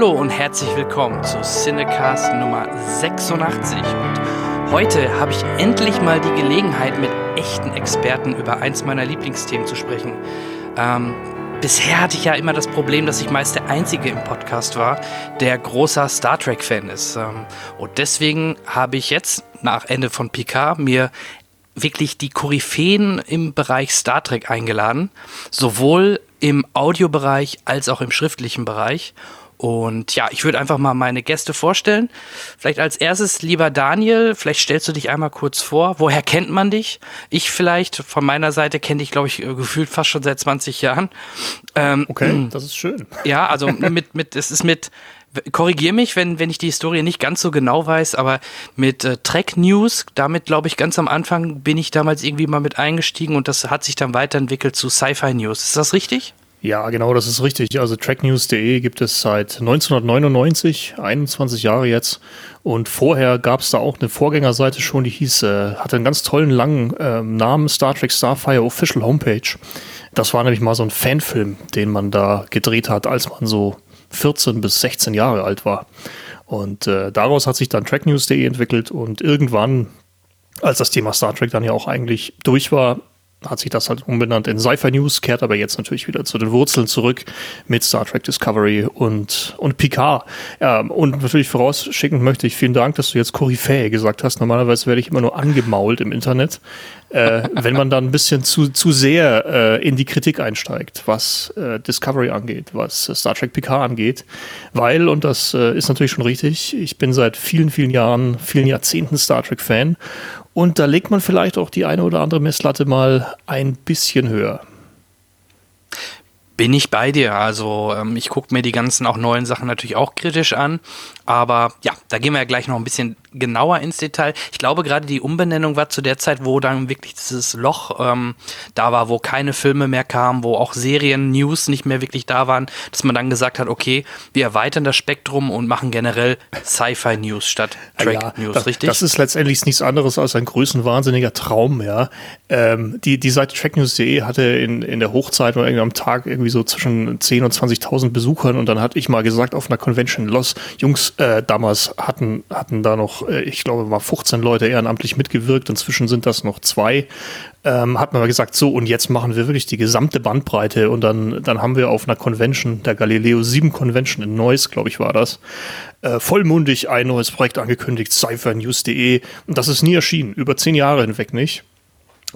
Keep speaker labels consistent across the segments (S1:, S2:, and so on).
S1: Hallo und herzlich willkommen zu Cinecast Nummer 86. Und heute habe ich endlich mal die Gelegenheit, mit echten Experten über eins meiner Lieblingsthemen zu sprechen. Ähm, bisher hatte ich ja immer das Problem, dass ich meist der Einzige im Podcast war, der großer Star Trek-Fan ist. Ähm, und deswegen habe ich jetzt nach Ende von Picard mir wirklich die Koryphäen im Bereich Star Trek eingeladen, sowohl im Audiobereich als auch im schriftlichen Bereich. Und ja, ich würde einfach mal meine Gäste vorstellen. Vielleicht als erstes, lieber Daniel, vielleicht stellst du dich einmal kurz vor. Woher kennt man dich? Ich vielleicht, von meiner Seite kenne dich, glaube ich, gefühlt fast schon seit 20 Jahren.
S2: Ähm, okay, das ist schön.
S1: Ja, also mit, mit, es ist mit, korrigier mich, wenn, wenn ich die Historie nicht ganz so genau weiß, aber mit äh, Trek News, damit glaube ich ganz am Anfang bin ich damals irgendwie mal mit eingestiegen und das hat sich dann weiterentwickelt zu Sci-Fi News. Ist das richtig?
S2: Ja, genau, das ist richtig. Also tracknews.de gibt es seit 1999, 21 Jahre jetzt. Und vorher gab es da auch eine Vorgängerseite schon, die hieß, äh, hatte einen ganz tollen langen äh, Namen, Star Trek Starfire Official Homepage. Das war nämlich mal so ein Fanfilm, den man da gedreht hat, als man so 14 bis 16 Jahre alt war. Und äh, daraus hat sich dann tracknews.de entwickelt und irgendwann, als das Thema Star Trek dann ja auch eigentlich durch war, hat sich das halt umbenannt in Sci-Fi News, kehrt aber jetzt natürlich wieder zu den Wurzeln zurück mit Star Trek Discovery und, und Picard. Ja, und natürlich vorausschicken möchte ich vielen Dank, dass du jetzt Koryphäe gesagt hast. Normalerweise werde ich immer nur angemault im Internet, äh, wenn man dann ein bisschen zu, zu sehr äh, in die Kritik einsteigt, was äh, Discovery angeht, was Star Trek Picard angeht. Weil, und das äh, ist natürlich schon richtig, ich bin seit vielen, vielen Jahren, vielen Jahrzehnten Star Trek Fan und da legt man vielleicht auch die eine oder andere Messlatte mal ein bisschen höher.
S1: Bin ich bei dir. Also ähm, ich gucke mir die ganzen auch neuen Sachen natürlich auch kritisch an. Aber ja, da gehen wir ja gleich noch ein bisschen genauer ins Detail. Ich glaube, gerade die Umbenennung war zu der Zeit, wo dann wirklich dieses Loch ähm, da war, wo keine Filme mehr kamen, wo auch Serien, News nicht mehr wirklich da waren, dass man dann gesagt hat, okay, wir erweitern das Spektrum und machen generell Sci-Fi News statt Track ja, News,
S2: das,
S1: richtig?
S2: Das ist letztendlich nichts anderes als ein größenwahnsinniger Traum, ja. Ähm, die, die Seite tracknews.de hatte in, in der Hochzeit oder irgendwie am Tag irgendwie so zwischen 10.000 und 20.000 Besuchern und dann hatte ich mal gesagt auf einer Convention, Los, Jungs, äh, damals hatten, hatten da noch äh, ich glaube, mal 15 Leute ehrenamtlich mitgewirkt. Inzwischen sind das noch zwei. Ähm, hat man gesagt, so und jetzt machen wir wirklich die gesamte Bandbreite und dann, dann haben wir auf einer Convention, der Galileo 7 Convention in Neuss, glaube ich, war das, äh, vollmundig ein neues Projekt angekündigt, cyphernews.de. Und das ist nie erschienen, über zehn Jahre hinweg nicht.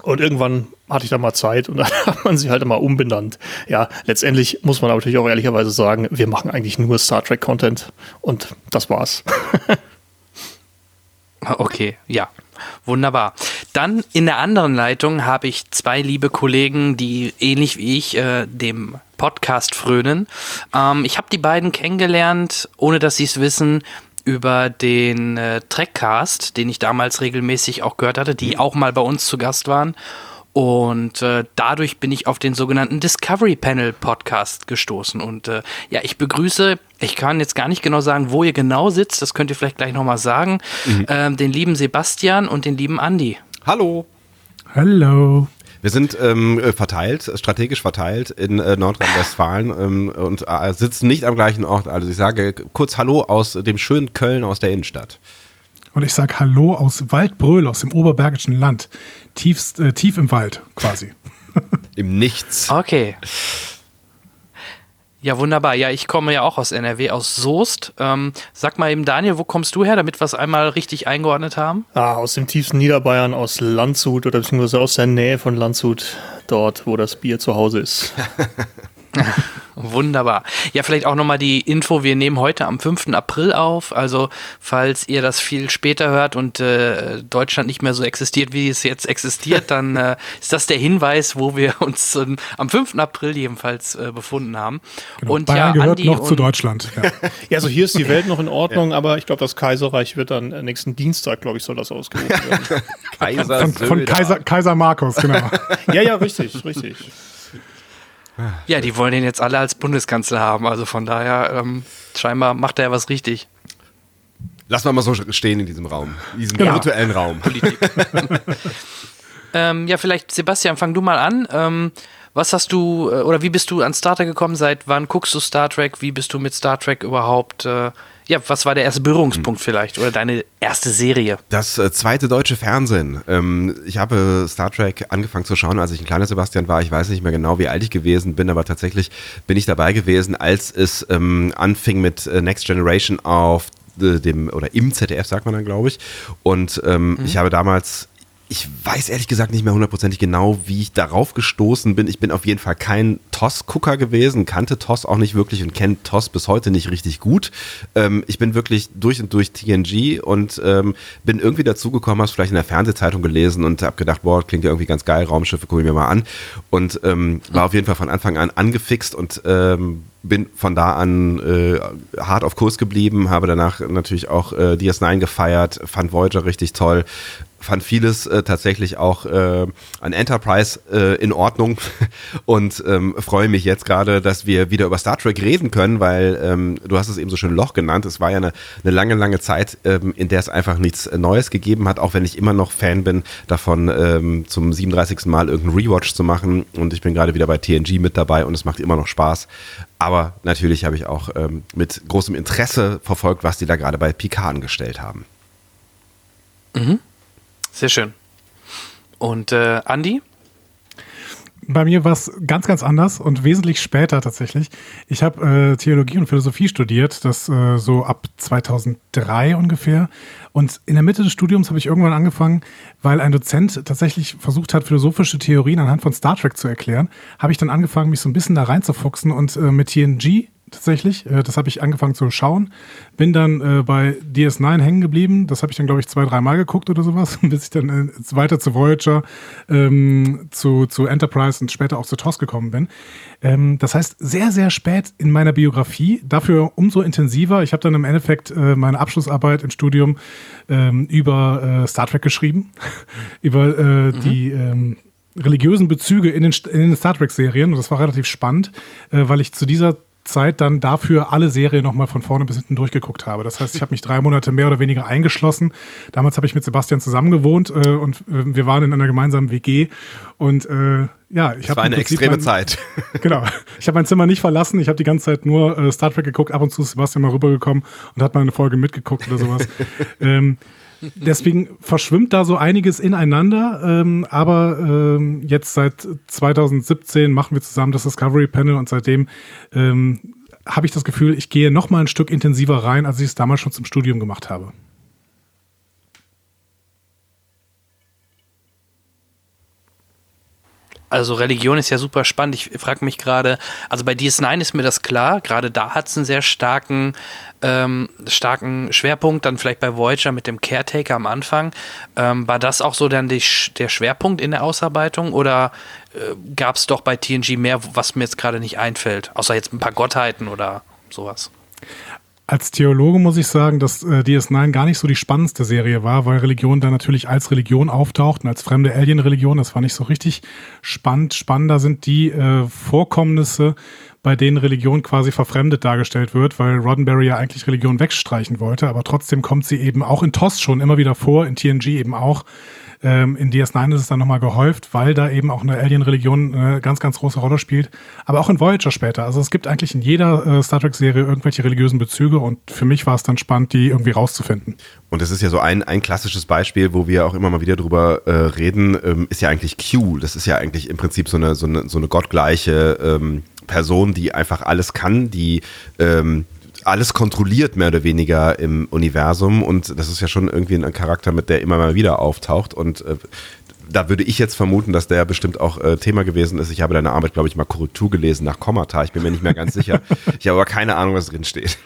S2: Und irgendwann hatte ich da mal Zeit und dann hat man sie halt immer umbenannt. Ja, letztendlich muss man natürlich auch ehrlicherweise sagen, wir machen eigentlich nur Star Trek Content und das war's.
S1: okay, ja. Wunderbar. Dann in der anderen Leitung habe ich zwei liebe Kollegen, die ähnlich wie ich äh, dem Podcast frönen. Ähm, ich habe die beiden kennengelernt, ohne dass sie es wissen, über den äh, Trackcast, den ich damals regelmäßig auch gehört hatte, die auch mal bei uns zu Gast waren. Und äh, dadurch bin ich auf den sogenannten Discovery Panel Podcast gestoßen. Und äh, ja, ich begrüße, ich kann jetzt gar nicht genau sagen, wo ihr genau sitzt, das könnt ihr vielleicht gleich nochmal sagen, mhm. ähm, den lieben Sebastian und den lieben Andi.
S3: Hallo.
S2: Hallo.
S3: Wir sind ähm, äh, verteilt, strategisch verteilt in äh, Nordrhein-Westfalen ähm, und äh, sitzen nicht am gleichen Ort. Also ich sage kurz Hallo aus dem schönen Köln, aus der Innenstadt.
S4: Und ich sage Hallo aus Waldbröl, aus dem Oberbergischen Land. Tiefst, äh, tief im Wald quasi.
S3: Im Nichts.
S1: Okay. Ja, wunderbar. Ja, ich komme ja auch aus NRW, aus Soest. Ähm, sag mal eben, Daniel, wo kommst du her, damit wir es einmal richtig eingeordnet haben?
S2: Ah, aus dem tiefsten Niederbayern, aus Landshut oder beziehungsweise aus der Nähe von Landshut, dort, wo das Bier zu Hause ist.
S1: Wunderbar. Ja, vielleicht auch nochmal die Info. Wir nehmen heute am 5. April auf. Also, falls ihr das viel später hört und äh, Deutschland nicht mehr so existiert, wie es jetzt existiert, dann äh, ist das der Hinweis, wo wir uns äh, am 5. April jedenfalls äh, befunden haben.
S4: Genau. Und Bayern ja, gehört Andi noch zu Deutschland.
S2: Ja. ja, also hier ist die Welt noch in Ordnung, ja. aber ich glaube, das Kaiserreich wird dann nächsten Dienstag, glaube ich, soll das ausgerufen werden.
S4: Kaiser von, von Kaiser, Kaiser Markus, genau.
S2: ja, ja, richtig, richtig.
S1: Ja, die wollen ihn jetzt alle als Bundeskanzler haben. Also von daher, ähm, scheinbar macht er was richtig.
S3: Lass mal mal so stehen in diesem Raum, in diesem genau. virtuellen Raum. Politik.
S1: ähm, ja, vielleicht, Sebastian, fang du mal an. Ähm, was hast du, äh, oder wie bist du an Star Trek gekommen? Seit wann guckst du Star Trek? Wie bist du mit Star Trek überhaupt äh, ja, was war der erste Berührungspunkt vielleicht oder deine erste Serie?
S3: Das äh, zweite deutsche Fernsehen. Ähm, ich habe Star Trek angefangen zu schauen, als ich ein kleiner Sebastian war. Ich weiß nicht mehr genau, wie alt ich gewesen bin, aber tatsächlich bin ich dabei gewesen, als es ähm, anfing mit äh, Next Generation auf äh, dem oder im ZDF sagt man dann, glaube ich. Und ähm, mhm. ich habe damals ich weiß ehrlich gesagt nicht mehr hundertprozentig genau, wie ich darauf gestoßen bin. Ich bin auf jeden Fall kein TOS-Gucker gewesen, kannte TOS auch nicht wirklich und kenne TOS bis heute nicht richtig gut. Ähm, ich bin wirklich durch und durch TNG und ähm, bin irgendwie dazugekommen, habe es vielleicht in der Fernsehzeitung gelesen und habe gedacht, boah, klingt ja irgendwie ganz geil, Raumschiffe gucke ich mir mal an. Und ähm, war auf jeden Fall von Anfang an angefixt und ähm, bin von da an äh, hart auf Kurs geblieben, habe danach natürlich auch äh, DS9 gefeiert, fand Voyager richtig toll, fand vieles äh, tatsächlich auch äh, an Enterprise äh, in Ordnung und ähm, freue mich jetzt gerade, dass wir wieder über Star Trek reden können, weil ähm, du hast es eben so schön Loch genannt. Es war ja eine, eine lange, lange Zeit, ähm, in der es einfach nichts Neues gegeben hat, auch wenn ich immer noch Fan bin davon, ähm, zum 37. Mal irgendeinen Rewatch zu machen und ich bin gerade wieder bei TNG mit dabei und es macht immer noch Spaß. Aber natürlich habe ich auch ähm, mit großem Interesse verfolgt, was die da gerade bei Picard angestellt haben.
S1: Mhm. Sehr schön. Und äh, Andi?
S4: Bei mir war es ganz, ganz anders und wesentlich später tatsächlich. Ich habe äh, Theologie und Philosophie studiert, das äh, so ab 2003 ungefähr. Und in der Mitte des Studiums habe ich irgendwann angefangen, weil ein Dozent tatsächlich versucht hat, philosophische Theorien anhand von Star Trek zu erklären, habe ich dann angefangen, mich so ein bisschen da reinzufuchsen und äh, mit TNG tatsächlich. Äh, das habe ich angefangen zu schauen. Bin dann äh, bei DS9 hängen geblieben. Das habe ich dann, glaube ich, zwei, dreimal geguckt oder sowas, bis ich dann äh, weiter zu Voyager, ähm, zu, zu Enterprise und später auch zu TOS gekommen bin. Ähm, das heißt, sehr, sehr spät in meiner Biografie, dafür umso intensiver. Ich habe dann im Endeffekt äh, meine Abschlussarbeit im Studium ähm, über Star Trek geschrieben, über mhm. die ähm, religiösen Bezüge in den, in den Star Trek-Serien. Und das war relativ spannend, äh, weil ich zu dieser Zeit dann dafür alle Serien nochmal von vorne bis hinten durchgeguckt habe. Das heißt, ich habe mich drei Monate mehr oder weniger eingeschlossen. Damals habe ich mit Sebastian zusammen gewohnt äh, und äh, wir waren in einer gemeinsamen WG und äh, ja, ich habe
S3: war eine extreme
S4: mein,
S3: Zeit.
S4: Genau, ich habe mein Zimmer nicht verlassen. Ich habe die ganze Zeit nur äh, Star Trek geguckt. Ab und zu ist Sebastian mal rübergekommen und hat mal eine Folge mitgeguckt oder sowas. ähm, deswegen verschwimmt da so einiges ineinander. Ähm, aber ähm, jetzt seit 2017 machen wir zusammen das Discovery Panel und seitdem ähm, habe ich das Gefühl, ich gehe noch mal ein Stück intensiver rein, als ich es damals schon zum Studium gemacht habe.
S1: Also Religion ist ja super spannend. Ich frage mich gerade, also bei DS9 ist mir das klar, gerade da hat es einen sehr starken, ähm, starken Schwerpunkt, dann vielleicht bei Voyager mit dem Caretaker am Anfang. Ähm, war das auch so dann die, der Schwerpunkt in der Ausarbeitung oder äh, gab es doch bei TNG mehr, was mir jetzt gerade nicht einfällt, außer jetzt ein paar Gottheiten oder sowas?
S4: Als Theologe muss ich sagen, dass äh, DS9 gar nicht so die spannendste Serie war, weil Religion da natürlich als Religion auftaucht und als fremde Alien-Religion. Das war nicht so richtig spannend. Spannender sind die äh, Vorkommnisse, bei denen Religion quasi verfremdet dargestellt wird, weil Roddenberry ja eigentlich Religion wegstreichen wollte, aber trotzdem kommt sie eben auch in TOS schon immer wieder vor, in TNG eben auch. Ähm, in DS9 ist es dann nochmal gehäuft, weil da eben auch eine Alien-Religion eine ganz, ganz große Rolle spielt. Aber auch in Voyager später. Also es gibt eigentlich in jeder äh, Star Trek-Serie irgendwelche religiösen Bezüge und für mich war es dann spannend, die irgendwie rauszufinden.
S3: Und das ist ja so ein, ein klassisches Beispiel, wo wir auch immer mal wieder drüber äh, reden, ähm, ist ja eigentlich Q. Das ist ja eigentlich im Prinzip so eine, so eine, so eine gottgleiche ähm, Person, die einfach alles kann, die ähm, alles kontrolliert, mehr oder weniger im Universum. Und das ist ja schon irgendwie ein Charakter, mit der immer mal wieder auftaucht. Und äh, da würde ich jetzt vermuten, dass der bestimmt auch äh, Thema gewesen ist. Ich habe deine Arbeit, glaube ich, mal Korrektur gelesen nach Kommata. Ich bin mir nicht mehr ganz sicher. Ich habe aber keine Ahnung, was drin steht.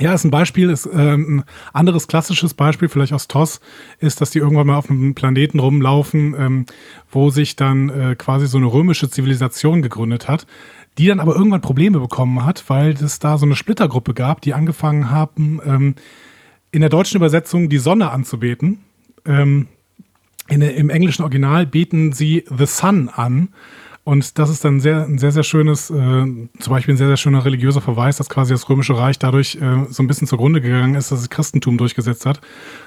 S4: Ja, ist ein Beispiel, ist äh, ein anderes klassisches Beispiel, vielleicht aus TOS, ist, dass die irgendwann mal auf einem Planeten rumlaufen, ähm, wo sich dann äh, quasi so eine römische Zivilisation gegründet hat die dann aber irgendwann Probleme bekommen hat, weil es da so eine Splittergruppe gab, die angefangen haben, ähm, in der deutschen Übersetzung die Sonne anzubeten. Ähm, in, Im englischen Original beten sie The Sun an. Und das ist dann sehr, ein sehr, sehr schönes, äh, zum Beispiel ein sehr, sehr schöner religiöser Verweis, dass quasi das Römische Reich dadurch äh, so ein bisschen zugrunde gegangen ist, dass es Christentum durchgesetzt hat.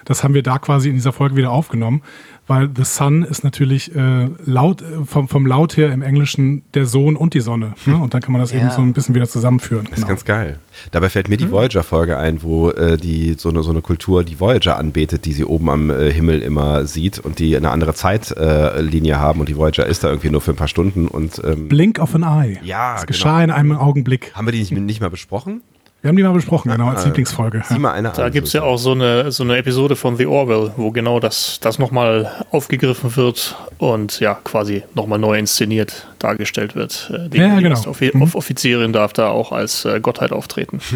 S4: Das haben wir da quasi in dieser Folge wieder aufgenommen weil The Sun ist natürlich äh, laut, äh, vom, vom Laut her im Englischen der Sohn und die Sonne. Ne? Und dann kann man das ja. eben so ein bisschen wieder zusammenführen.
S3: Das genau. ist ganz geil. Dabei fällt mir die mhm. Voyager-Folge ein, wo äh, die so eine, so eine Kultur die Voyager anbetet, die sie oben am äh, Himmel immer sieht und die eine andere Zeitlinie haben und die Voyager ist da irgendwie nur für ein paar Stunden und ähm,
S4: Blink of an Eye.
S3: Ja,
S4: Es geschah genau. in einem Augenblick.
S3: Haben wir die nicht, nicht mal besprochen?
S4: Wir haben die mal besprochen, genau, als Lieblingsfolge.
S2: Sieh mal eine da gibt es ja auch so eine, so eine Episode von The Orwell, wo genau das, das nochmal aufgegriffen wird und ja, quasi nochmal neu inszeniert dargestellt wird.
S4: Die, ja, die genau.
S2: Offi mhm. Offizierin darf da auch als äh, Gottheit auftreten.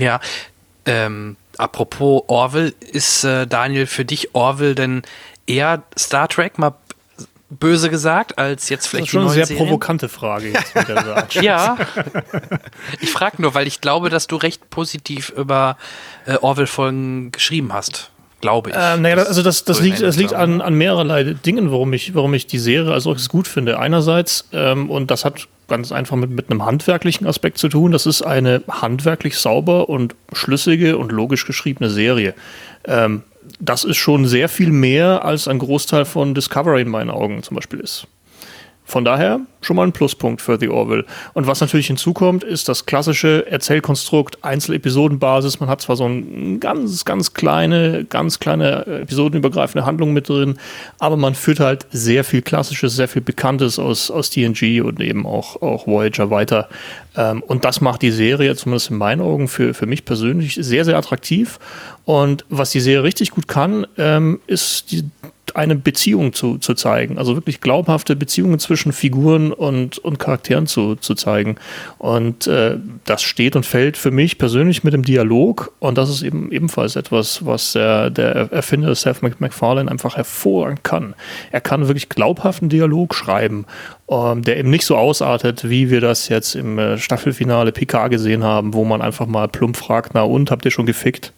S1: Ja, ähm, apropos Orwell, ist äh, Daniel für dich Orwell denn eher Star Trek mal böse gesagt, als jetzt vielleicht
S2: das ist schon eine sehr Serien. provokante Frage jetzt
S1: ja, ich frage nur, weil ich glaube, dass du recht positiv über äh, Orwell-Folgen geschrieben hast. Glaube ich.
S2: Ähm, naja, also das, das so liegt, das liegt an, an mehrerlei Dingen, warum ich, warum ich die Serie als solches gut finde. Einerseits, ähm, und das hat ganz einfach mit, mit einem handwerklichen Aspekt zu tun, das ist eine handwerklich sauber und schlüssige und logisch geschriebene Serie. Ähm, das ist schon sehr viel mehr, als ein Großteil von Discovery in meinen Augen zum Beispiel ist. Von daher schon mal ein Pluspunkt für The Orville. Und was natürlich hinzukommt, ist das klassische Erzählkonstrukt, Einzelepisodenbasis. Man hat zwar so eine ganz, ganz kleine, ganz kleine episodenübergreifende Handlung mit drin, aber man führt halt sehr viel Klassisches, sehr viel Bekanntes aus, aus TNG und eben auch, auch Voyager weiter. Ähm, und das macht die Serie, zumindest in meinen Augen, für, für mich persönlich sehr, sehr attraktiv. Und was die Serie richtig gut kann, ähm, ist die eine Beziehung zu, zu zeigen. Also wirklich glaubhafte Beziehungen zwischen Figuren und, und Charakteren zu, zu zeigen. Und äh, das steht und fällt für mich persönlich mit dem Dialog. Und das ist eben ebenfalls etwas, was der, der Erfinder Seth MacFarlane einfach hervorragend kann. Er kann wirklich glaubhaften Dialog schreiben, ähm, der eben nicht so ausartet, wie wir das jetzt im äh, Staffelfinale PK gesehen haben, wo man einfach mal plump fragt, na und, habt ihr schon gefickt?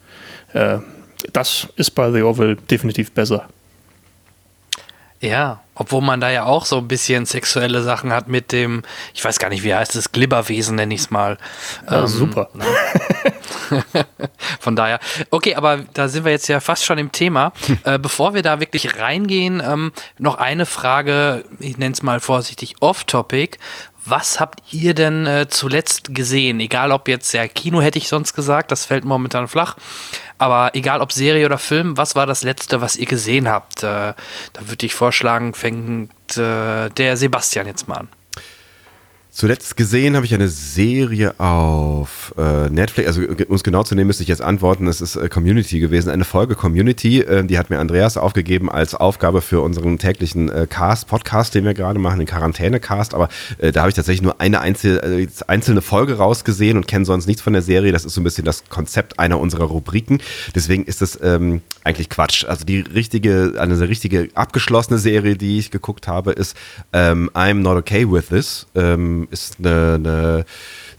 S2: Äh, das ist bei The Orville definitiv besser.
S1: Ja, obwohl man da ja auch so ein bisschen sexuelle Sachen hat mit dem, ich weiß gar nicht, wie heißt es, Glibberwesen nenne ich es mal.
S2: Ja, ähm, super.
S1: Von daher, okay, aber da sind wir jetzt ja fast schon im Thema. äh, bevor wir da wirklich reingehen, ähm, noch eine Frage, ich nenne es mal vorsichtig off-topic. Was habt ihr denn äh, zuletzt gesehen? Egal ob jetzt ja Kino hätte ich sonst gesagt, das fällt momentan flach. Aber egal ob Serie oder Film, was war das letzte, was ihr gesehen habt? Äh, da würde ich vorschlagen, fängt äh, der Sebastian jetzt mal an.
S3: Zuletzt gesehen habe ich eine Serie auf äh, Netflix, also um es genau zu nehmen, müsste ich jetzt antworten, es ist äh, Community gewesen, eine Folge Community, äh, die hat mir Andreas aufgegeben als Aufgabe für unseren täglichen äh, Cast, Podcast, den wir gerade machen, den Quarantäne-Cast, aber äh, da habe ich tatsächlich nur eine einzel äh, einzelne Folge rausgesehen und kenne sonst nichts von der Serie, das ist so ein bisschen das Konzept einer unserer Rubriken, deswegen ist das ähm, eigentlich Quatsch, also die richtige, eine richtige abgeschlossene Serie, die ich geguckt habe, ist ähm, I'm Not Okay With This, ähm, ist eine, eine,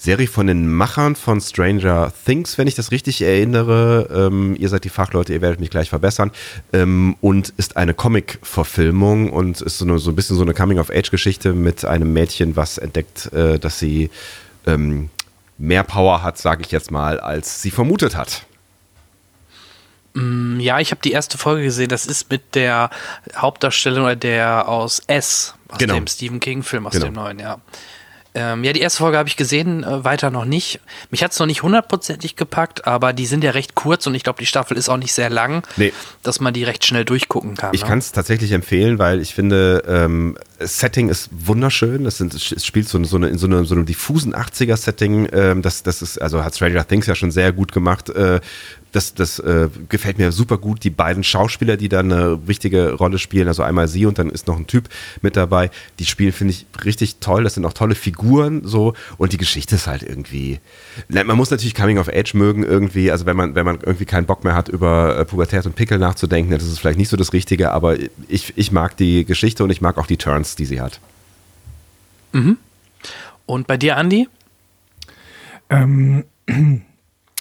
S3: Serie von den Machern von Stranger Things, wenn ich das richtig erinnere. Ähm, ihr seid die Fachleute, ihr werdet mich gleich verbessern. Ähm, und ist eine Comic-Verfilmung und ist so, eine, so ein bisschen so eine Coming-of-Age-Geschichte mit einem Mädchen, was entdeckt, äh, dass sie ähm, mehr Power hat, sage ich jetzt mal, als sie vermutet hat.
S1: Mm, ja, ich habe die erste Folge gesehen. Das ist mit der Hauptdarstellung der aus S, aus genau. dem Stephen King-Film aus genau. dem neuen, ja. Ähm, ja, die erste Folge habe ich gesehen, äh, weiter noch nicht. Mich hat es noch nicht hundertprozentig gepackt, aber die sind ja recht kurz und ich glaube, die Staffel ist auch nicht sehr lang, nee. dass man die recht schnell durchgucken kann.
S3: Ich ne? kann es tatsächlich empfehlen, weil ich finde, ähm, Setting ist wunderschön. Das sind, es spielt so, so eine, in so, eine, so einem diffusen 80er-Setting. Ähm, das, das ist, also hat Stranger Things ja schon sehr gut gemacht. Äh, das, das äh, gefällt mir super gut. Die beiden Schauspieler, die da eine wichtige Rolle spielen, also einmal sie und dann ist noch ein Typ mit dabei, die spielen, finde ich, richtig toll. Das sind auch tolle Figuren so und die Geschichte ist halt irgendwie. Man muss natürlich Coming of Age mögen irgendwie. Also wenn man, wenn man irgendwie keinen Bock mehr hat, über äh, Pubertät und Pickel nachzudenken, das ist vielleicht nicht so das Richtige, aber ich, ich mag die Geschichte und ich mag auch die Turns, die sie hat.
S1: Mhm. Und bei dir, Andy?
S4: Ähm.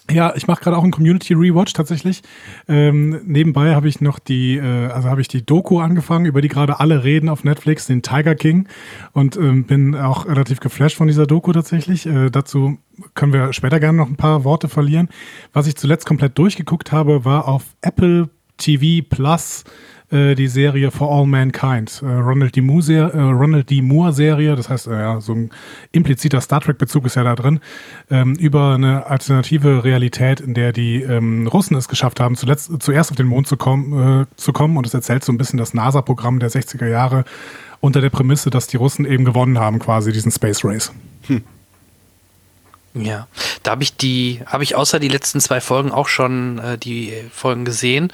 S4: Ja, ich mache gerade auch einen Community Rewatch tatsächlich. Ähm, nebenbei habe ich noch die, äh, also habe ich die Doku angefangen, über die gerade alle reden auf Netflix, den Tiger King, und ähm, bin auch relativ geflasht von dieser Doku tatsächlich. Äh, dazu können wir später gerne noch ein paar Worte verlieren. Was ich zuletzt komplett durchgeguckt habe, war auf Apple TV Plus äh, die Serie For All Mankind. Äh, Ronald, D. Moore, äh, Ronald D. Moore Serie, das heißt, äh, ja, so ein impliziter Star Trek-Bezug ist ja da drin, ähm, über eine alternative Realität, in der die ähm, Russen es geschafft haben, zuletzt, zuerst auf den Mond zu, kommen, äh, zu kommen. Und es erzählt so ein bisschen das NASA-Programm der 60er Jahre unter der Prämisse, dass die Russen eben gewonnen haben, quasi diesen Space Race. Hm.
S1: Ja, da habe ich die, habe ich außer die letzten zwei Folgen auch schon äh, die Folgen gesehen.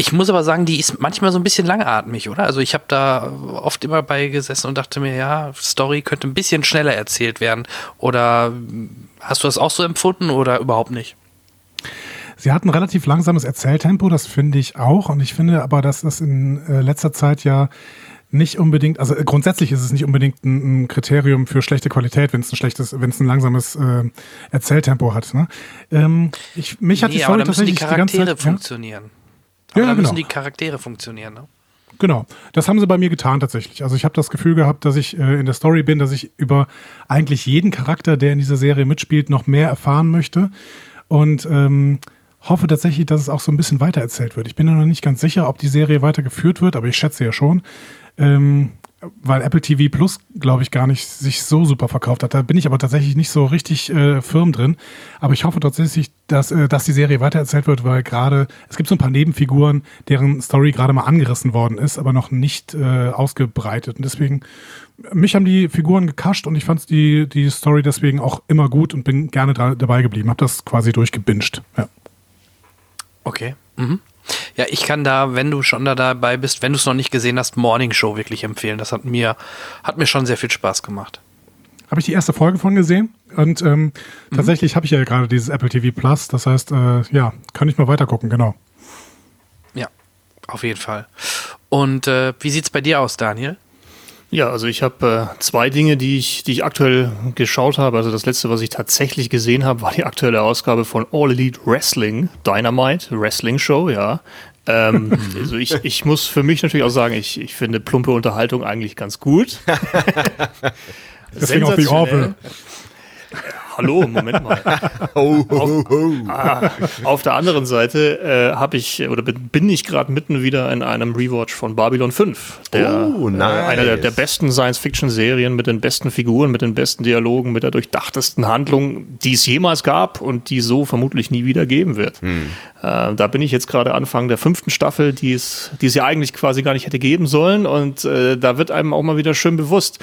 S1: Ich muss aber sagen, die ist manchmal so ein bisschen langatmig, oder? Also ich habe da oft immer bei gesessen und dachte mir, ja, Story könnte ein bisschen schneller erzählt werden. Oder hast du das auch so empfunden oder überhaupt nicht?
S4: Sie hat ein relativ langsames Erzähltempo, das finde ich auch. Und ich finde aber, dass das in äh, letzter Zeit ja nicht unbedingt, also grundsätzlich ist es nicht unbedingt ein, Kriterium für schlechte Qualität, wenn es ein schlechtes, wenn es ein langsames äh, Erzähltempo hat. Ne? Ähm, ich, mich nee, hat die Story tatsächlich
S1: die Charaktere die ganze Zeit, funktionieren. Ja? Aber ja, da müssen genau. die Charaktere funktionieren, ne?
S4: Genau, das haben sie bei mir getan tatsächlich. Also ich habe das Gefühl gehabt, dass ich äh, in der Story bin, dass ich über eigentlich jeden Charakter, der in dieser Serie mitspielt, noch mehr erfahren möchte und ähm, hoffe tatsächlich, dass es auch so ein bisschen weitererzählt wird. Ich bin ja noch nicht ganz sicher, ob die Serie weitergeführt wird, aber ich schätze ja schon. Ähm, weil Apple TV Plus, glaube ich, gar nicht sich so super verkauft hat. Da bin ich aber tatsächlich nicht so richtig äh, firm drin. Aber ich hoffe tatsächlich, dass, äh, dass die Serie weitererzählt wird, weil gerade es gibt so ein paar Nebenfiguren, deren Story gerade mal angerissen worden ist, aber noch nicht äh, ausgebreitet. Und deswegen, mich haben die Figuren gekascht und ich fand die, die Story deswegen auch immer gut und bin gerne dabei geblieben. Hab das quasi durchgebinged. Ja.
S1: Okay. Mhm. Ja, ich kann da, wenn du schon da dabei bist, wenn du es noch nicht gesehen hast, Morning Show wirklich empfehlen. Das hat mir, hat mir schon sehr viel Spaß gemacht.
S4: Habe ich die erste Folge von gesehen und ähm, mhm. tatsächlich habe ich ja gerade dieses Apple TV Plus. Das heißt, äh, ja, kann ich mal weitergucken, genau.
S1: Ja, auf jeden Fall. Und äh, wie sieht es bei dir aus, Daniel?
S2: Ja, also ich habe äh, zwei Dinge, die ich, die ich aktuell geschaut habe. Also das letzte, was ich tatsächlich gesehen habe, war die aktuelle Ausgabe von All Elite Wrestling, Dynamite, Wrestling Show, ja. Ähm, also ich, ich muss für mich natürlich auch sagen, ich, ich finde plumpe Unterhaltung eigentlich ganz gut.
S4: Deswegen auch die Orville.
S2: Hallo, Moment mal. ho, ho, ho. Auf, ah, auf, der anderen Seite äh, habe ich oder bin ich gerade mitten wieder in einem Rewatch von Babylon 5. Der, oh, nice. äh, einer der, der besten Science-Fiction-Serien mit den besten Figuren, mit den besten Dialogen, mit der durchdachtesten Handlung, die es jemals gab und die so vermutlich nie wieder geben wird. Hm. Äh, da bin ich jetzt gerade Anfang der fünften Staffel, die es, die es ja eigentlich quasi gar nicht hätte geben sollen. Und äh, da wird einem auch mal wieder schön bewusst,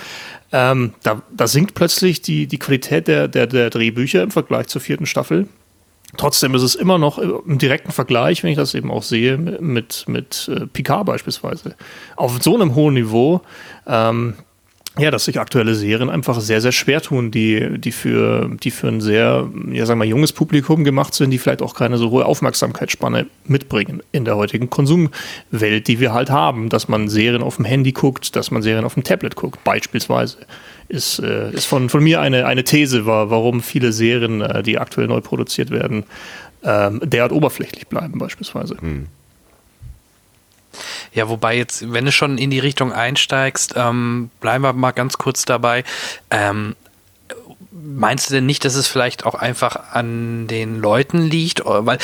S2: ähm, da, da sinkt plötzlich die, die Qualität der, der, der Drehbücher im Vergleich zur vierten Staffel. Trotzdem ist es immer noch im direkten Vergleich, wenn ich das eben auch sehe, mit, mit äh, Picard beispielsweise. Auf so einem hohen Niveau ähm, ja, dass sich aktuelle Serien einfach sehr, sehr schwer tun, die, die, für, die für ein sehr, ja, sagen wir, junges Publikum gemacht sind, die vielleicht auch keine so hohe Aufmerksamkeitsspanne mitbringen in der heutigen Konsumwelt, die wir halt haben, dass man Serien auf dem Handy guckt, dass man Serien auf dem Tablet guckt, beispielsweise. Ist, äh, ist von, von mir eine, eine These, war, warum viele Serien, äh, die aktuell neu produziert werden, äh, derart oberflächlich bleiben, beispielsweise. Hm.
S1: Ja, wobei jetzt, wenn du schon in die Richtung einsteigst, ähm, bleiben wir mal ganz kurz dabei. Ähm, meinst du denn nicht, dass es vielleicht auch einfach an den Leuten liegt? Weil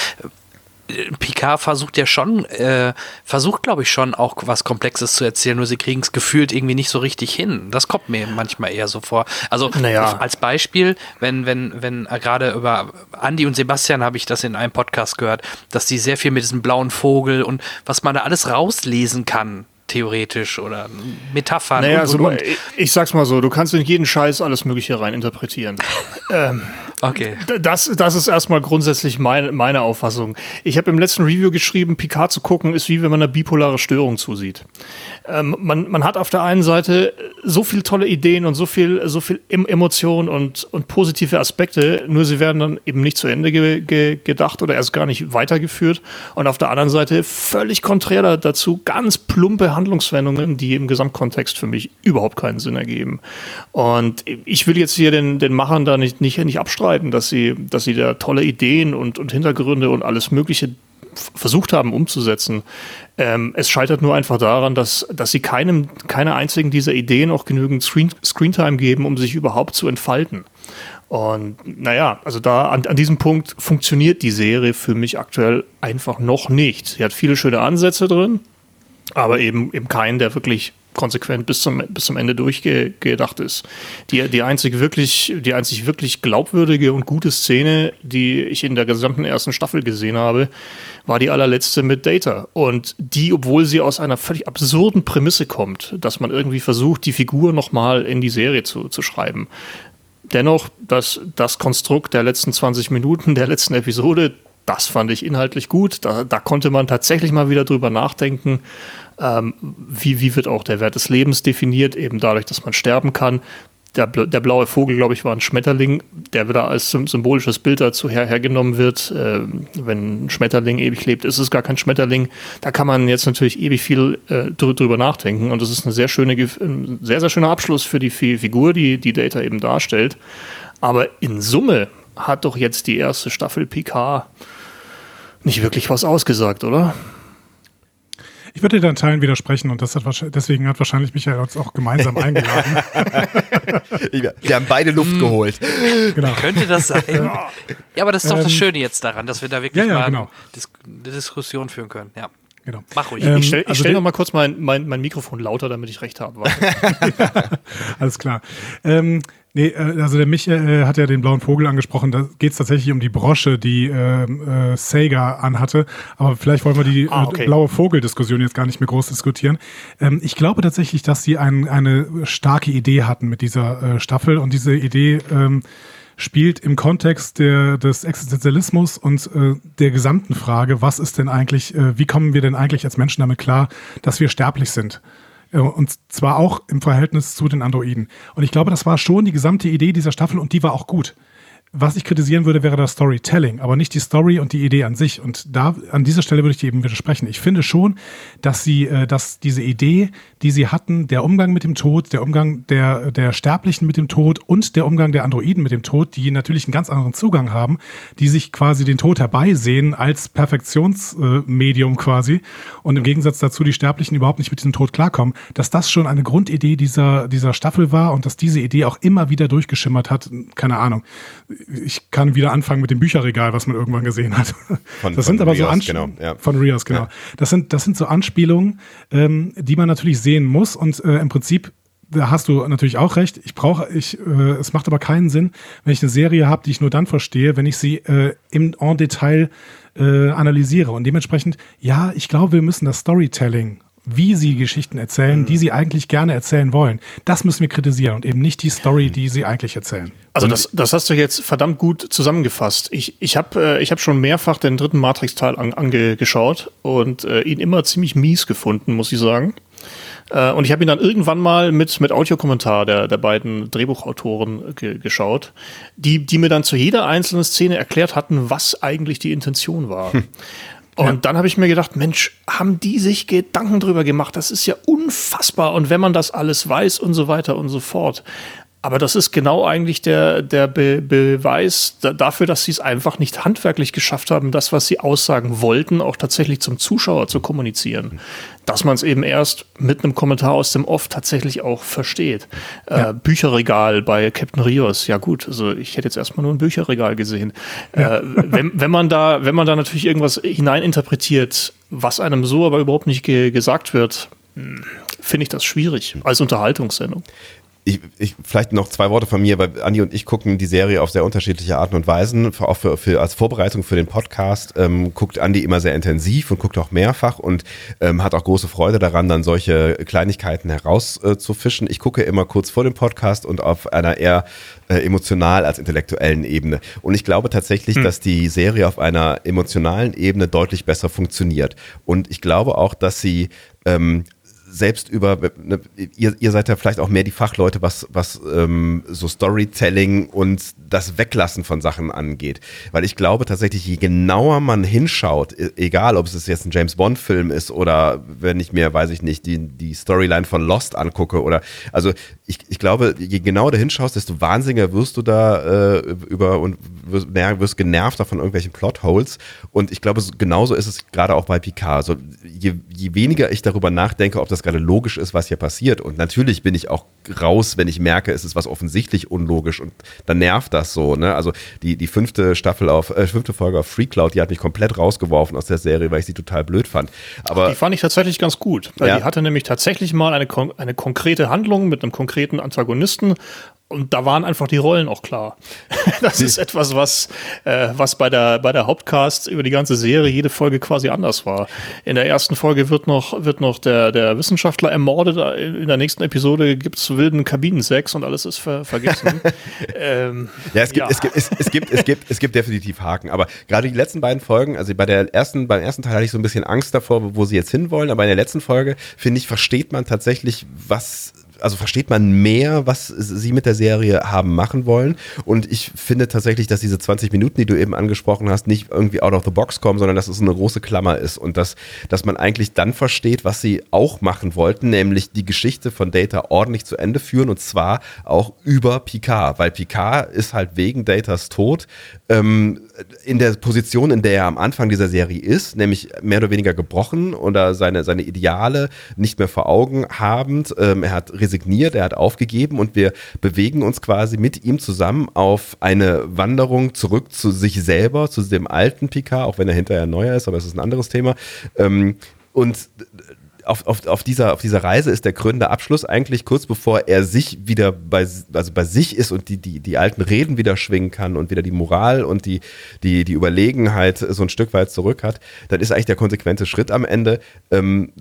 S1: Picard versucht ja schon, äh, versucht glaube ich schon auch was Komplexes zu erzählen, nur sie kriegen es gefühlt irgendwie nicht so richtig hin. Das kommt mir manchmal eher so vor. Also naja. als Beispiel, wenn, wenn, wenn äh, gerade über Andy und Sebastian habe ich das in einem Podcast gehört, dass die sehr viel mit diesem blauen Vogel und was man da alles rauslesen kann, theoretisch oder Metaphern.
S2: Naja, und, also, und, und. Ich, ich sag's mal so, du kannst in jeden Scheiß alles Mögliche rein interpretieren. ähm, Okay. Das, das ist erstmal grundsätzlich meine, meine Auffassung. Ich habe im letzten Review geschrieben, Picard zu gucken ist wie wenn man eine bipolare Störung zusieht. Ähm, man, man hat auf der einen Seite so viele tolle Ideen und so viel, so viel Emotionen und, und positive Aspekte, nur sie werden dann eben nicht zu Ende ge, ge, gedacht oder erst gar nicht weitergeführt. Und auf der anderen Seite völlig konträr dazu ganz plumpe Handlungswendungen, die im Gesamtkontext für mich überhaupt keinen Sinn ergeben. Und ich will jetzt hier den, den Machern da nicht, nicht, nicht abstreiten, dass sie, dass sie da tolle Ideen und, und Hintergründe und alles Mögliche versucht haben umzusetzen. Ähm, es scheitert nur einfach daran, dass, dass sie keinem, keiner einzigen dieser Ideen auch genügend Screen, Screentime geben, um sich überhaupt zu entfalten. Und naja, also da an, an diesem Punkt funktioniert die Serie für mich aktuell einfach noch nicht. Sie hat viele schöne Ansätze drin, aber eben, eben keinen, der wirklich konsequent bis zum, bis zum Ende durchgedacht ist. Die, die, einzig wirklich, die einzig wirklich glaubwürdige und gute Szene, die ich in der gesamten ersten Staffel gesehen habe, war die allerletzte mit Data. Und die, obwohl sie aus einer völlig absurden Prämisse kommt, dass man irgendwie versucht, die Figur nochmal in die Serie zu, zu schreiben. Dennoch, das, das Konstrukt der letzten 20 Minuten der letzten Episode, das fand ich inhaltlich gut. Da, da konnte man tatsächlich mal wieder drüber nachdenken, ähm, wie, wie wird auch der Wert des Lebens definiert, eben dadurch, dass man sterben kann. Der, der blaue Vogel, glaube ich, war ein Schmetterling, der wieder als symbolisches Bild dazu her, hergenommen wird. Äh, wenn ein Schmetterling ewig lebt, ist es gar kein Schmetterling. Da kann man jetzt natürlich ewig viel äh, drüber nachdenken. Und das ist eine sehr schöne, ein sehr, sehr schöner Abschluss für die Figur, die die Data eben darstellt. Aber in Summe hat doch jetzt die erste Staffel Picard nicht wirklich was ausgesagt, oder?
S4: Ich würde dir dann Teilen widersprechen und das hat deswegen hat wahrscheinlich Michael uns auch gemeinsam eingeladen.
S3: wir haben beide Luft geholt.
S1: Genau. Könnte das sein? Ja, aber das ist doch das ähm, Schöne jetzt daran, dass wir da wirklich ja, ja, mal genau. eine Diskussion führen können. Ja.
S2: Genau. Mach ruhig. Ähm, ich stelle also stell noch mal kurz mein, mein, mein Mikrofon lauter, damit ich recht habe.
S4: Alles klar. Ähm, Nee, äh, also der Michael äh, hat ja den blauen Vogel angesprochen. Da geht es tatsächlich um die Brosche, die äh, äh, Sega anhatte. Aber vielleicht wollen wir die ah, okay. äh, blaue Vogel-Diskussion jetzt gar nicht mehr groß diskutieren. Ähm, ich glaube tatsächlich, dass sie ein, eine starke Idee hatten mit dieser äh, Staffel. Und diese Idee ähm, spielt im Kontext der, des Existenzialismus und äh, der gesamten Frage, was ist denn eigentlich, äh, wie kommen wir denn eigentlich als Menschen damit klar, dass wir sterblich sind? Äh, und zwar auch im Verhältnis zu den Androiden. Und ich glaube, das war schon die gesamte Idee dieser Staffel und die war auch gut. Was ich kritisieren würde, wäre das Storytelling, aber nicht die Story und die Idee an sich. Und da an dieser Stelle würde ich dir eben widersprechen. Ich finde schon, dass sie, äh, dass diese Idee, die sie hatten, der Umgang mit dem Tod, der Umgang der, der Sterblichen mit dem Tod und der Umgang der Androiden mit dem Tod, die natürlich einen ganz anderen Zugang haben, die sich quasi den Tod herbeisehen als Perfektionsmedium äh, quasi und im Gegensatz dazu die Sterblichen überhaupt nicht mit diesem Tod klarkommen, dass das schon eine Grundidee dieser, dieser Staffel war und dass diese Idee auch immer wieder durchgeschimmert hat. Keine Ahnung ich kann wieder anfangen mit dem Bücherregal, was man irgendwann gesehen hat. Von, das sind aber Rios, so Anspielungen genau, ja. von Rios, genau. Ja. Das sind das sind so Anspielungen, ähm, die man natürlich sehen muss und äh, im Prinzip da hast du natürlich auch recht. Ich brauche, ich, äh, es macht aber keinen Sinn, wenn ich eine Serie habe, die ich nur dann verstehe, wenn ich sie äh, im en Detail äh, analysiere. Und dementsprechend, ja, ich glaube, wir müssen das Storytelling wie sie Geschichten erzählen, mhm. die sie eigentlich gerne erzählen wollen. Das müssen wir kritisieren und eben nicht die Story, die sie eigentlich erzählen.
S2: Also das, das hast du jetzt verdammt gut zusammengefasst. Ich, ich habe äh, ich hab schon mehrfach den dritten Matrix-Teil an, angeschaut und äh, ihn immer ziemlich mies gefunden, muss ich sagen. Äh, und ich habe ihn dann irgendwann mal mit, mit Audiokommentar der, der beiden Drehbuchautoren ge geschaut, die, die mir dann zu jeder einzelnen Szene erklärt hatten, was eigentlich die Intention war. Hm. Und ja. dann habe ich mir gedacht, Mensch, haben die sich Gedanken drüber gemacht? Das ist ja unfassbar. Und wenn man das alles weiß und so weiter und so fort. Aber das ist genau eigentlich der, der Be Beweis dafür, dass sie es einfach nicht handwerklich geschafft haben, das, was sie aussagen wollten, auch tatsächlich zum Zuschauer zu kommunizieren. Dass man es eben erst mit einem Kommentar aus dem Off tatsächlich auch versteht. Äh, ja. Äh, Bücherregal bei Captain Rios, ja gut, also ich hätte jetzt erstmal nur ein Bücherregal gesehen. Ja. Äh, wenn, wenn man da, wenn man da natürlich irgendwas hineininterpretiert, was einem so aber überhaupt nicht ge gesagt wird, hm, finde ich das schwierig als Unterhaltungssendung
S3: ich, ich, vielleicht noch zwei Worte von mir, weil Andi und ich gucken die Serie auf sehr unterschiedliche Arten und Weisen. Auch für, für als Vorbereitung für den Podcast ähm, guckt Andi immer sehr intensiv und guckt auch mehrfach und ähm, hat auch große Freude daran, dann solche Kleinigkeiten herauszufischen. Äh, ich gucke immer kurz vor dem Podcast und auf einer eher äh, emotional als intellektuellen Ebene. Und ich glaube tatsächlich, hm. dass die Serie auf einer emotionalen Ebene deutlich besser funktioniert. Und ich glaube auch, dass sie ähm, selbst über, ne, ihr, ihr seid ja vielleicht auch mehr die Fachleute, was, was ähm, so Storytelling und das Weglassen von Sachen angeht. Weil ich glaube tatsächlich, je genauer man hinschaut, e, egal ob es jetzt ein James Bond-Film ist oder wenn ich mir, weiß ich nicht, die, die Storyline von Lost angucke oder also ich, ich glaube, je genauer du hinschaust, desto wahnsinniger wirst du da äh, über und wirst, wirst genervter von irgendwelchen Plotholes. Und ich glaube, genauso ist es gerade auch bei Picard. Also je, je weniger ich darüber nachdenke, ob das gerade logisch ist, was hier passiert. Und natürlich bin ich auch raus, wenn ich merke, es ist was offensichtlich unlogisch und dann nervt das so. Ne? Also die, die fünfte Staffel auf, äh, fünfte Folge auf Free Cloud, die hat mich komplett rausgeworfen aus der Serie, weil ich sie total blöd fand. Aber
S2: die fand ich tatsächlich ganz gut. Weil ja. Die hatte nämlich tatsächlich mal eine, eine konkrete Handlung mit einem konkreten Antagonisten und da waren einfach die Rollen auch klar. Das ist etwas, was, äh, was bei der, bei der Hauptcast über die ganze Serie jede Folge quasi anders war. In der ersten Folge wird noch, wird noch der, der Wissenschaftler ermordet. In der nächsten Episode gibt es wilden Kabinensex und alles ist ver vergessen.
S3: ähm, ja, es gibt, ja. Es, gibt, es, es, gibt, es, gibt, es gibt definitiv Haken. Aber gerade die letzten beiden Folgen, also bei der ersten, beim ersten Teil hatte ich so ein bisschen Angst davor, wo sie jetzt hinwollen. Aber in der letzten Folge, finde ich, versteht man tatsächlich, was also versteht man mehr, was sie mit der Serie haben machen wollen. Und ich finde tatsächlich, dass diese 20 Minuten, die du eben angesprochen hast, nicht irgendwie out of the box kommen, sondern dass es eine große Klammer ist und dass, dass man eigentlich dann versteht, was sie auch machen wollten, nämlich die Geschichte von Data ordentlich zu Ende führen und zwar auch über Picard, weil Picard ist halt wegen Datas Tod ähm, in der Position, in der er am Anfang dieser Serie ist, nämlich mehr oder weniger gebrochen oder seine, seine Ideale nicht mehr vor Augen habend. Ähm, er hat resigniert, er hat aufgegeben und wir bewegen uns quasi mit ihm zusammen auf eine Wanderung zurück zu sich selber, zu dem alten Picard, auch wenn er hinterher neuer ist, aber es ist ein anderes Thema. Ähm, und auf, auf, auf, dieser, auf dieser Reise ist der krönende Abschluss eigentlich kurz bevor er sich wieder bei, also bei sich ist und die, die, die alten Reden wieder schwingen kann und wieder die Moral und die, die, die Überlegenheit so ein Stück weit zurück hat, dann ist eigentlich der konsequente Schritt am Ende, ähm,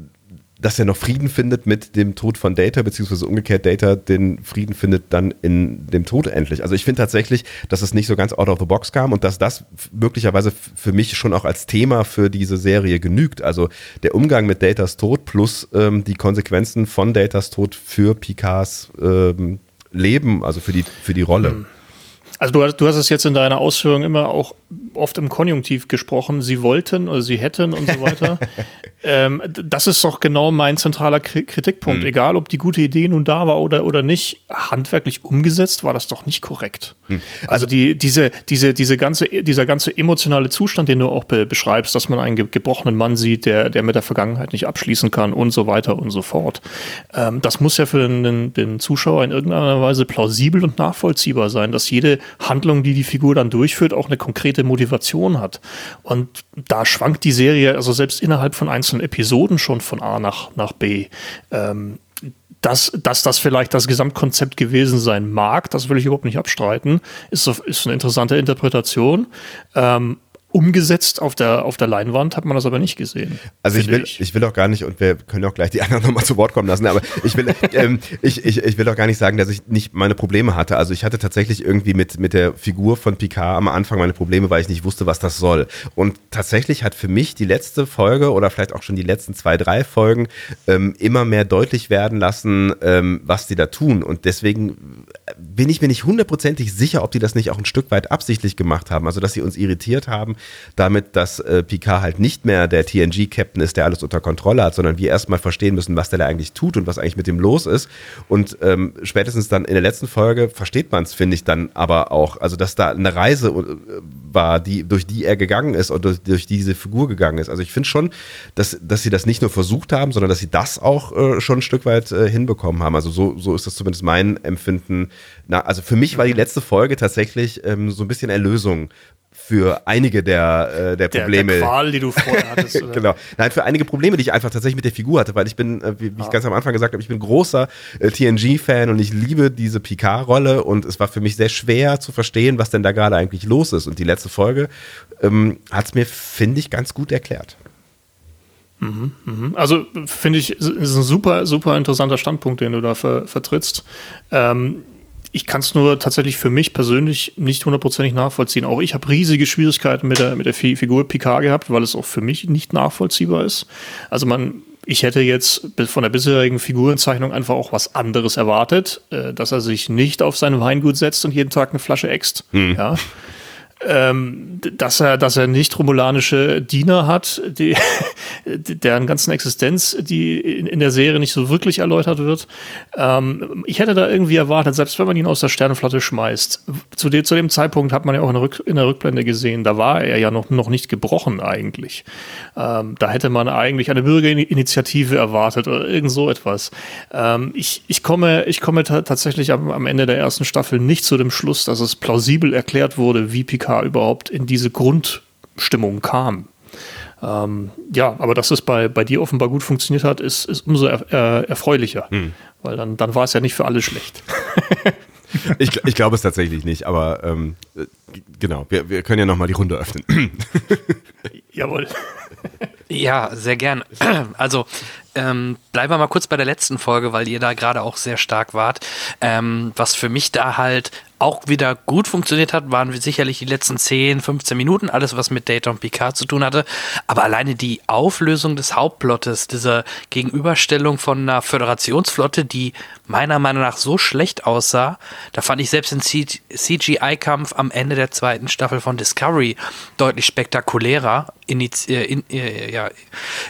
S3: dass er noch Frieden findet mit dem Tod von Data, beziehungsweise umgekehrt Data den Frieden findet dann in dem Tod endlich. Also ich finde tatsächlich, dass es nicht so ganz out of the box kam und dass das möglicherweise für mich schon auch als Thema für diese Serie genügt. Also der Umgang mit Datas Tod plus ähm, die Konsequenzen von Datas Tod für Picards ähm, Leben, also für die, für die Rolle.
S2: Also du hast, du hast es jetzt in deiner Ausführung immer auch oft im Konjunktiv gesprochen. Sie wollten oder sie hätten und so weiter. ähm, das ist doch genau mein zentraler Kritikpunkt. Mhm. Egal, ob die gute Idee nun da war oder, oder nicht, handwerklich umgesetzt war das doch nicht korrekt. Mhm. Also die, diese, diese, diese ganze, dieser ganze emotionale Zustand, den du auch be beschreibst, dass man einen gebrochenen Mann sieht, der, der mit der Vergangenheit nicht abschließen kann und so weiter und so fort. Ähm, das muss ja für den, den Zuschauer in irgendeiner Weise plausibel und nachvollziehbar sein, dass jede Handlung, die die Figur dann durchführt, auch eine konkrete Motivation hat. Und da schwankt die Serie, also selbst innerhalb von einzelnen Episoden schon von A nach, nach B. Ähm, dass, dass das vielleicht das Gesamtkonzept gewesen sein mag, das will ich überhaupt nicht abstreiten, ist, ist eine interessante Interpretation. Ähm, umgesetzt auf der, auf der Leinwand hat man das aber nicht gesehen.
S3: Also ich will, ich. ich. will auch gar nicht, und wir können auch gleich die anderen nochmal zu Wort kommen lassen, aber ich will, ähm, ich, ich, ich will auch gar nicht sagen, dass ich nicht meine Probleme hatte. Also ich hatte tatsächlich irgendwie mit, mit der Figur von Picard am Anfang meine Probleme, weil ich nicht wusste, was das soll. Und tatsächlich hat für mich die letzte Folge oder vielleicht auch schon die letzten zwei, drei Folgen ähm, immer mehr deutlich werden lassen, ähm, was die da tun. Und deswegen bin ich mir nicht hundertprozentig sicher, ob die das nicht auch ein Stück weit absichtlich gemacht haben. Also dass sie uns irritiert haben, damit, dass äh, Picard halt nicht mehr der TNG-Captain ist, der alles unter Kontrolle hat, sondern wir erstmal verstehen müssen, was der da eigentlich tut und was eigentlich mit dem los ist. Und ähm, spätestens dann in der letzten Folge versteht man es, finde ich, dann aber auch. Also, dass da eine Reise äh, war, die, durch die er gegangen ist und durch, durch diese Figur gegangen ist. Also ich finde schon, dass, dass sie das nicht nur versucht haben, sondern dass sie das auch äh, schon ein Stück weit äh, hinbekommen haben. Also so, so ist das zumindest mein Empfinden. Na, also für mich war die letzte Folge tatsächlich ähm, so ein bisschen Erlösung für einige der, äh, der Probleme. Der,
S2: der Qual, die du vorher hattest.
S3: Genau. Nein, für einige Probleme, die ich einfach tatsächlich mit der Figur hatte, weil ich bin, äh, wie, wie ah. ich ganz am Anfang gesagt habe, ich bin großer äh, TNG-Fan und ich liebe diese Picard-Rolle und es war für mich sehr schwer zu verstehen, was denn da gerade eigentlich los ist. Und die letzte Folge ähm, hat es mir, finde ich, ganz gut erklärt.
S2: Mhm, mhm. Also finde ich, ist ein super, super interessanter Standpunkt, den du da ver vertrittst. Ähm, ich kann es nur tatsächlich für mich persönlich nicht hundertprozentig nachvollziehen. Auch ich habe riesige Schwierigkeiten mit der, mit der Figur Picard gehabt, weil es auch für mich nicht nachvollziehbar ist. Also man, ich hätte jetzt von der bisherigen Figurenzeichnung einfach auch was anderes erwartet, äh, dass er sich nicht auf sein Weingut setzt und jeden Tag eine Flasche äxt. Hm. Ja ähm, dass er, dass er nicht romulanische Diener hat, die, deren ganzen Existenz, die in, in, der Serie nicht so wirklich erläutert wird. Ähm, ich hätte da irgendwie erwartet, selbst wenn man ihn aus der Sternenflotte schmeißt, zu, de, zu dem Zeitpunkt hat man ja auch in der, Rück, in der Rückblende gesehen, da war er ja noch, noch nicht gebrochen eigentlich. Ähm, da hätte man eigentlich eine Bürgerinitiative erwartet oder irgend so etwas. Ähm, ich, ich komme, ich komme tatsächlich am, am Ende der ersten Staffel nicht zu dem Schluss, dass es plausibel erklärt wurde, wie Picard PK überhaupt in diese Grundstimmung kam. Ähm, ja, aber dass es bei, bei dir offenbar gut funktioniert hat, ist, ist umso er, äh, erfreulicher. Hm. Weil dann, dann war es ja nicht für alle schlecht.
S3: ich, ich glaube es tatsächlich nicht, aber ähm, genau, wir, wir können ja nochmal die Runde öffnen.
S1: Jawohl. Ja, sehr gern. Also ähm, bleiben wir mal kurz bei der letzten Folge, weil ihr da gerade auch sehr stark wart. Ähm, was für mich da halt auch wieder gut funktioniert hat, waren sicherlich die letzten 10, 15 Minuten, alles was mit Data und Picard zu tun hatte. Aber alleine die Auflösung des Hauptplottes, diese Gegenüberstellung von einer Föderationsflotte, die meiner Meinung nach so schlecht aussah, da fand ich selbst den CGI-Kampf am Ende der zweiten Staffel von Discovery deutlich spektakulärer in, äh, in, äh, ja,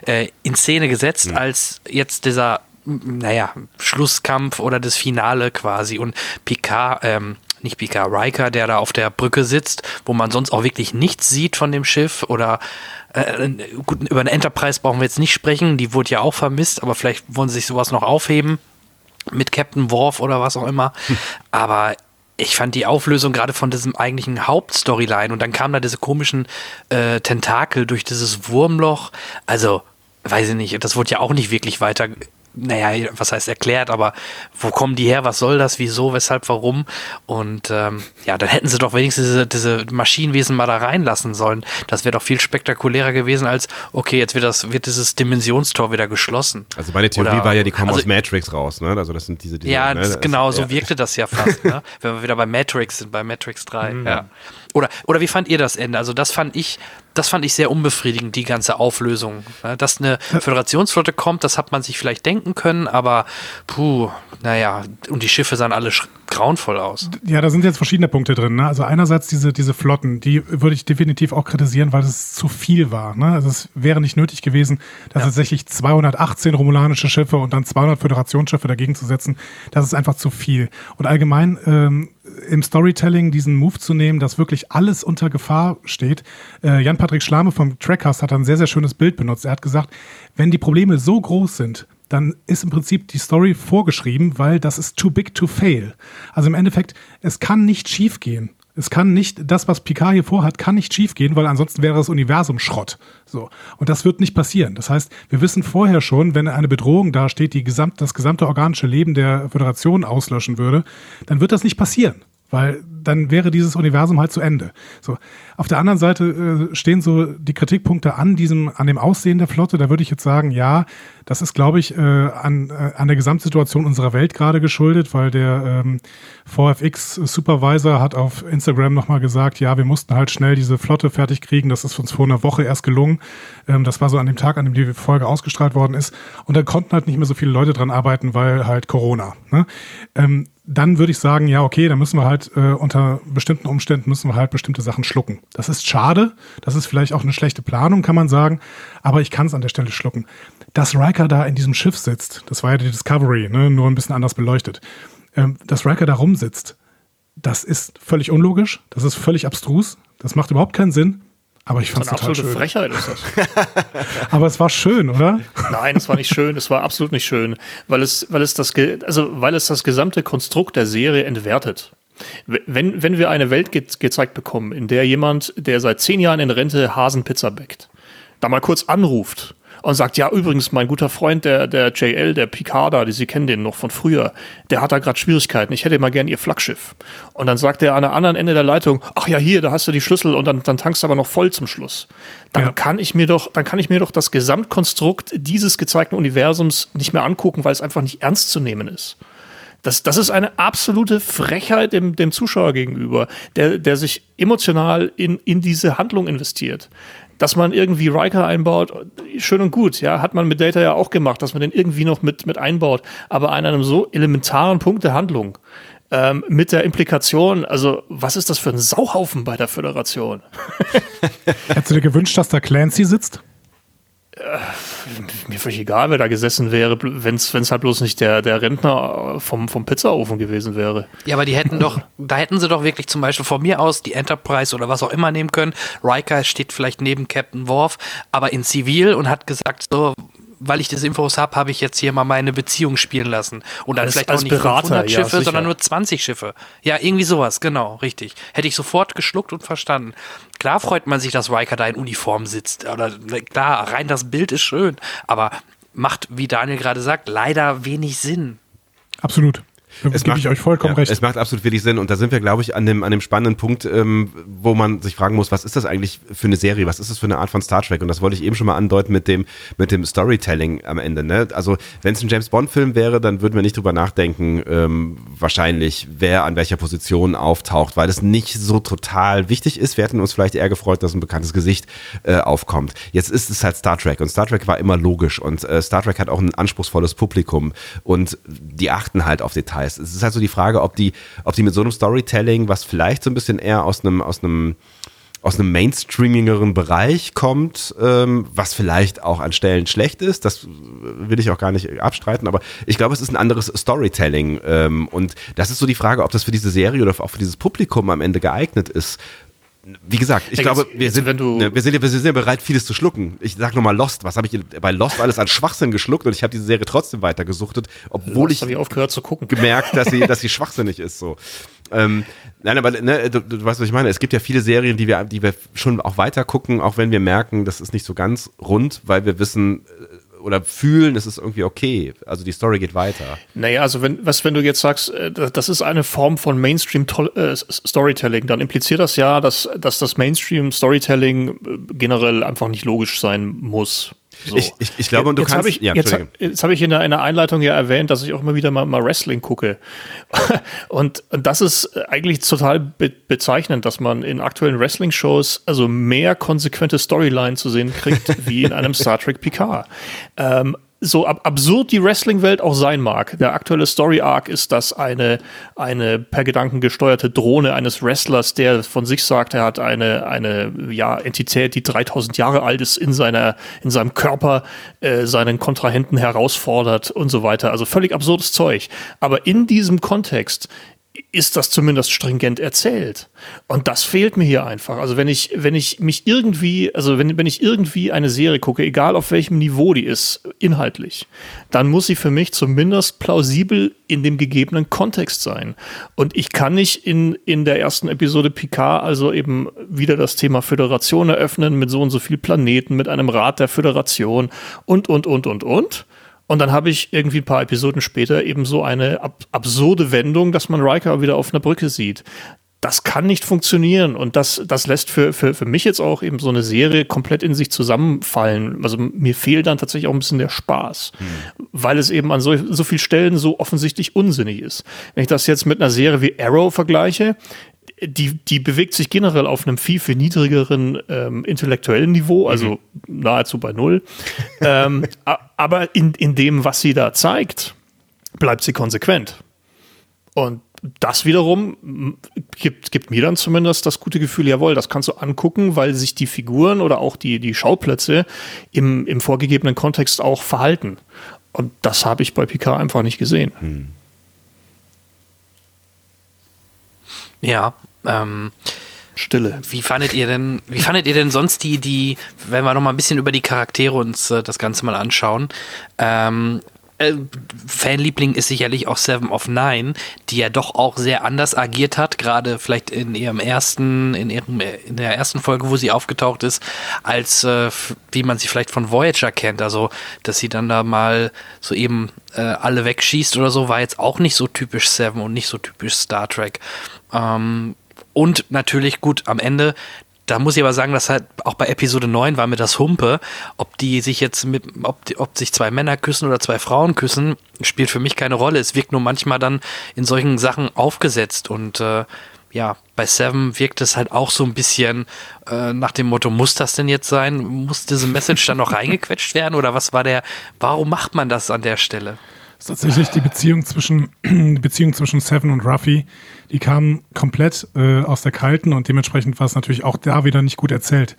S1: äh, in Szene gesetzt, mhm. als jetzt dieser naja, Schlusskampf oder das Finale quasi und Picard, ähm, nicht Picard, Riker, der da auf der Brücke sitzt, wo man sonst auch wirklich nichts sieht von dem Schiff oder äh, gut, über eine Enterprise brauchen wir jetzt nicht sprechen, die wurde ja auch vermisst, aber vielleicht wollen sie sich sowas noch aufheben mit Captain Worf oder was auch immer. Hm. Aber ich fand die Auflösung gerade von diesem eigentlichen Hauptstoryline und dann kamen da diese komischen äh, Tentakel durch dieses Wurmloch. Also, weiß ich nicht, das wurde ja auch nicht wirklich weiter naja, was heißt erklärt, aber wo kommen die her, was soll das, wieso, weshalb, warum? Und ähm, ja, dann hätten sie doch wenigstens diese, diese Maschinenwesen mal da reinlassen sollen. Das wäre doch viel spektakulärer gewesen als, okay, jetzt wird das, wird dieses Dimensionstor wieder geschlossen.
S3: Also meine Theorie Oder, war ja, die kommen also, aus Matrix raus, ne? Also das sind diese, diese
S1: Ja, ne? genau, so ja. wirkte das ja fast, ne? Wenn wir wieder bei Matrix sind, bei Matrix 3. Mhm. Ja. Oder, oder wie fand ihr das Ende? Also das fand ich, das fand ich sehr unbefriedigend, die ganze Auflösung. Dass eine Föderationsflotte kommt, das hat man sich vielleicht denken können, aber puh, naja, und die Schiffe sahen alle grauenvoll aus.
S4: Ja, da sind jetzt verschiedene Punkte drin. Ne? Also einerseits diese, diese Flotten, die würde ich definitiv auch kritisieren, weil es zu viel war. Ne? Also es wäre nicht nötig gewesen, da ja. tatsächlich 218 romulanische Schiffe und dann 200 Föderationsschiffe dagegen zu setzen. Das ist einfach zu viel. Und allgemein ähm, im Storytelling diesen Move zu nehmen, dass wirklich alles unter Gefahr steht. Äh, Jan-Patrick Schlame vom Trackcast hat ein sehr, sehr schönes Bild benutzt. Er hat gesagt, wenn die Probleme so groß sind, dann ist im Prinzip die Story vorgeschrieben, weil das ist too big to fail. Also im Endeffekt, es kann nicht schiefgehen. Es kann nicht, das, was Picard hier vorhat, kann nicht schiefgehen, weil ansonsten wäre das Universum Schrott. So. Und das wird nicht passieren. Das heißt, wir wissen vorher schon, wenn eine Bedrohung dasteht, die gesamt, das gesamte organische Leben der Föderation auslöschen würde, dann wird das nicht passieren weil dann wäre dieses Universum halt zu Ende. So. Auf der anderen Seite äh, stehen so die Kritikpunkte an diesem, an dem Aussehen der Flotte. Da würde ich jetzt sagen, ja, das ist, glaube ich, äh, an, äh, an der Gesamtsituation unserer Welt gerade geschuldet, weil der ähm, VFX-Supervisor hat auf Instagram nochmal gesagt, ja, wir mussten halt schnell diese Flotte fertig kriegen. Das ist uns vor einer Woche erst gelungen. Ähm, das war so an dem Tag, an dem die Folge ausgestrahlt worden ist. Und da konnten halt nicht mehr so viele Leute dran arbeiten, weil halt Corona. Ne? Ähm, dann würde ich sagen, ja, okay, dann müssen wir halt äh, unter bestimmten Umständen müssen wir halt bestimmte Sachen schlucken. Das ist schade, das ist vielleicht auch eine schlechte Planung, kann man sagen, aber ich kann es an der Stelle schlucken. Dass Riker da in diesem Schiff sitzt, das war ja die Discovery, ne, nur ein bisschen anders beleuchtet. Ähm, dass Riker da rumsitzt, das ist völlig unlogisch, das ist völlig abstrus, das macht überhaupt keinen Sinn. Aber ich fand es total absolute schön.
S2: Frechheit ist das.
S4: Aber es war schön, oder?
S2: Nein, es war nicht schön. Es war absolut nicht schön, weil es, weil es das, also weil es das gesamte Konstrukt der Serie entwertet. Wenn, wenn wir eine Welt ge gezeigt bekommen, in der jemand, der seit zehn Jahren in Rente Hasenpizza bäckt, da mal kurz anruft und sagt, ja, übrigens, mein guter Freund, der, der JL, der Picarda, die Sie kennen den noch von früher, der hat da gerade Schwierigkeiten. Ich hätte mal gern Ihr Flaggschiff. Und dann sagt er an der anderen Ende der Leitung, ach ja, hier, da hast du die Schlüssel und dann, dann tankst du aber noch voll zum Schluss. Dann ja. kann ich mir doch, dann kann ich mir doch das Gesamtkonstrukt dieses gezeigten Universums nicht mehr angucken, weil es einfach nicht ernst zu nehmen ist. Das, das ist eine absolute Frechheit dem, dem Zuschauer gegenüber, der, der sich emotional in, in diese Handlung investiert dass man irgendwie Riker einbaut, schön und gut, ja, hat man mit Data ja auch gemacht, dass man den irgendwie noch mit, mit einbaut. Aber an einem so elementaren Punkt der Handlung, ähm, mit der Implikation, also was ist das für ein Sauhaufen bei der Föderation?
S4: Hättest du dir gewünscht, dass da Clancy sitzt?
S2: Äh, mir völlig egal, wer da gesessen wäre, wenn es halt bloß nicht der, der Rentner vom, vom Pizzaofen gewesen wäre.
S1: Ja, aber die hätten doch, da hätten sie doch wirklich zum Beispiel von mir aus die Enterprise oder was auch immer nehmen können. Riker steht vielleicht neben Captain Worf, aber in Zivil und hat gesagt, so, weil ich das Infos habe, habe ich jetzt hier mal meine Beziehung spielen lassen. Und dann als, vielleicht auch nicht Berater, 500 Schiffe, ja, sondern nur 20 Schiffe. Ja, irgendwie sowas, genau, richtig. Hätte ich sofort geschluckt und verstanden. Klar freut man sich, dass Riker da in Uniform sitzt. Oder klar, rein das Bild ist schön. Aber macht, wie Daniel gerade sagt, leider wenig Sinn.
S4: Absolut. Es macht, ich euch vollkommen ja, recht.
S3: Es macht absolut wenig Sinn und da sind wir, glaube ich, an dem, an dem spannenden Punkt, ähm, wo man sich fragen muss, was ist das eigentlich für eine Serie, was ist das für eine Art von Star Trek? Und das wollte ich eben schon mal andeuten mit dem, mit dem Storytelling am Ende. Ne? Also wenn es ein James Bond-Film wäre, dann würden wir nicht drüber nachdenken, ähm, wahrscheinlich, wer an welcher Position auftaucht, weil es nicht so total wichtig ist. Wir hätten uns vielleicht eher gefreut, dass ein bekanntes Gesicht äh, aufkommt. Jetzt ist es halt Star Trek und Star Trek war immer logisch und äh, Star Trek hat auch ein anspruchsvolles Publikum und die achten halt auf Details heißt. Es ist halt so die Frage, ob die, ob die mit so einem Storytelling, was vielleicht so ein bisschen eher aus einem, aus einem aus einem mainstreamingeren Bereich kommt, ähm, was vielleicht auch an Stellen schlecht ist, das will ich auch gar nicht abstreiten, aber ich glaube, es ist ein anderes Storytelling ähm, und das ist so die Frage, ob das für diese Serie oder auch für dieses Publikum am Ende geeignet ist, wie gesagt, ich hey, glaube, wir sind, ne, wir, sind, wir sind ja bereit, vieles zu schlucken. Ich sag nochmal Lost. Was habe ich bei Lost alles an Schwachsinn geschluckt und ich habe diese Serie trotzdem weitergesuchtet, obwohl Lost ich,
S2: ich aufgehört zu gucken.
S3: gemerkt, dass sie, dass sie schwachsinnig ist. So. Ähm, nein, aber ne, du, du weißt, was ich meine. Es gibt ja viele Serien, die wir, die wir schon auch weiter gucken, auch wenn wir merken, das ist nicht so ganz rund, weil wir wissen, oder fühlen, es ist irgendwie okay. Also die Story geht weiter.
S2: Naja, also wenn, was, wenn du jetzt sagst, äh, das ist eine Form von Mainstream äh, Storytelling, dann impliziert das ja, dass, dass das Mainstream Storytelling äh, generell einfach nicht logisch sein muss.
S3: So. Ich, ich, ich, glaube, und du
S2: jetzt
S3: kannst.
S2: Ich, ja, jetzt jetzt habe ich in der, in der Einleitung ja erwähnt, dass ich auch immer wieder mal, mal Wrestling gucke. und, und das ist eigentlich total be bezeichnend, dass man in aktuellen Wrestling-Shows also mehr konsequente Storyline zu sehen kriegt, wie in einem Star Trek Picard. Ähm, so ab absurd die Wrestling-Welt auch sein mag. Der aktuelle Story-Arc ist, dass eine, eine per Gedanken gesteuerte Drohne eines Wrestlers, der von sich sagt, er hat eine, eine ja, Entität, die 3000 Jahre alt ist, in, seiner, in seinem Körper äh, seinen Kontrahenten herausfordert und so weiter. Also völlig absurdes Zeug. Aber in diesem Kontext ist das zumindest stringent erzählt. Und das fehlt mir hier einfach. Also wenn ich, wenn ich mich irgendwie, also wenn, wenn ich irgendwie eine Serie gucke, egal auf welchem Niveau die ist, inhaltlich, dann muss sie für mich zumindest plausibel in dem gegebenen Kontext sein. Und ich kann nicht in, in der ersten Episode Picard also eben wieder das Thema Föderation eröffnen mit so und so viel Planeten, mit einem Rat der Föderation und, und, und, und, und und dann habe ich irgendwie ein paar Episoden später eben so eine ab absurde Wendung, dass man Riker wieder auf einer Brücke sieht. Das kann nicht funktionieren und das, das lässt für, für, für mich jetzt auch eben so eine Serie komplett in sich zusammenfallen. Also mir fehlt dann tatsächlich auch ein bisschen der Spaß, hm. weil es eben an so, so vielen Stellen so offensichtlich unsinnig ist. Wenn ich das jetzt mit einer Serie wie Arrow vergleiche, die, die bewegt sich generell auf einem viel, viel niedrigeren ähm, intellektuellen Niveau, also mhm. nahezu bei Null. ähm, aber in, in dem, was sie da zeigt, bleibt sie konsequent. Und das wiederum gibt, gibt mir dann zumindest das gute Gefühl, jawohl, das kannst du angucken, weil sich die Figuren oder auch die, die Schauplätze im, im vorgegebenen Kontext auch verhalten. Und das habe ich bei Picard einfach nicht gesehen. Hm.
S1: Ja, ähm, Stille. Wie fandet ihr denn, wie fandet ihr denn sonst die, die, wenn wir noch mal ein bisschen über die Charaktere uns äh, das Ganze mal anschauen, ähm, äh, Fanliebling ist sicherlich auch Seven of Nine, die ja doch auch sehr anders agiert hat, gerade vielleicht in ihrem ersten, in ihrem, in der ersten Folge, wo sie aufgetaucht ist, als äh, wie man sie vielleicht von Voyager kennt. Also, dass sie dann da mal so eben äh, alle wegschießt oder so, war jetzt auch nicht so typisch Seven und nicht so typisch Star Trek. Ähm, und natürlich gut am Ende, da muss ich aber sagen, dass halt auch bei Episode 9 war mir das Humpe, ob die sich jetzt mit, ob, die, ob sich zwei Männer küssen oder zwei Frauen küssen, spielt für mich keine Rolle. Es wirkt nur manchmal dann in solchen Sachen aufgesetzt und äh, ja, bei Seven wirkt es halt auch so ein bisschen äh, nach dem Motto, muss das denn jetzt sein? Muss diese Message dann noch reingequetscht werden? Oder was war der, warum macht man das an der Stelle?
S4: tatsächlich die Beziehung zwischen, die Beziehung zwischen Seven und Ruffy, die kam komplett äh, aus der Kalten und dementsprechend war es natürlich auch da wieder nicht gut erzählt.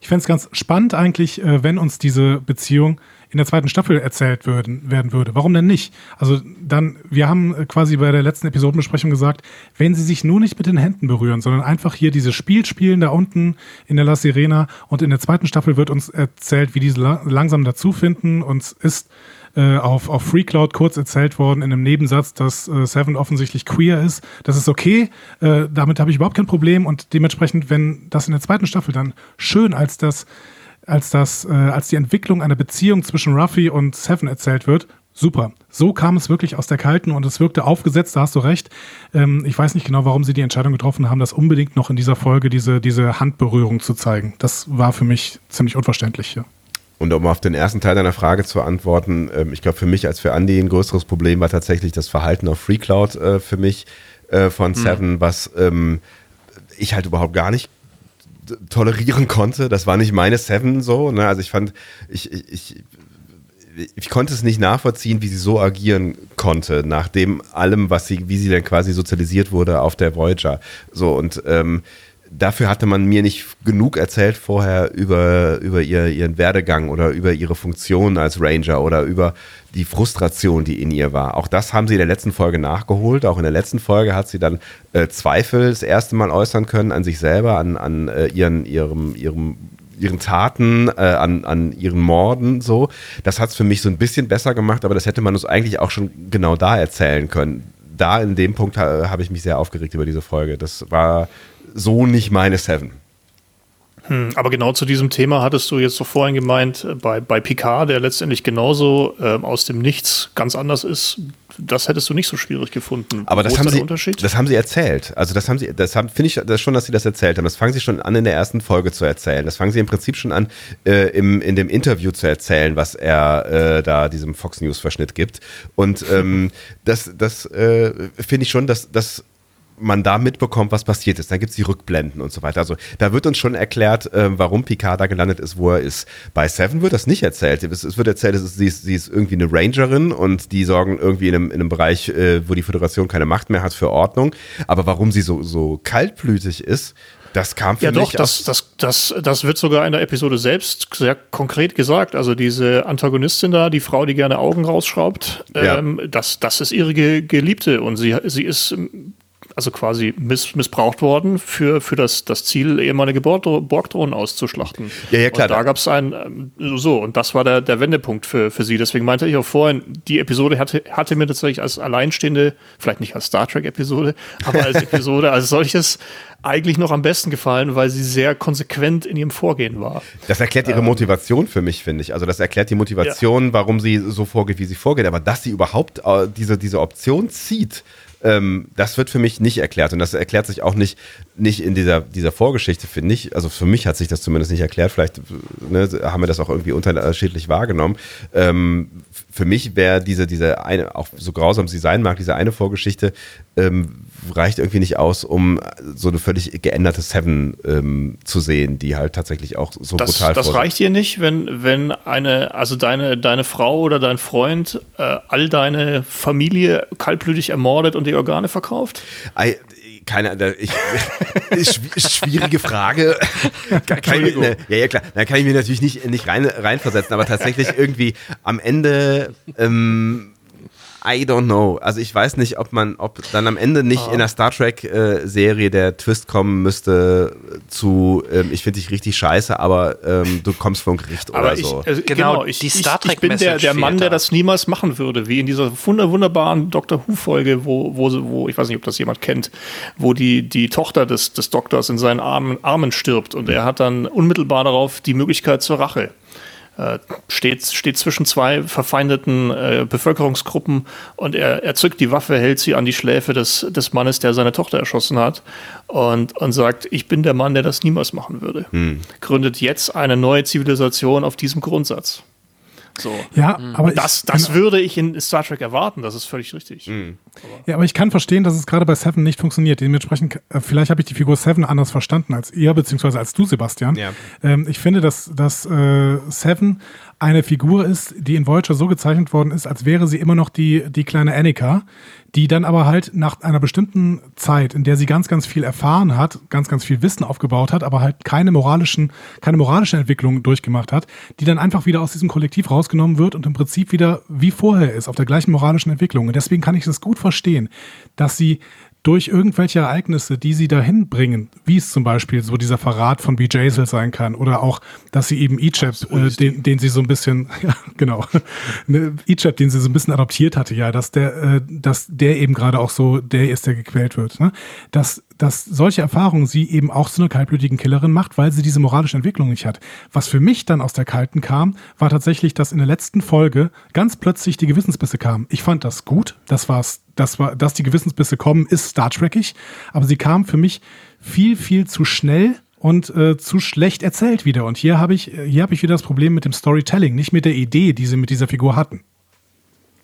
S4: Ich fände es ganz spannend eigentlich, äh, wenn uns diese Beziehung in der zweiten Staffel erzählt würden, werden würde. Warum denn nicht? Also dann, wir haben äh, quasi bei der letzten Episodenbesprechung gesagt, wenn sie sich nur nicht mit den Händen berühren, sondern einfach hier dieses Spiel spielen da unten in der La Sirena und in der zweiten Staffel wird uns erzählt, wie diese la langsam dazufinden. Uns ist äh, auf, auf FreeCloud kurz erzählt worden in einem Nebensatz, dass äh, Seven offensichtlich queer ist. Das ist okay, äh, damit habe ich überhaupt kein Problem und dementsprechend, wenn das in der zweiten Staffel dann schön als das, als das, äh, als die Entwicklung einer Beziehung zwischen Ruffy und Seven erzählt wird, super. So kam es wirklich aus der Kalten und es wirkte aufgesetzt, da hast du recht. Ähm, ich weiß nicht genau, warum sie die Entscheidung getroffen haben, das unbedingt noch in dieser Folge diese, diese Handberührung zu zeigen. Das war für mich ziemlich unverständlich. Ja.
S3: Und um auf den ersten Teil deiner Frage zu antworten, ähm, ich glaube, für mich als für Andy ein größeres Problem war tatsächlich das Verhalten auf FreeCloud äh, für mich äh, von mhm. Seven, mhm. was ähm, ich halt überhaupt gar nicht tolerieren konnte. Das war nicht meine Seven so. Ne? Also ich fand, ich, ich, ich, ich konnte es nicht nachvollziehen, wie sie so agieren konnte, nach dem allem, was sie, wie sie denn quasi sozialisiert wurde auf der Voyager. So und ähm, dafür hatte man mir nicht genug erzählt vorher über, über ihr, ihren Werdegang oder über ihre Funktion als Ranger oder über die Frustration, die in ihr war. Auch das haben sie in der letzten Folge nachgeholt. Auch in der letzten Folge hat sie dann äh, Zweifel das erste Mal äußern können an sich selber, an, an äh, ihren, ihrem, ihrem ihren Taten, äh, an, an ihren Morden so. Das hat es für mich so ein bisschen besser gemacht, aber das hätte man uns eigentlich auch schon genau da erzählen können. Da in dem Punkt habe ich mich sehr aufgeregt über diese Folge. Das war so nicht meine Seven.
S2: Hm, aber genau zu diesem Thema hattest du jetzt so vorhin gemeint, äh, bei, bei Picard, der letztendlich genauso äh, aus dem Nichts ganz anders ist, das hättest du nicht so schwierig gefunden.
S3: Aber das haben, sie, das haben sie erzählt. Also das haben sie, das haben, finde ich das schon, dass sie das erzählt haben. Das fangen sie schon an in der ersten Folge zu erzählen. Das fangen sie im Prinzip schon an, äh, im, in dem Interview zu erzählen, was er äh, da diesem Fox News Verschnitt gibt. Und ähm, das, das äh, finde ich schon, dass, dass man da mitbekommt, was passiert ist. Dann gibt es die Rückblenden und so weiter. Also da wird uns schon erklärt, äh, warum Picard da gelandet ist, wo er ist. Bei Seven wird das nicht erzählt. Es, es wird erzählt, es ist, sie, ist, sie ist irgendwie eine Rangerin und die sorgen irgendwie in einem, in einem Bereich, äh, wo die Föderation keine Macht mehr hat, für Ordnung. Aber warum sie so, so kaltblütig ist, das kam für
S2: ja,
S3: mich
S2: doch, das, das, das, das wird sogar in der Episode selbst sehr konkret gesagt. Also diese Antagonistin da, die Frau, die gerne Augen rausschraubt,
S3: Ja.
S2: ähm, das, das ist ihre Ge- Geliebte und sie, sie ist also quasi miss, missbraucht worden für, für das, das Ziel, ehemalige Borg- Borgdrohnen auszuschlachten.
S3: Ja, ja, klar.
S2: Und da gab es ein, ähm, so, und das war der, der Wendepunkt für, für sie. Deswegen meinte ich auch vorhin, die Episode hatte, hatte mir tatsächlich als alleinstehende, vielleicht nicht als Star Trek-Episode, aber als Episode als solches eigentlich noch am besten gefallen, weil sie sehr konsequent in ihrem Vorgehen war.
S3: Das erklärt ihre Motivation für mich, finde ich. Also das erklärt die Motivation, warum sie so vorgeht, wie sie vorgeht. Aber dass sie überhaupt äh, diese, diese Option zieht, ähm, das wird für mich nicht erklärt. Und das erklärt sich auch nicht, nicht in dieser, dieser Vorgeschichte, finde ich. Also für mich hat sich das zumindest nicht erklärt. Vielleicht ne, haben wir das auch irgendwie unterschiedlich wahrgenommen. Ähm, für mich wäre diese, diese eine, auch so grausam sie sein mag, diese eine Vorgeschichte, ähm, reicht irgendwie nicht aus, um so eine völlig geänderte Seven ähm, zu sehen, die halt tatsächlich auch so
S2: Das,
S3: brutal
S2: das reicht dir nicht, wenn, wenn eine, also deine, deine Frau oder dein Freund äh, all deine Familie kaltblütig ermordet und die Organe verkauft?
S3: Ei, keine ich, schwierige Frage. Ich, ne, ja, ja, klar. Da kann ich mir natürlich nicht, nicht rein, reinversetzen, aber tatsächlich irgendwie am Ende, ähm, I don't know. Also ich weiß nicht, ob man, ob dann am Ende nicht in der Star Trek äh, Serie der Twist kommen müsste zu, ähm, ich finde dich richtig scheiße, aber ähm, du kommst vom Gericht oder
S2: Aber ich,
S3: so.
S2: also,
S1: Genau,
S2: genau, ich,
S1: die
S2: ich,
S1: Star
S2: ich bin der, der Mann, der
S1: da.
S2: das niemals machen würde, wie in dieser wunder, wunderbaren Dr. Who-Folge, wo, wo, sie- wo, ich weiß nicht, ob das jemand kennt, wo die, die Tochter des, des Doktors in seinen Armen, Armen stirbt und er hat dann unmittelbar darauf die Möglichkeit zur Rache. Äh, steht, steht zwischen zwei verfeindeten äh, Bevölkerungsgruppen und er, er zückt die Waffe, hält sie an die Schläfe des, des Mannes, der seine Tochter erschossen hat und, und sagt, ich bin der Mann, der das niemals machen würde. Gründet jetzt eine neue Zivilisation auf diesem Grundsatz. So.
S4: Ja, aber
S2: Das,
S4: ich,
S2: das würde ich in Star Trek erwarten, das ist völlig richtig.
S4: Ja, aber ich kann verstehen, dass es gerade bei Seven nicht funktioniert. Dementsprechend, äh, vielleicht habe ich die Figur Seven anders verstanden als ihr, beziehungsweise als du, Sebastian.
S3: Ja.
S4: Ähm, ich finde, dass, dass äh, Seven eine Figur ist, die in Voyager so gezeichnet worden ist, als wäre sie immer noch die, die kleine Annika, die dann aber halt nach einer bestimmten Zeit, in der sie ganz, ganz viel erfahren hat, ganz, ganz viel Wissen aufgebaut hat, aber halt keine moralischen, keine moralische Entwicklung durchgemacht hat, die dann einfach wieder aus diesem Kollektiv rausgenommen wird und im Prinzip wieder wie vorher ist, auf der gleichen moralischen Entwicklung. Und deswegen kann ich es gut verstehen, dass sie durch irgendwelche Ereignisse, die sie dahin bringen, wie es zum Beispiel so dieser Verrat von B. Jaisel sein kann oder auch, dass sie eben Ichab, äh, den, den sie so ein bisschen, ja, genau, ne, Ichab, den sie so ein bisschen adoptiert hatte, ja, dass der, äh, dass der eben gerade auch so der ist, der gequält wird, ne? dass, dass solche Erfahrungen sie eben auch zu einer kaltblütigen Killerin macht, weil sie diese moralische Entwicklung nicht hat. Was für mich dann aus der Kalten kam, war tatsächlich, dass in der letzten Folge ganz plötzlich die Gewissensbisse kamen. Ich fand das gut, das war's das war, dass die Gewissensbisse kommen, ist Star Trekig, aber sie kam für mich viel, viel zu schnell und äh, zu schlecht erzählt wieder. Und hier habe ich, hier habe ich wieder das Problem mit dem Storytelling, nicht mit der Idee, die sie mit dieser Figur hatten.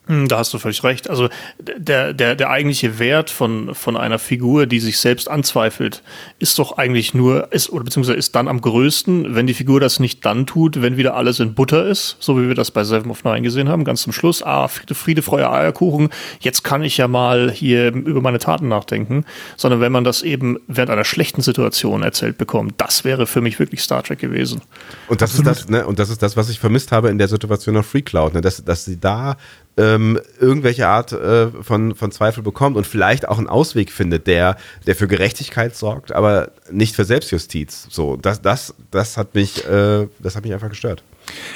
S2: Hm, Da hast du völlig recht. Also der, der, der eigentliche Wert von, von einer Figur, die sich selbst anzweifelt, ist doch eigentlich nur, ist, oder beziehungsweise ist dann am größten, wenn die Figur das nicht dann tut, wenn wieder alles in Butter ist, so wie wir das bei Seven of Nine gesehen haben, ganz zum Schluss, ah, Friede, Friede Freude, Eierkuchen, jetzt kann ich ja mal hier über meine Taten nachdenken, sondern wenn man das eben während einer schlechten Situation erzählt bekommt, das wäre für mich wirklich Star Trek gewesen.
S3: Und das ist das, ne, und das ist das, was ich vermisst habe in der Situation auf Free Cloud, ne, dass, dass sie da ähm, irgendwelche Art äh, von, von Zweifel bekommt und vielleicht auch einen Ausweg findet, der, der für Gerechtigkeit sorgt, aber nicht für Selbstjustiz. So, das, das, das hat mich, äh, das hat mich einfach gestört.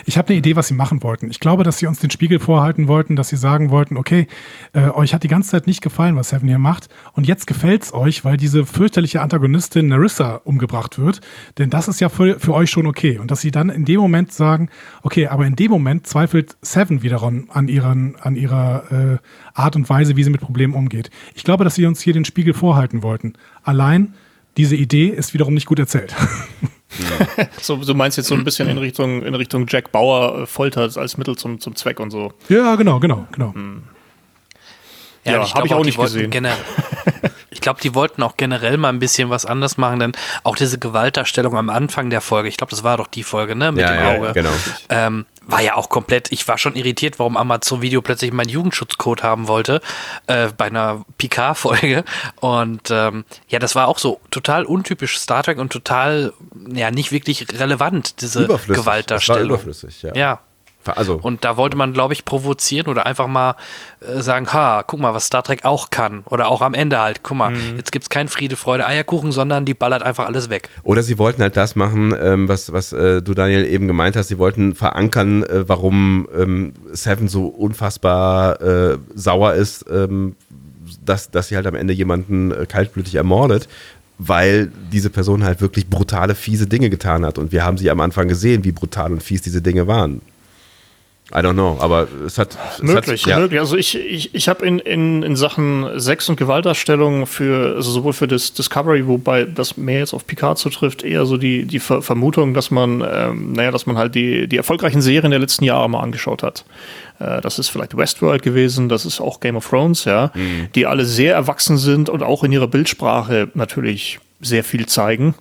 S4: Ich habe eine Idee, was sie machen wollten. Ich glaube, dass sie uns den Spiegel vorhalten wollten, dass sie sagen wollten, okay, äh, euch hat die ganze Zeit nicht gefallen, was Seven hier macht. Und jetzt gefällt's euch, weil diese fürchterliche Antagonistin Narissa umgebracht wird. Denn das ist ja für, für euch schon okay. Und dass sie dann in dem Moment sagen, okay, aber in dem Moment zweifelt Seven wiederum an, ihren, an ihrer äh, Art und Weise, wie sie mit Problemen umgeht. Ich glaube, dass sie uns hier den Spiegel vorhalten wollten. Allein diese Idee ist wiederum nicht gut erzählt.
S2: So, du meinst jetzt so ein bisschen in Richtung, in Richtung Jack Bauer äh, Folter als Mittel zum, zum Zweck und so.
S4: ja, genau, genau, genau.
S2: Ja,
S1: und
S2: hab ich auch
S1: die
S2: nicht gesehen.
S1: Generell, Ich glaube, die wollten auch generell mal ein bisschen was anders machen, denn auch diese Gewaltdarstellung am Anfang der Folge, ich glaube, das war doch die Folge, ne, mit
S3: Ja,
S1: dem
S3: ja,
S1: Auge.
S3: genau.
S1: Ähm, war ja auch komplett, ich war schon irritiert, warum Amazon Video plötzlich meinen Jugendschutzcode haben wollte, äh, bei einer Picard-Folge. Und ähm, ja, das war auch so total untypisch Star Trek und total, ja, nicht wirklich relevant, diese
S3: Überflüssig. Das war
S1: Gewaltdarstellung.
S3: überflüssig, ja.
S1: Ja.
S3: Also,
S1: Und da wollte man, glaube ich, provozieren oder einfach mal äh, sagen, ha, guck mal, was Star Trek auch kann. Oder auch am Ende halt, guck mal, jetzt gibt's kein Friede, Freude, Eierkuchen, sondern die ballert einfach alles weg.
S3: Oder sie wollten halt das machen, ähm, was, was äh, du, Daniel, eben gemeint hast. Sie wollten verankern, äh, warum ähm, Seven so unfassbar äh, sauer ist, ähm, dass, dass sie halt am Ende jemanden äh, kaltblütig ermordet, weil diese Person halt wirklich brutale, fiese Dinge getan hat. Und wir haben sie am Anfang gesehen, wie brutal und fies diese Dinge waren. I don't know, aber es hat. Es
S2: Möglich,
S3: hat, ja.
S2: möglich. Also ich, ich, ich habe in, in, in Sachen Sex- und Gewaltdarstellung für, also sowohl für das Discovery, wobei das mehr jetzt auf Picard zutrifft, eher so die, die Ver Vermutung, dass man, ähm, naja, dass man halt die, die erfolgreichen Serien der letzten Jahre mal angeschaut hat. Äh, das ist vielleicht Westworld gewesen, das ist auch Game of Thrones, ja, die alle sehr erwachsen sind und auch in ihrer Bildsprache natürlich sehr viel zeigen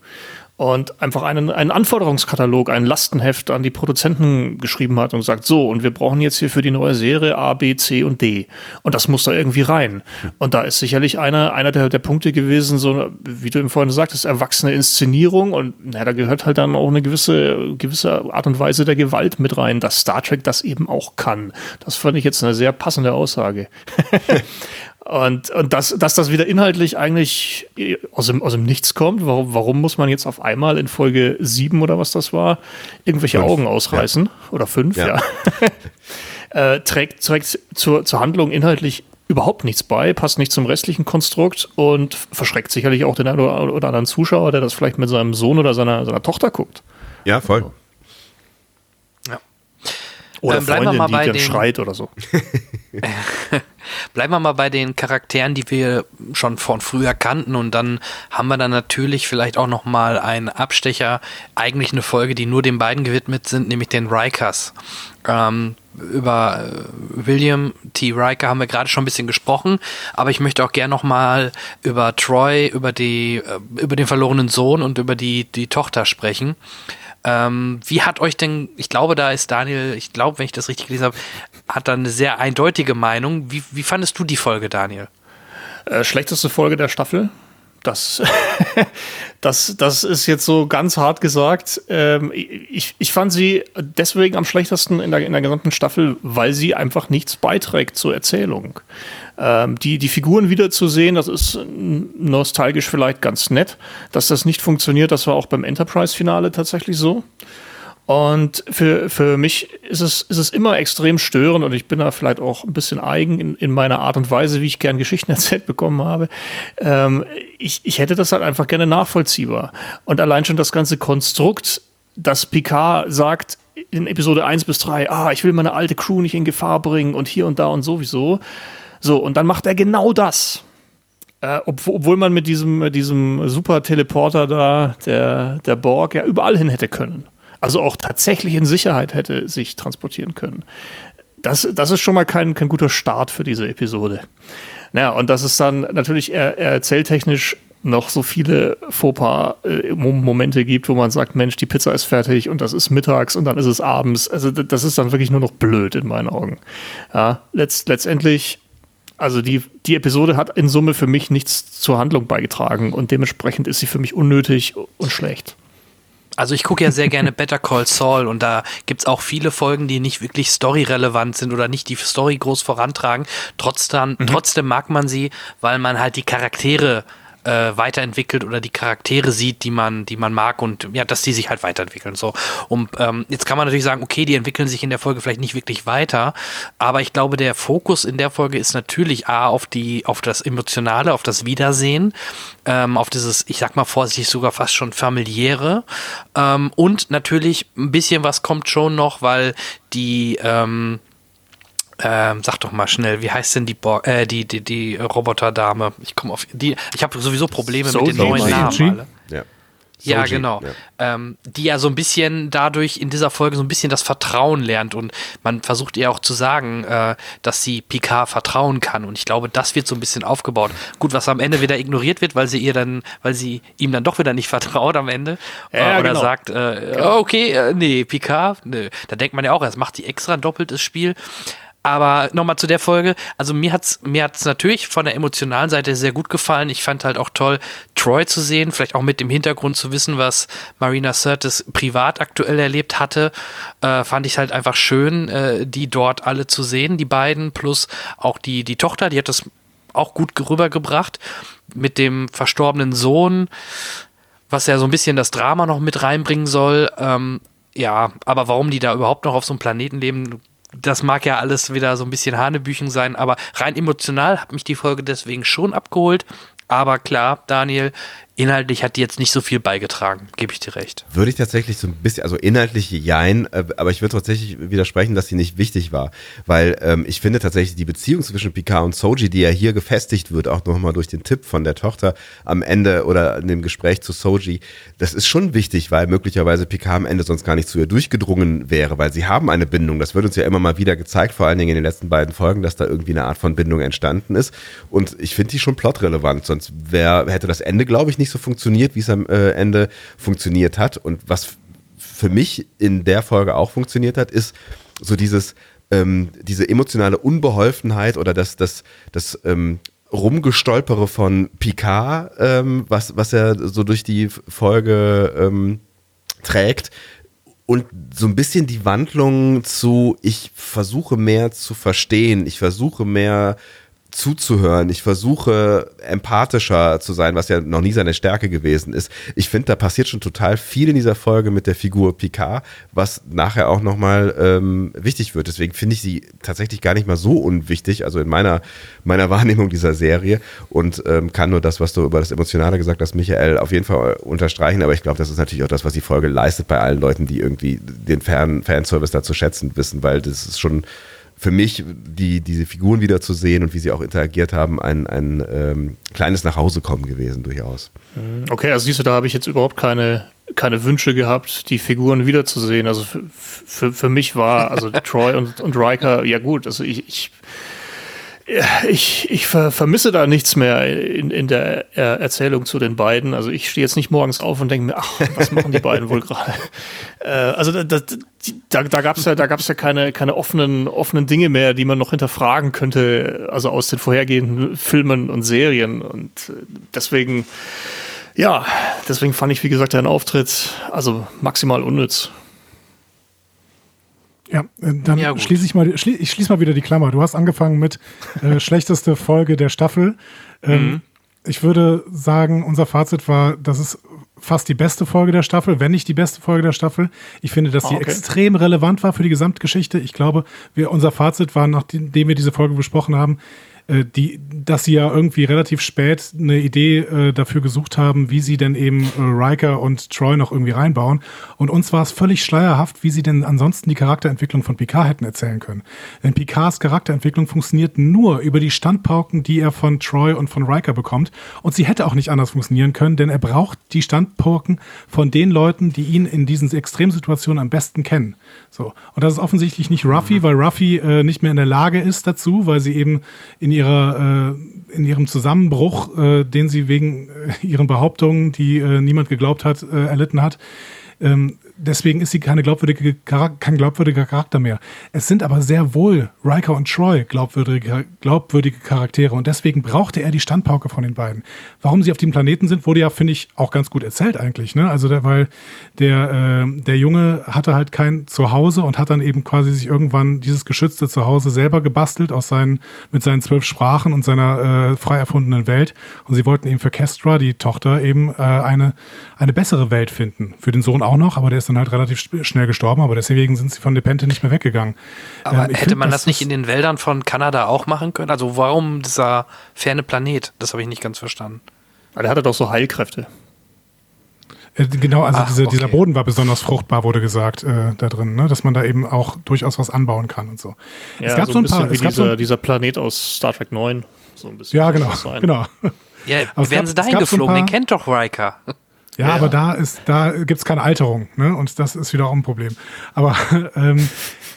S2: und einfach einen, einen Anforderungskatalog, ein Lastenheft an die Produzenten geschrieben hat und sagt, so, und wir brauchen jetzt hier für die neue Serie A, B, C und D. Und das muss da irgendwie rein. Und da ist sicherlich einer, einer der, der Punkte gewesen, so, wie du eben vorhin sagtest, erwachsene Inszenierung. Und na, da gehört halt dann auch eine gewisse, gewisse Art und Weise der Gewalt mit rein, dass Star Trek das eben auch kann. Das fand ich jetzt eine sehr passende Aussage. Und, und dass, dass das wieder inhaltlich eigentlich aus dem, aus dem Nichts kommt, warum, warum muss man jetzt auf einmal in Folge 7 oder was das war, irgendwelche
S3: Fünf,
S2: Augen ausreißen? Oder fünf, ja.
S3: Ja.
S2: äh, trägt trägt zur, zur Handlung inhaltlich überhaupt nichts bei, passt nicht zum restlichen Konstrukt und verschreckt sicherlich auch den einen oder oder anderen Zuschauer, der das vielleicht mit seinem Sohn oder seiner, seiner Tochter guckt.
S3: ja, voll.
S1: Ja.
S2: Oder
S1: Ähm,
S2: Freundin, die dann
S1: den-
S2: schreit oder so.
S1: Bleiben wir mal bei den Charakteren, die wir schon von früher kannten und dann haben wir dann natürlich vielleicht auch noch mal einen Abstecher, eigentlich eine Folge, die nur den beiden gewidmet sind, nämlich den Rikers. Ähm, über äh, William T. Riker haben wir gerade schon ein bisschen gesprochen, aber ich möchte auch gerne noch mal über Troy, über die, äh, über den verlorenen Sohn und über die die Tochter sprechen. Ähm, wie hat euch denn, ich glaube, da ist Daniel, ich glaube, wenn ich das richtig gelesen habe, hat da eine sehr eindeutige Meinung. Wie, wie fandest du die Folge, Daniel?
S2: Äh, schlechteste Folge der Staffel. Das, das, das ist jetzt so ganz hart gesagt. Ähm, ich, ich fand sie deswegen am schlechtesten in der, in der gesamten Staffel, weil sie einfach nichts beiträgt zur Erzählung. Ähm, die, die Figuren wiederzusehen, das ist nostalgisch vielleicht ganz nett. Dass das nicht funktioniert, das war auch beim Enterprise-Finale tatsächlich so. Und für, für mich ist es, ist es immer extrem störend und ich bin da vielleicht auch ein bisschen eigen in, in meiner Art und Weise, wie ich gern Geschichten erzählt bekommen habe. Ähm, ich, ich hätte das halt einfach gerne nachvollziehbar. Und allein schon das ganze Konstrukt, dass Picard sagt in Episode 1 bis 3, ah, ich will meine alte Crew nicht in Gefahr bringen und hier und da und sowieso. So, und dann macht er genau das. Äh, obwohl, man mit diesem, mit diesem super Teleporter da, der, der Borg, ja überall hin hätte können. Also auch tatsächlich in Sicherheit hätte sich transportieren können. Das, das ist schon mal kein, kein guter Start für diese Episode. Naja, und dass es dann natürlich er, er erzähltechnisch noch so viele Fauxpas-Momente gibt, wo man sagt, Mensch, die Pizza ist fertig und das ist mittags und dann ist es abends. Also das ist dann wirklich nur noch blöd in meinen Augen. Ja, letzt, letztendlich, also die, die Episode hat in Summe für mich nichts zur Handlung beigetragen und dementsprechend ist sie für mich unnötig und schlecht.
S1: Also ich gucke ja sehr gerne Better Call Saul und da gibt's auch viele Folgen, die nicht wirklich storyrelevant sind oder nicht die Story groß vorantragen. Trotzdem, trotzdem mag man sie, weil man halt die Charaktere äh, weiterentwickelt oder die Charaktere sieht, die man, die man mag und ja, dass die sich halt weiterentwickeln. So. Und ähm, jetzt kann man natürlich sagen, okay, die entwickeln sich in der Folge vielleicht nicht wirklich weiter, aber ich glaube, der Fokus in der Folge ist natürlich A auf die, auf das Emotionale, auf das Wiedersehen, ähm, auf dieses, ich sag mal vorsichtig, sogar fast schon familiäre. Ähm, und natürlich ein bisschen was kommt schon noch, weil die, ähm, ähm, sag doch mal schnell, wie heißt denn die Bo äh, die, die, die Roboterdame? Ich komme auf die, ich habe sowieso Probleme
S2: So
S1: mit den
S2: die
S1: neuen. Namen alle.
S3: Ja.
S1: Ja, genau. Ja. Ähm, die ja so ein bisschen dadurch in dieser Folge so ein bisschen das Vertrauen lernt und man versucht ihr auch zu sagen, äh, dass sie Picard vertrauen kann und ich glaube, das wird so ein bisschen aufgebaut. Gut, was am Ende wieder ignoriert wird, weil sie ihr dann, weil sie ihm dann doch wieder nicht vertraut am Ende ja, äh, oder genau. sagt, äh, genau. okay, äh, nee, Picard, nö. Da denkt man ja auch, es macht sie extra ein doppeltes Spiel. Aber nochmal zu der Folge. Also mir hat's, mir hat's natürlich von der emotionalen Seite sehr gut gefallen. Ich fand halt auch toll, Troy zu sehen, vielleicht auch mit dem Hintergrund zu wissen, was Marina Sirtis privat aktuell erlebt hatte. Äh, fand ich halt einfach schön, äh, die dort alle zu sehen, die beiden, plus auch die, die Tochter, die hat das auch gut rübergebracht mit dem verstorbenen Sohn, was ja so ein bisschen das Drama noch mit reinbringen soll. Ähm, ja, aber warum die da überhaupt noch auf so einem Planeten leben, das mag ja alles wieder so ein bisschen Hanebüchen sein, aber rein emotional hat mich die Folge deswegen schon abgeholt. Aber klar, Daniel, inhaltlich hat die jetzt nicht so viel beigetragen, gebe ich dir recht.
S3: Würde ich tatsächlich so ein bisschen, also inhaltlich jein, äh, aber ich würde tatsächlich widersprechen, dass sie nicht wichtig war, weil ähm, ich finde tatsächlich die Beziehung zwischen Picard und Soji, die ja hier gefestigt wird, auch nochmal durch den Tipp von der Tochter am Ende oder in dem Gespräch zu Soji, das ist schon wichtig, weil möglicherweise Picard am Ende sonst gar nicht zu ihr durchgedrungen wäre, weil sie haben eine Bindung. Das wird uns ja immer mal wieder gezeigt, vor allen Dingen in den letzten beiden Folgen, dass da irgendwie eine Art von Bindung entstanden ist. Und ich finde die schon plotrelevant, sonst wär, hätte das Ende, glaube ich, nicht so funktioniert, wie es am äh, Ende funktioniert hat. Und was für mich in der Folge auch funktioniert hat, ist so dieses, ähm, diese emotionale Unbeholfenheit oder das, das, das ähm, Rumgestolpere von Picard, ähm, was, was er so durch die Folge ähm, trägt. Und so ein bisschen die Wandlung zu, ich versuche mehr zu verstehen, ich versuche mehr zuzuhören. Ich versuche empathischer zu sein, was ja noch nie seine Stärke gewesen ist. Ich finde, da passiert schon total viel in dieser Folge mit der Figur Picard, was nachher auch nochmal ähm, wichtig wird. Deswegen finde ich sie tatsächlich gar nicht mal so unwichtig, also in meiner, meiner Wahrnehmung dieser Serie und ähm, kann nur das, was du über das Emotionale gesagt hast, Michael, auf jeden Fall unterstreichen. Aber ich glaube, das ist natürlich auch das, was die Folge leistet bei allen Leuten, die irgendwie den Fan Fanservice da zu schätzen wissen, weil das ist schon für mich, die, diese Figuren wieder zu sehen und wie sie auch interagiert haben, ein, ein ähm, kleines Nachhausekommen gewesen, durchaus.
S2: Mhm. Okay, also siehst du, da habe ich jetzt überhaupt keine, keine Wünsche gehabt, die Figuren wiederzusehen. Also für, für, für mich war, also Troy und, und Riker, ja gut, also ich, ich ich, ich ver vermisse da nichts mehr in, in der Erzählung zu den beiden. Also ich stehe jetzt nicht morgens auf und denke mir, ach, was machen die beiden wohl gerade? Äh, also da, da, da, da gab es ja, da gab's ja keine, keine offenen, offenen Dinge mehr, die man noch hinterfragen könnte, also aus den vorhergehenden Filmen und Serien. Und äh, deswegen, ja, deswegen fand ich, wie gesagt, deinen Auftritt also maximal unnütz.
S4: Ja, äh, dann ja, schließe ich mal, schlie ich schließe mal wieder die Klammer. Du hast angefangen mit äh, schlechteste Folge der Staffel. Ähm, mhm. Ich würde sagen, unser Fazit war, das ist fast die beste Folge der Staffel, wenn nicht die beste Folge der Staffel. Ich finde, dass sie oh, okay. extrem relevant war für die Gesamtgeschichte. Ich glaube, wir, unser Fazit war, nachdem wir diese Folge besprochen haben, die, dass sie ja irgendwie relativ spät eine Idee äh, dafür gesucht haben, wie sie denn eben äh, Riker und Troy noch irgendwie reinbauen. Und uns war es völlig schleierhaft, wie sie denn ansonsten die Charakterentwicklung von Picard hätten erzählen können. Denn Picards Charakterentwicklung funktioniert nur über die Standpauken, die er von Troy und von Riker bekommt. Und sie hätte auch nicht anders funktionieren können, denn er braucht die Standpauken von den Leuten, die ihn in diesen Extremsituationen am besten kennen. So. Und das ist offensichtlich nicht Ruffy, mhm. weil Ruffy äh, nicht mehr in der Lage ist dazu, weil sie eben in ihrer, äh, in ihrem Zusammenbruch, äh, den sie wegen äh, ihren Behauptungen, die äh, niemand geglaubt hat, äh, erlitten hat, ähm, deswegen ist sie keine glaubwürdige, kein glaubwürdiger Charakter mehr. Es sind aber sehr wohl Riker und Troy glaubwürdige, glaubwürdige Charaktere und deswegen brauchte er die Standpauke von den beiden. Warum sie auf dem Planeten sind, wurde ja, finde ich, auch ganz gut erzählt eigentlich. Ne? Also, der, weil der, äh, der Junge hatte halt kein Zuhause und hat dann eben quasi sich irgendwann dieses geschützte Zuhause selber gebastelt aus seinen, mit seinen zwölf Sprachen und seiner äh, frei erfundenen Welt. Und sie wollten eben für Kestra, die Tochter, eben äh, eine, eine bessere Welt finden. Für den Sohn auch noch, aber der ist dann halt relativ schnell gestorben, aber deswegen sind sie von Depente nicht mehr weggegangen.
S1: Aber ähm, hätte man das, nicht in den Wäldern von Kanada auch machen können? Also warum dieser ferne Planet? Das habe ich nicht ganz verstanden.
S2: Weil er hatte doch so Heilkräfte.
S4: Äh, genau, also Ach, diese, okay. dieser Boden war besonders fruchtbar, wurde gesagt äh, da drin, ne? dass man da eben auch durchaus was anbauen kann und so.
S2: Ja, es gab so ein, so ein paar, wie dieser, so dieser Planet aus Star Trek 9. So ein bisschen
S4: ja, genau. genau.
S1: Ja, werden sie dahin geflogen? Den kennt doch Riker.
S4: Ja, ja. aber da ist, da gibt's keine Alterung, ne? Und das ist wieder auch ein Problem. Aber ähm,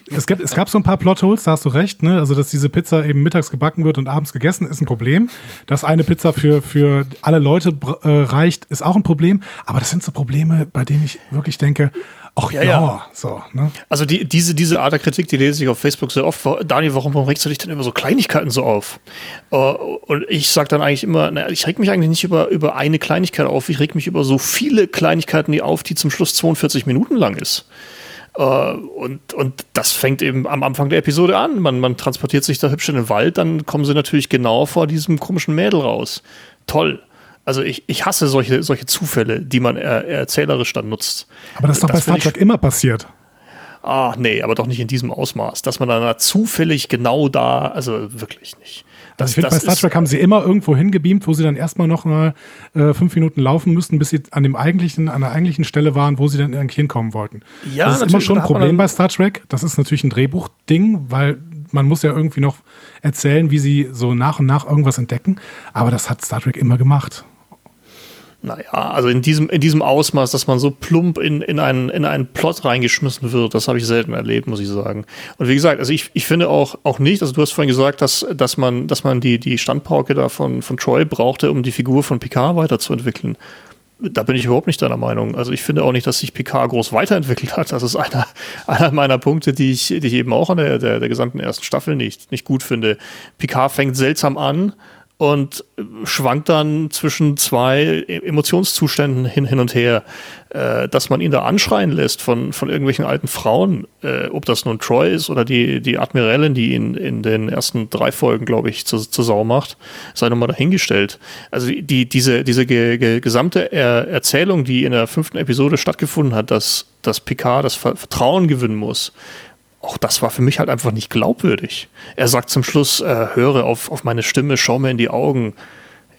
S4: es, gibt, es gab so ein paar Plotholes, da hast du recht, ne? Also, dass diese Pizza eben mittags gebacken wird und abends gegessen, ist ein Problem. Dass eine Pizza für, für alle Leute äh, reicht, ist auch ein Problem. Aber das sind so Probleme, bei denen ich wirklich denke, Ach ja, ja. ja. So,
S2: ne? Also die, diese, diese Art der Kritik, die lese ich auf Facebook sehr oft. Daniel, warum, regst du dich denn über so Kleinigkeiten so auf? Uh, und ich sage dann eigentlich immer, na, ich reg mich eigentlich nicht über, über eine Kleinigkeit auf, ich reg mich über so viele Kleinigkeiten die auf, die zum Schluss 42 Minuten lang ist. Uh, und, und das fängt eben am Anfang der Episode an. Man, man transportiert sich da hübsch in den Wald, dann kommen sie natürlich genau vor diesem komischen Mädel raus. Toll. Also ich, ich hasse solche, solche Zufälle, die man er, erzählerisch dann nutzt.
S4: Aber das ist doch das bei Star Trek immer passiert.
S2: Ah, nee, aber doch nicht in diesem Ausmaß, dass man dann zufällig genau da, also wirklich nicht.
S4: Das, also ich finde, bei Star Trek haben sie immer irgendwo hingebeamt, wo sie dann erstmal noch mal äh, fünf Minuten laufen müssten, bis sie an dem eigentlichen, an der eigentlichen Stelle waren, wo sie dann irgendwie hinkommen wollten. Ja, das ist immer schon ein Problem bei Star Trek. Das ist natürlich ein Drehbuchding, weil man muss ja irgendwie noch erzählen, wie sie so nach und nach irgendwas entdecken. Aber das hat Star Trek immer gemacht.
S2: Naja, also in diesem, in diesem Ausmaß, dass man so plump in, in, einen, in einen Plot reingeschmissen wird, das habe ich selten erlebt, muss ich sagen. Und wie gesagt, also ich, ich finde auch, auch nicht, also du hast vorhin gesagt, dass, dass man, dass man die, die Standpauke da von, von Troy brauchte, um die Figur von Picard weiterzuentwickeln. Da bin ich überhaupt nicht deiner Meinung. Also ich finde auch nicht, dass sich Picard groß weiterentwickelt hat. Das ist einer, einer meiner Punkte, die ich, die ich eben auch an der, der, der gesamten ersten Staffel nicht, nicht gut finde. Picard fängt seltsam an, und schwankt dann zwischen zwei Emotionszuständen hin, hin und her, äh, dass man ihn da anschreien lässt von, von irgendwelchen alten Frauen, äh, ob das nun Troy ist oder die, die Admiralin, die ihn in den ersten drei Folgen, glaube ich, zur, zur Sau macht, sei nochmal dahingestellt. Also die, diese, diese ge, ge, gesamte er Erzählung, die in der fünften Episode stattgefunden hat, dass, dass Picard das Vertrauen gewinnen muss, auch das war für mich halt einfach nicht glaubwürdig. Er sagt zum Schluss, äh, höre auf, auf meine Stimme, schau mir in die Augen.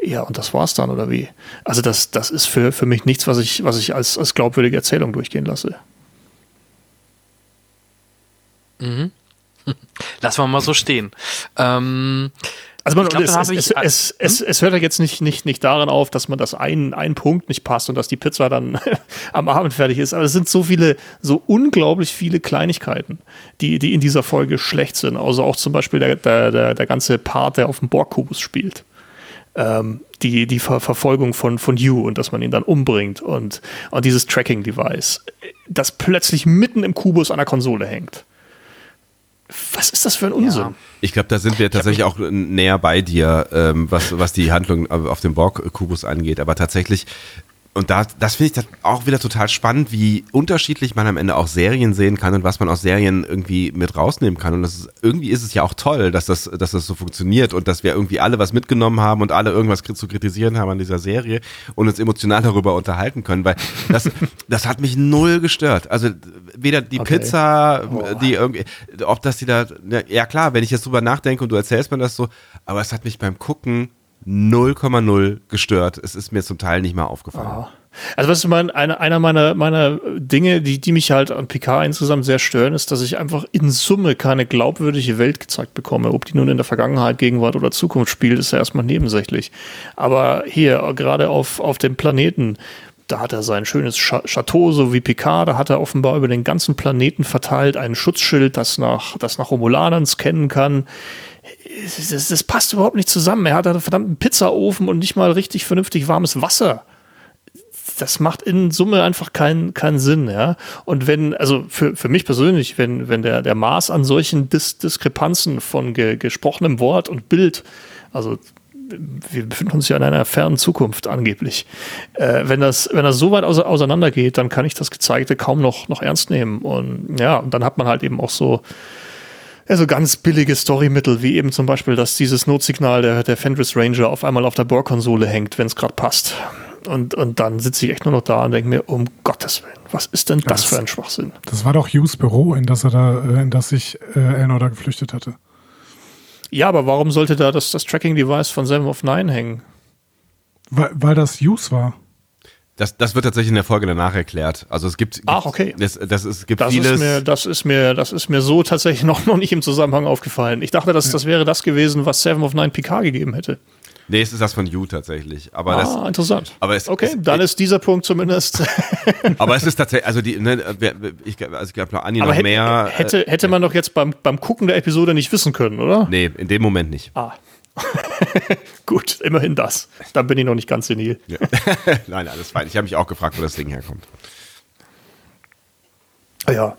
S2: Ja, und das war's dann, oder wie? Also das, das ist für, für mich nichts, was ich, was ich als, als glaubwürdige Erzählung durchgehen lasse.
S1: Mhm. Lassen wir mal so stehen. Ähm,
S2: also man, glaub, es, es, es, es, hm? es, es, hört ja jetzt nicht, nicht, nicht daran auf, dass man das ein, ein Punkt nicht passt und dass die Pizza dann am Abend fertig ist. Aber es sind so viele, so unglaublich viele Kleinigkeiten, die, die in dieser Folge schlecht sind. Also auch zum Beispiel der, der, der, der ganze Part, der auf dem Borgkubus spielt. Ähm, die, die Ver Verfolgung von, von You und dass man ihn dann umbringt und, und dieses Tracking-Device, das plötzlich mitten im Kubus an der Konsole hängt was ist das für ein Unsinn? Ja.
S3: Ich glaube, da sind wir tatsächlich auch näher bei dir, ähm, was, was die Handlung auf dem Borg-Kubus angeht. Aber tatsächlich und da, das finde ich auch wieder total spannend, wie unterschiedlich man am Ende auch Serien sehen kann und was man aus Serien irgendwie mit rausnehmen kann. Und das ist, irgendwie ist es ja auch toll, dass das, dass das so funktioniert und dass wir irgendwie alle was mitgenommen haben und alle irgendwas zu kritisieren haben an dieser Serie und uns emotional darüber unterhalten können, weil das, das hat mich null gestört. Also weder die okay. Pizza, oh. die irgendwie, ob das die da, ja klar, wenn ich jetzt drüber nachdenke und du erzählst mir das so, aber es hat mich beim Gucken 0,0 gestört. Es ist mir zum Teil nicht mal aufgefallen. Oh.
S2: Also was ist mein, eine, einer meiner, meiner Dinge, die, die mich halt an PK insgesamt sehr stören, ist, dass ich einfach in Summe keine glaubwürdige Welt gezeigt bekomme. Ob die nun in der Vergangenheit, Gegenwart oder Zukunft spielt, ist ja erstmal nebensächlich. Aber hier, gerade auf, auf dem Planeten, da hat er sein schönes Chateau, so wie Picard, da hat er offenbar über den ganzen Planeten verteilt ein Schutzschild, das nach, das nach Romulanern scannen kann das, das, passt überhaupt nicht zusammen. Er hat einen verdammten Pizzaofen und nicht mal richtig vernünftig warmes Wasser. Das macht in Summe einfach keinen, keinen Sinn, ja. Und wenn, also für, für mich persönlich, wenn, wenn der, der Maß an solchen Dis Diskrepanzen von ge, gesprochenem Wort und Bild, also wir befinden uns ja in einer fernen Zukunft angeblich. Äh, wenn, das, wenn das so weit auseinander geht, dann kann ich das Gezeigte kaum noch, noch ernst nehmen. Und ja, und dann hat man halt eben auch so also ganz billige Storymittel, wie eben zum Beispiel, dass dieses Notsignal der, der Fenris Ranger auf einmal auf der Borg-Konsole hängt, wenn es gerade passt. Und, und dann sitze ich echt nur noch da und denke mir, um Gottes Willen, was ist denn das, das für ein Schwachsinn?
S4: Das war doch Hughes Büro, in das er da, äh, in das sich äh, Elnor da geflüchtet hatte.
S2: Ja, aber warum sollte da das, das Tracking-Device von Seven of Nine hängen?
S4: Weil, weil das Hughes war.
S3: Das, das wird tatsächlich in der Folge danach erklärt. Also es gibt,
S2: Ach, okay.
S3: Das, das, ist, gibt
S2: das
S3: vieles.
S2: Ist mir, das, ist mir, das ist mir so tatsächlich noch, noch nicht im Zusammenhang aufgefallen. Ich dachte, dass, das wäre das gewesen, was Seven of Nine PK gegeben hätte.
S3: Nee, es ist das von You tatsächlich. Aber
S2: ah,
S3: das,
S2: interessant.
S3: Aber es,
S2: okay,
S3: es,
S2: dann ist dieser Punkt zumindest.
S3: aber es ist tatsächlich, also die, ne, ich, also ich glaube, Anni noch
S2: hätte,
S3: mehr.
S2: Hätte, hätte man doch jetzt beim, beim Gucken der Episode nicht wissen können, oder?
S3: Nee, in dem Moment nicht.
S2: Ah. Gut, immerhin das. Dann bin ich noch nicht ganz senil.
S3: Ja. Nein, alles fein. Ich habe mich auch gefragt, wo das Ding herkommt.
S2: Ja.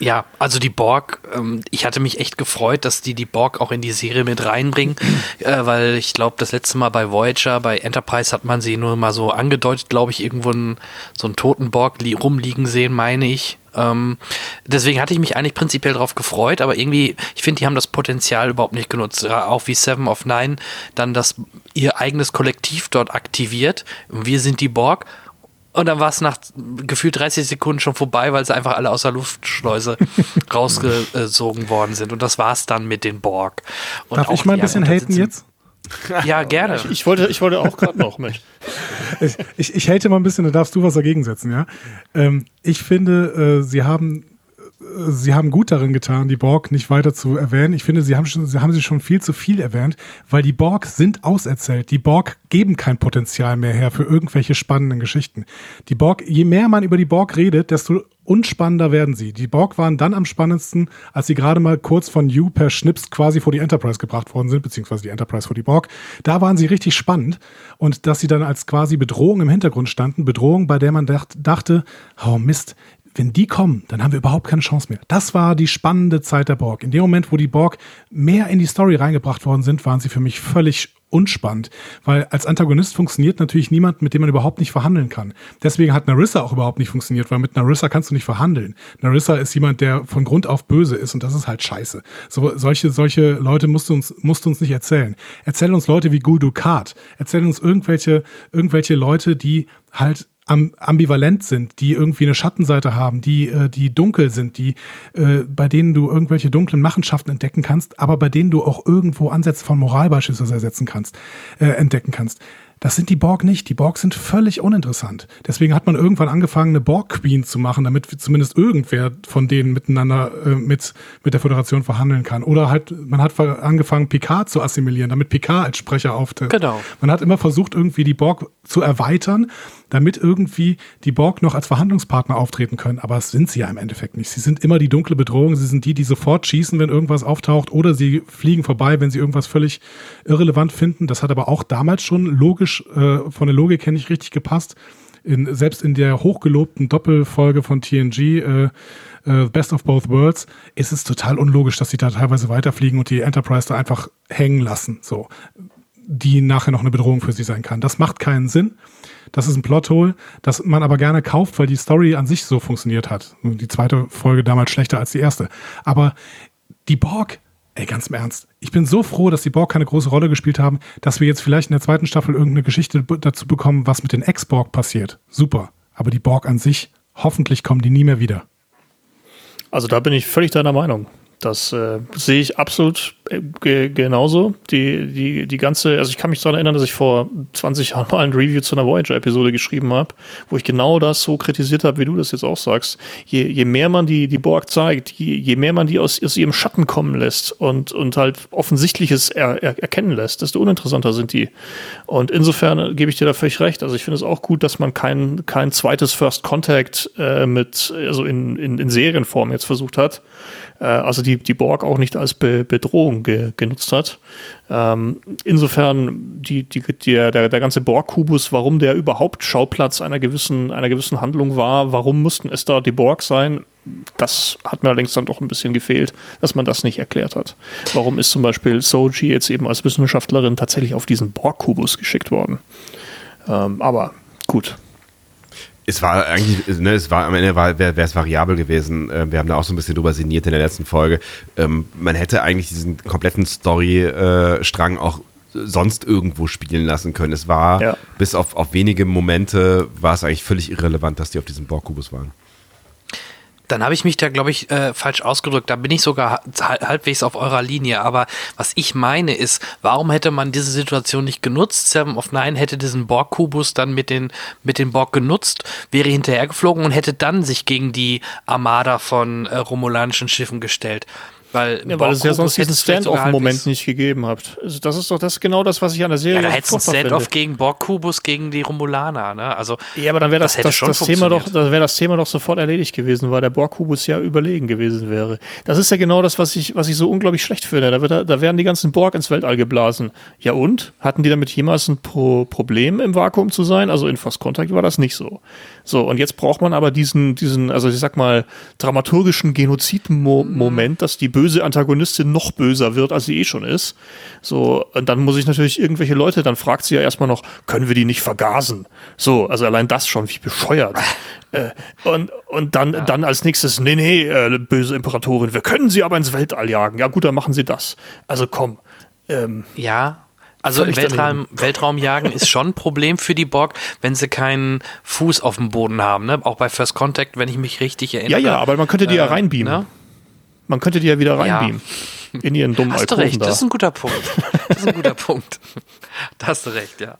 S1: Ja, also die Borg, ähm, ich hatte mich echt gefreut, dass die die Borg auch in die Serie mit reinbringen, äh, weil ich glaube, das letzte Mal bei Voyager, bei Enterprise hat man sie nur mal so angedeutet, glaube ich, irgendwo einen, so einen toten Borg rumliegen sehen, meine ich. Ähm, deswegen hatte ich mich eigentlich prinzipiell darauf gefreut, aber irgendwie, ich finde, die haben das Potenzial überhaupt nicht genutzt. Auch wie Seven of Nine dann das ihr eigenes Kollektiv dort aktiviert. Wir sind die Borg und dann war es nach gefühlt 30 Sekunden schon vorbei, weil sie einfach alle aus der Luftschleuse rausgesogen worden sind. Und das war es dann mit den Borg. Und
S4: Darf ich mal ein bisschen haten jetzt?
S1: Ja, gerne.
S2: Ich, ich, wollte, ich wollte auch gerade noch mit.
S4: Ich, ich, ich hate mal ein bisschen, da darfst du was dagegen setzen, ja. Ähm, ich finde, äh, sie haben sie haben gut darin getan, die Borg nicht weiter zu erwähnen. Ich finde, sie haben, schon, sie haben sie schon viel zu viel erwähnt, weil die Borg sind auserzählt. Die Borg geben kein Potenzial mehr her für irgendwelche spannenden Geschichten. Die Borg, je mehr man über die Borg redet, desto unspannender werden sie. Die Borg waren dann am spannendsten, als sie gerade mal kurz von You per Schnips quasi vor die Enterprise gebracht worden sind, beziehungsweise die Enterprise vor die Borg. Da waren sie richtig spannend und dass sie dann als quasi Bedrohung im Hintergrund standen, Bedrohung, bei der man dacht, dachte, oh Mist, wenn die kommen, dann haben wir überhaupt keine Chance mehr. Das war die spannende Zeit der Borg. In dem Moment, wo die Borg mehr in die Story reingebracht worden sind, waren sie für mich völlig unspannend, weil als Antagonist funktioniert natürlich niemand, mit dem man überhaupt nicht verhandeln kann. Deswegen hat Narissa auch überhaupt nicht funktioniert, weil mit Narissa kannst du nicht verhandeln. Narissa ist jemand, der von Grund auf böse ist und das ist halt scheiße. So, solche, solche Leute musst du uns, musst du uns nicht erzählen. Erzähl uns Leute wie Gul Dukat. Erzähl uns irgendwelche, irgendwelche Leute, die halt ambivalent sind, die irgendwie eine Schattenseite haben, die, äh, die dunkel sind, die, äh, bei denen du irgendwelche dunklen Machenschaften entdecken kannst, aber bei denen du auch irgendwo Ansätze von Moral beispielsweise ersetzen kannst, äh, entdecken kannst. Das sind die Borg nicht. Die Borg sind völlig uninteressant. Deswegen hat man irgendwann angefangen, eine Borg-Queen zu machen, damit zumindest irgendwer von denen miteinander äh, mit, mit der Föderation verhandeln kann. Oder halt, man hat angefangen, Picard zu assimilieren, damit Picard als Sprecher auftritt.
S1: Genau.
S4: Man hat immer versucht, irgendwie die Borg zu erweitern, damit irgendwie die Borg noch als Verhandlungspartner auftreten können. Aber es sind sie ja im Endeffekt nicht. Sie sind immer die dunkle Bedrohung. Sie sind die, die sofort schießen, wenn irgendwas auftaucht, oder sie fliegen vorbei, wenn sie irgendwas völlig irrelevant finden. Das hat aber auch damals schon logisch, äh, von der Logik her nicht richtig gepasst. In, selbst in der hochgelobten Doppelfolge von TNG, äh, äh, Best of Both Worlds, ist es total unlogisch, dass sie da teilweise weiterfliegen und die Enterprise da einfach hängen lassen. So die nachher noch eine Bedrohung für sie sein kann. Das macht keinen Sinn. Das ist ein Plothole, das man aber gerne kauft, weil die Story an sich so funktioniert hat. Die zweite Folge damals schlechter als die erste. Aber die Borg, ey, ganz im Ernst, ich bin so froh, dass die Borg keine große Rolle gespielt haben, dass wir jetzt vielleicht in der zweiten Staffel irgendeine Geschichte dazu bekommen, was mit den Ex-Borg passiert. Super. Aber die Borg an sich, hoffentlich kommen die nie mehr wieder.
S2: Also da bin ich völlig deiner Meinung. Das äh, sehe ich absolut äh, genauso. Die, die, die ganze, also ich kann mich daran erinnern, dass ich vor 20 Jahren mal ein Review zu einer Voyager-Episode geschrieben habe, wo ich genau das so kritisiert habe, wie du das jetzt auch sagst. Je, je mehr man die, die Borg zeigt, je, je mehr man die aus, aus ihrem Schatten kommen lässt und, und halt Offensichtliches er, er, erkennen lässt, desto uninteressanter sind die. Und insofern gebe ich dir da völlig recht. Also ich finde es auch gut, dass man kein, kein zweites First Contact äh, mit, also in, in, in Serienform jetzt versucht hat äh, also die, die Borg auch nicht als Be Bedrohung ge genutzt hat. Ähm, insofern die, die, der, der, der ganze Borg-Kubus, warum der überhaupt Schauplatz einer gewissen, einer gewissen Handlung war, warum mussten es da die Borg sein, das hat mir allerdings dann doch ein bisschen gefehlt, dass man das nicht erklärt hat. Warum ist zum Beispiel Soji jetzt eben als Wissenschaftlerin tatsächlich auf diesen Borg-Kubus geschickt worden? Ähm, aber gut,
S3: es war eigentlich, ne, es war am Ende wäre es variabel gewesen. Ähm, wir haben da auch so ein bisschen drüber sinniert in der letzten Folge. Ähm, man hätte eigentlich diesen kompletten Story-Strang äh, auch sonst irgendwo spielen lassen können. Es war, ja. bis auf, auf wenige Momente, war es eigentlich völlig irrelevant, dass die auf diesem Borgkubus waren.
S1: Dann habe ich mich da, glaube ich, äh, falsch ausgedrückt. Da bin ich sogar halbwegs auf eurer Linie. Aber was ich meine ist, warum hätte man diese Situation nicht genutzt? Seven of Nine hätte diesen Borg-Kubus dann mit den, mit den Borg genutzt, wäre hinterhergeflogen und hätte dann sich gegen die Armada von äh, romulanischen Schiffen gestellt. Weil,
S2: ja, weil es ja sonst diesen Stand-off-Moment nicht gegeben hat. Also das ist doch das genau das, was ich an der Serie.
S1: Ja, da hättest du Stand-off gegen Borg-Kubus gegen die Romulaner, ne? Also,
S2: ja, aber dann wäre das, das, das, das Thema doch, dann wäre das Thema doch sofort erledigt gewesen, weil der Borg-Kubus ja überlegen gewesen wäre. Das ist ja genau das, was ich, was ich so unglaublich schlecht finde. Da, wird, da werden die ganzen Borg ins Weltall geblasen. Ja und? Hatten die damit jemals ein Pro Problem im Vakuum zu sein? Also in First Contact war das nicht so. So, und jetzt braucht man aber diesen, diesen, also ich sag mal, dramaturgischen Genozid-Moment, dass die böse Antagonistin noch böser wird, als sie eh schon ist. So, und dann muss ich natürlich irgendwelche Leute, dann fragt sie ja erstmal noch, können wir die nicht vergasen? So, also allein das schon, wie bescheuert. äh, und, und dann, ja. dann als nächstes, nee, nee, äh, böse Imperatorin, wir können sie aber ins Weltall jagen. Ja gut, dann machen sie das. Also komm.
S1: Ähm, ja, also Weltraum, Weltraumjagen ist schon ein Problem für die Borg, wenn sie keinen Fuß auf dem Boden haben. Ne? Auch bei First Contact, wenn ich mich richtig erinnere.
S2: Ja, ja, aber man könnte die äh, ja reinbeamen. Ne? Man könnte die ja wieder reinbeamen. Ja. In ihren dummen
S1: Hast du recht, da. das ist ein guter Punkt. Das ist ein guter Punkt. Da hast du recht, ja.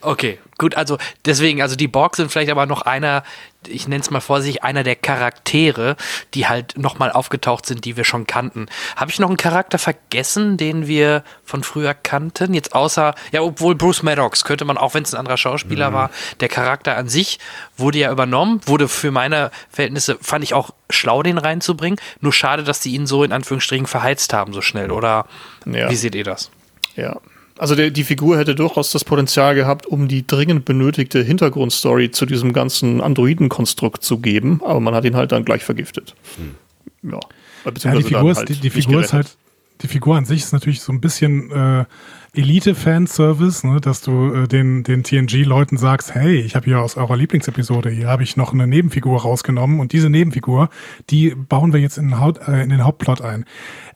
S1: Okay, gut, also deswegen, also die Borg sind vielleicht aber noch einer, ich nenne es mal vorsichtig, einer der Charaktere, die halt nochmal aufgetaucht sind, die wir schon kannten. Habe ich noch einen Charakter vergessen, den wir von früher kannten? Jetzt außer, ja, obwohl Bruce Maddox könnte man, auch wenn es ein anderer Schauspieler mhm. war, der Charakter an sich wurde ja übernommen, wurde für meine Verhältnisse, fand ich auch schlau, den reinzubringen. Nur schade, dass die ihn so in Anführungsstrichen verheizt haben so schnell, oder ja. wie seht ihr das?
S2: Ja, also der, die Figur hätte durchaus das Potenzial gehabt, um die dringend benötigte Hintergrundstory zu diesem ganzen Androidenkonstrukt zu geben, aber man hat ihn halt dann gleich vergiftet.
S4: Hm. Ja. ja. die Figur, halt ist, die, die Figur ist halt, die Figur an sich ist natürlich so ein bisschen äh, Elite-Fanservice, ne, dass du äh, den, den TNG-Leuten sagst, hey, ich habe hier aus eurer Lieblingsepisode, hier habe ich noch eine Nebenfigur rausgenommen und diese Nebenfigur, die bauen wir jetzt in den, Haut, äh, in den Hauptplot ein.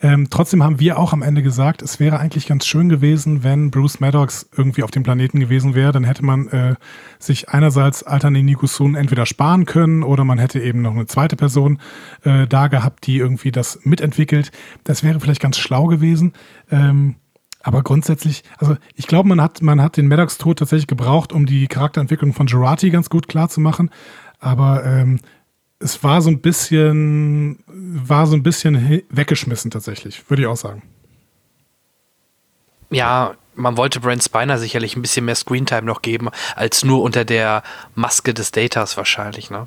S4: Ähm, trotzdem haben wir auch am Ende gesagt, es wäre eigentlich ganz schön gewesen, wenn Bruce Maddox irgendwie auf dem Planeten gewesen wäre, dann hätte man äh, sich einerseits Alternate Nikusun entweder sparen können oder man hätte eben noch eine zweite Person äh, da gehabt, die irgendwie das mitentwickelt. Das wäre vielleicht ganz schlau gewesen. Ähm, aber grundsätzlich, also ich glaube, man hat, man hat den Maddox-Tod tatsächlich gebraucht, um die Charakterentwicklung von Gerati ganz gut klar zu machen. Aber ähm, es war so ein bisschen, war so ein bisschen weggeschmissen tatsächlich, würde ich auch sagen.
S1: Ja, man wollte Brent Spiner sicherlich ein bisschen mehr Screentime noch geben, als nur unter der Maske des Datas wahrscheinlich. Ne?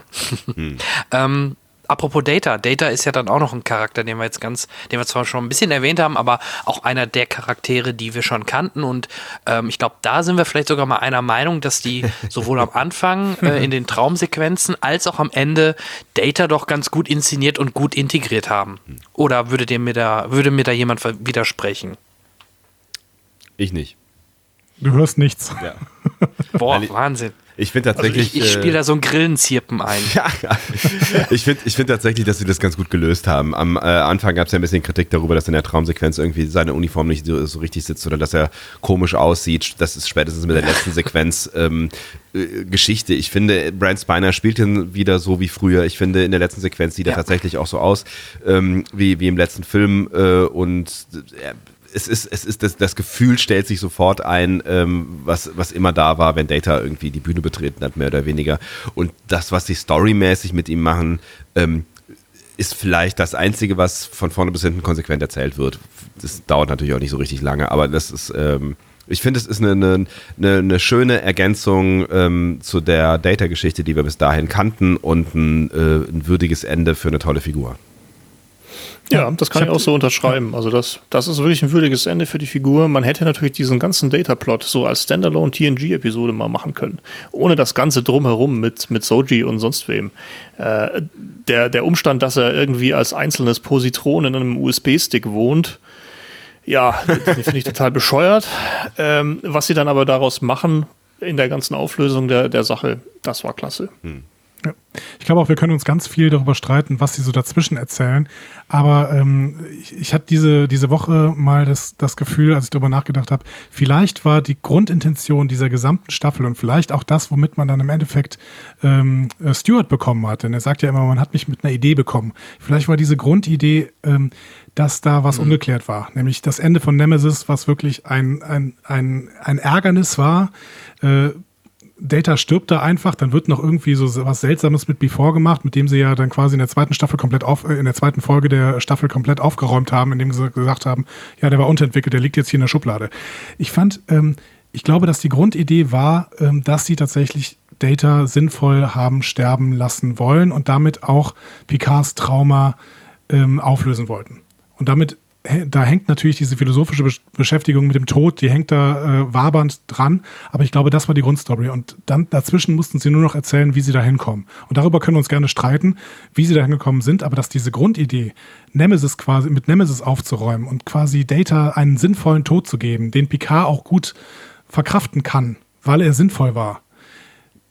S1: Hm. ähm, apropos Data, Data ist ja dann auch noch ein Charakter, den wir jetzt ganz, den wir zwar schon ein bisschen erwähnt haben, aber auch einer der Charaktere, die wir schon kannten. Und ähm, ich glaube, da sind wir vielleicht sogar mal einer Meinung, dass die sowohl am Anfang äh, in den Traumsequenzen als auch am Ende Data doch ganz gut inszeniert und gut integriert haben. Oder würde dir mir da, würde mir da jemand widersprechen?
S3: Ich nicht.
S4: Du hörst nichts.
S1: Ja. Boah, Wahnsinn.
S3: Ich finde tatsächlich.
S1: Also ich, ich spiele da so ein Grillenzirpen ein. ja,
S3: ich finde ich find tatsächlich, dass sie das ganz gut gelöst haben. Am äh, Anfang gab es ja ein bisschen Kritik darüber, dass in der Traumsequenz irgendwie seine Uniform nicht so, so, richtig sitzt oder dass er komisch aussieht. Das ist spätestens mit der letzten Sequenz ähm, äh, Geschichte. Ich finde, Brand Spiner spielt ihn wieder so wie früher. Ich finde, in der letzten Sequenz sieht er tatsächlich auch so aus ähm, wie, wie im letzten Film äh, und er es ist, es ist das, das Gefühl stellt sich sofort ein, ähm, was, was immer da war, wenn Data irgendwie die Bühne betreten hat, mehr oder weniger. Und das, was sie storymäßig mit ihm machen, ähm, ist vielleicht das Einzige, was von vorne bis hinten konsequent erzählt wird. Das dauert natürlich auch nicht so richtig lange, aber das ist, ähm, ich finde, es ist eine, eine, eine, schöne Ergänzung ähm, zu der Data-Geschichte, die wir bis dahin kannten und ein, äh, ein würdiges Ende für eine tolle Figur.
S2: Ja, das kann ich, ich auch so unterschreiben. Also das, das ist wirklich ein würdiges Ende für die Figur. Man hätte natürlich diesen ganzen Data-Plot so als Standalone TNG-Episode mal machen können. Ohne das Ganze drumherum mit, mit Soji und sonst wem. Äh, der, der Umstand, dass er irgendwie als einzelnes Positron in einem USB-Stick wohnt, ja, finde ich total bescheuert. Ähm, was sie dann aber daraus machen in der ganzen Auflösung der, der Sache, das war klasse. Hm.
S4: Ja. Ich glaube auch, wir können uns ganz viel darüber streiten, was sie so dazwischen erzählen. Aber ähm, ich, ich hatte diese, diese Woche mal das, das Gefühl, als ich darüber nachgedacht habe, vielleicht war die Grundintention dieser gesamten Staffel und vielleicht auch das, womit man dann im Endeffekt ähm, äh, Stuart bekommen hat. Denn er sagt ja immer, man hat mich mit einer Idee bekommen. Vielleicht war diese Grundidee, ähm, dass da was mhm. ungeklärt war. Nämlich das Ende von Nemesis, was wirklich ein, ein, ein, ein Ärgernis war. Äh, Data stirbt da einfach, dann wird noch irgendwie so was Seltsames mit Before gemacht, mit dem sie ja dann quasi in der zweiten Staffel komplett auf, äh, in der zweiten Folge der Staffel komplett aufgeräumt haben, indem sie gesagt haben, ja, der war unterentwickelt, der liegt jetzt hier in der Schublade. Ich fand, ähm, ich glaube, dass die Grundidee war, ähm, dass sie tatsächlich Data sinnvoll haben sterben lassen wollen und damit auch Picards Trauma ähm, auflösen wollten. Und damit da hängt natürlich diese philosophische Beschäftigung mit dem Tod, die hängt da äh, wabernd dran. Aber ich glaube, das war die Grundstory. Und dann dazwischen mussten sie nur noch erzählen, wie sie da hinkommen. Und darüber können wir uns gerne streiten, wie sie da hingekommen sind. Aber dass diese Grundidee, Nemesis quasi mit Nemesis aufzuräumen und quasi Data einen sinnvollen Tod zu geben, den Picard auch gut verkraften kann, weil er sinnvoll war,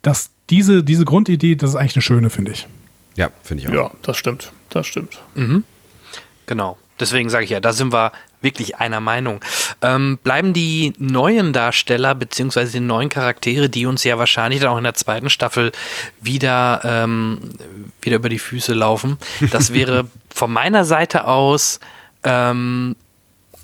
S4: dass diese, diese Grundidee, das ist eigentlich eine schöne, finde ich.
S2: Ja, finde ich auch. Ja, das stimmt. Das stimmt.
S1: Mhm. Genau. Deswegen sage ich ja, da sind wir wirklich einer Meinung. Ähm, bleiben die neuen Darsteller beziehungsweise die neuen Charaktere, die uns ja wahrscheinlich dann auch in der zweiten Staffel wieder, ähm, wieder über die Füße laufen. Das wäre von meiner Seite aus ähm,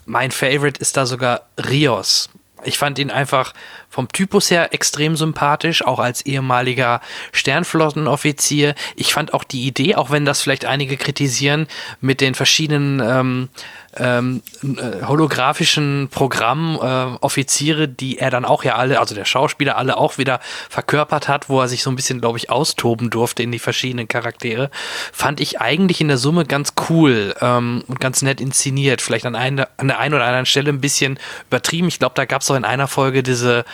S1: mein Favorite ist da sogar Rios. Ich fand ihn einfach vom Typus her extrem sympathisch, auch als ehemaliger Sternflottenoffizier. Ich fand auch die Idee, auch wenn das vielleicht einige kritisieren, mit den verschiedenen ähm, ähm, äh, holographischen Programm äh, Offiziere, die er dann auch ja alle, also der Schauspieler alle auch wieder verkörpert hat, wo er sich so ein bisschen, glaube ich, austoben durfte in die verschiedenen Charaktere, fand ich eigentlich in der Summe ganz cool ähm, und ganz nett inszeniert. Vielleicht an, eine, an der einen oder anderen Stelle ein bisschen übertrieben. Ich glaube, da gab es auch in einer Folge diese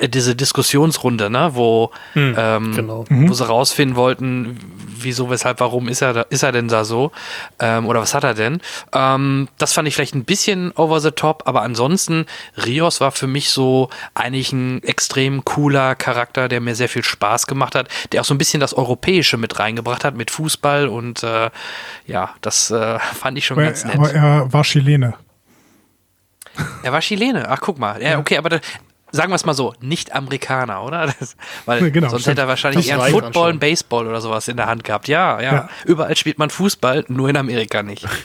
S1: diese Diskussionsrunde, ne, wo, hm, ähm, genau. mhm. wo sie rausfinden wollten, wieso, weshalb, warum ist er, da, ist er denn da so ähm, oder was hat er denn? Ähm, das fand ich vielleicht ein bisschen over the top, aber ansonsten Rios war für mich so eigentlich ein extrem cooler Charakter, der mir sehr viel Spaß gemacht hat, der auch so ein bisschen das Europäische mit reingebracht hat mit Fußball und äh, ja, das äh, fand ich schon
S4: aber,
S1: ganz nett.
S4: Aber er war Chilene.
S1: Er war Chilene. Ach, guck mal. Ja, okay, aber da, sagen wir es mal so, nicht Amerikaner, oder? Das, weil genau, sonst stimmt. hätte er wahrscheinlich eher ein Football, ein Baseball oder sowas in der Hand gehabt. Ja, ja, ja, Überall spielt man Fußball, nur in Amerika nicht.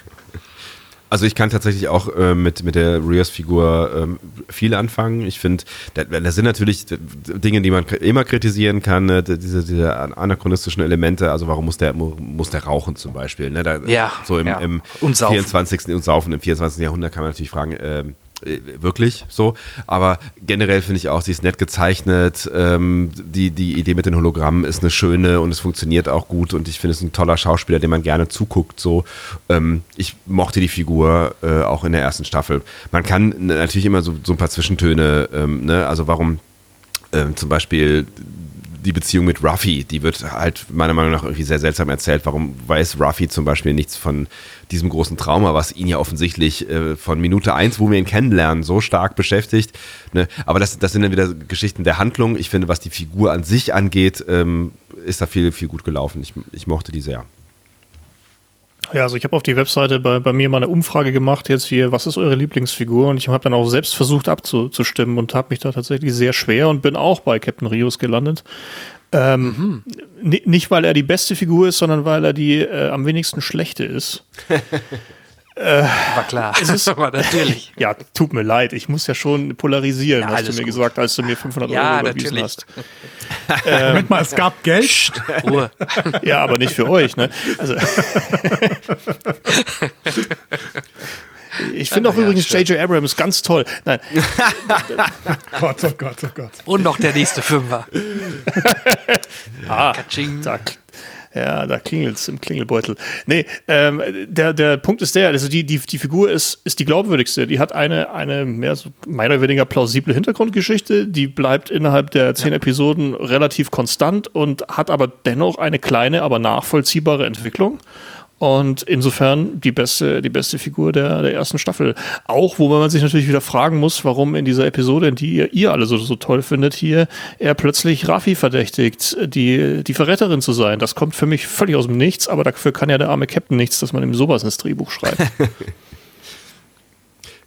S3: Also ich kann tatsächlich auch äh, mit, mit der Rios-Figur ähm, viel anfangen. Ich finde, da, da, sind natürlich Dinge, die man immer kritisieren kann, ne? diese, diese anachronistischen Elemente. Also warum muss der, muss der rauchen zum Beispiel? Ne? Da,
S1: ja.
S3: So im,
S1: ja.
S3: im 24. und saufen im 24. Jahrhundert kann man natürlich fragen, ähm, äh, wirklich so. Aber generell finde ich auch, sie ist nett gezeichnet. Ähm, die, die Idee mit den Hologrammen ist eine schöne und es funktioniert auch gut. Und ich finde es ein toller Schauspieler, dem man gerne zuguckt. So, ähm, ich mochte die Figur äh, auch in der ersten Staffel. Man kann natürlich immer so, so ein paar Zwischentöne, ähm, ne? also warum ähm, zum Beispiel die Beziehung mit Ruffy, die wird halt meiner Meinung nach irgendwie sehr seltsam erzählt. Warum weiß Ruffy zum Beispiel nichts von diesem großen Trauma, was ihn ja offensichtlich äh, von Minute eins, wo wir ihn kennenlernen, so stark beschäftigt. Ne? Aber das, das sind dann wieder Geschichten der Handlung. Ich finde, was die Figur an sich angeht, ähm, ist da viel, viel gut gelaufen. Ich, ich mochte die sehr.
S2: Ja, also ich habe auf die Webseite bei, bei mir mal eine Umfrage gemacht, jetzt hier, was ist eure Lieblingsfigur? Und ich habe dann auch selbst versucht abzustimmen und habe mich da tatsächlich sehr schwer und bin auch bei Captain Rios gelandet. Ähm, mhm. Nicht, weil er die beste Figur ist, sondern weil er die äh, am wenigsten schlechte ist.
S1: Äh, War klar.
S2: Es ist, aber natürlich. Ja, tut mir leid. Ich muss ja schon polarisieren, ja, hast du mir gut. gesagt, als du mir 500 ja, Euro überwiesen natürlich. hast.
S4: ähm, Moment mal, es gab Geld.
S2: Ruhe. ja, aber nicht für euch, ne? Also. Ich finde auch ja, übrigens J.J. Abrams ganz toll. Nein.
S4: Gott, oh Gott, oh Gott.
S1: Und noch der nächste Fünfer.
S2: ah, da, ja, da klingelt es im Klingelbeutel. Nee, ähm, der, der Punkt ist der, also die, die, die Figur ist, ist die glaubwürdigste. Die hat eine, eine mehr so, mehr oder weniger plausible Hintergrundgeschichte, die bleibt innerhalb der zehn ja. Episoden relativ konstant und hat aber dennoch eine kleine, aber nachvollziehbare Entwicklung. Und insofern die beste, die beste Figur der, der ersten Staffel. Auch, wo man sich natürlich wieder fragen muss, warum in dieser Episode, die ihr, ihr alle so, so toll findet, hier er plötzlich Raffi verdächtigt, die, die Verräterin zu sein. Das kommt für mich völlig aus dem Nichts, aber dafür kann ja der arme Captain nichts, dass man ihm sowas ins Drehbuch schreibt.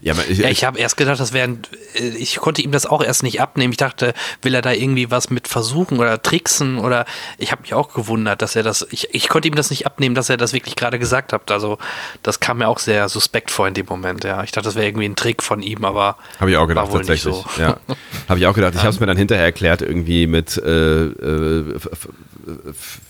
S1: Ja, ich, ja, ich habe erst gedacht, das wären, äh, ich konnte ihm das auch erst nicht abnehmen. Ich dachte, will er da irgendwie was mit versuchen oder tricksen oder ich habe mich auch gewundert, dass er das, ich, ich konnte ihm das nicht abnehmen, dass er das wirklich gerade gesagt hat. Also das kam mir auch sehr suspekt vor in dem Moment, ja. Ich dachte, das wäre irgendwie ein Trick von ihm, aber
S3: habe ich auch gedacht, tatsächlich. So. Ja. habe ich auch gedacht. Ich habe es mir dann hinterher erklärt, irgendwie mit äh, äh,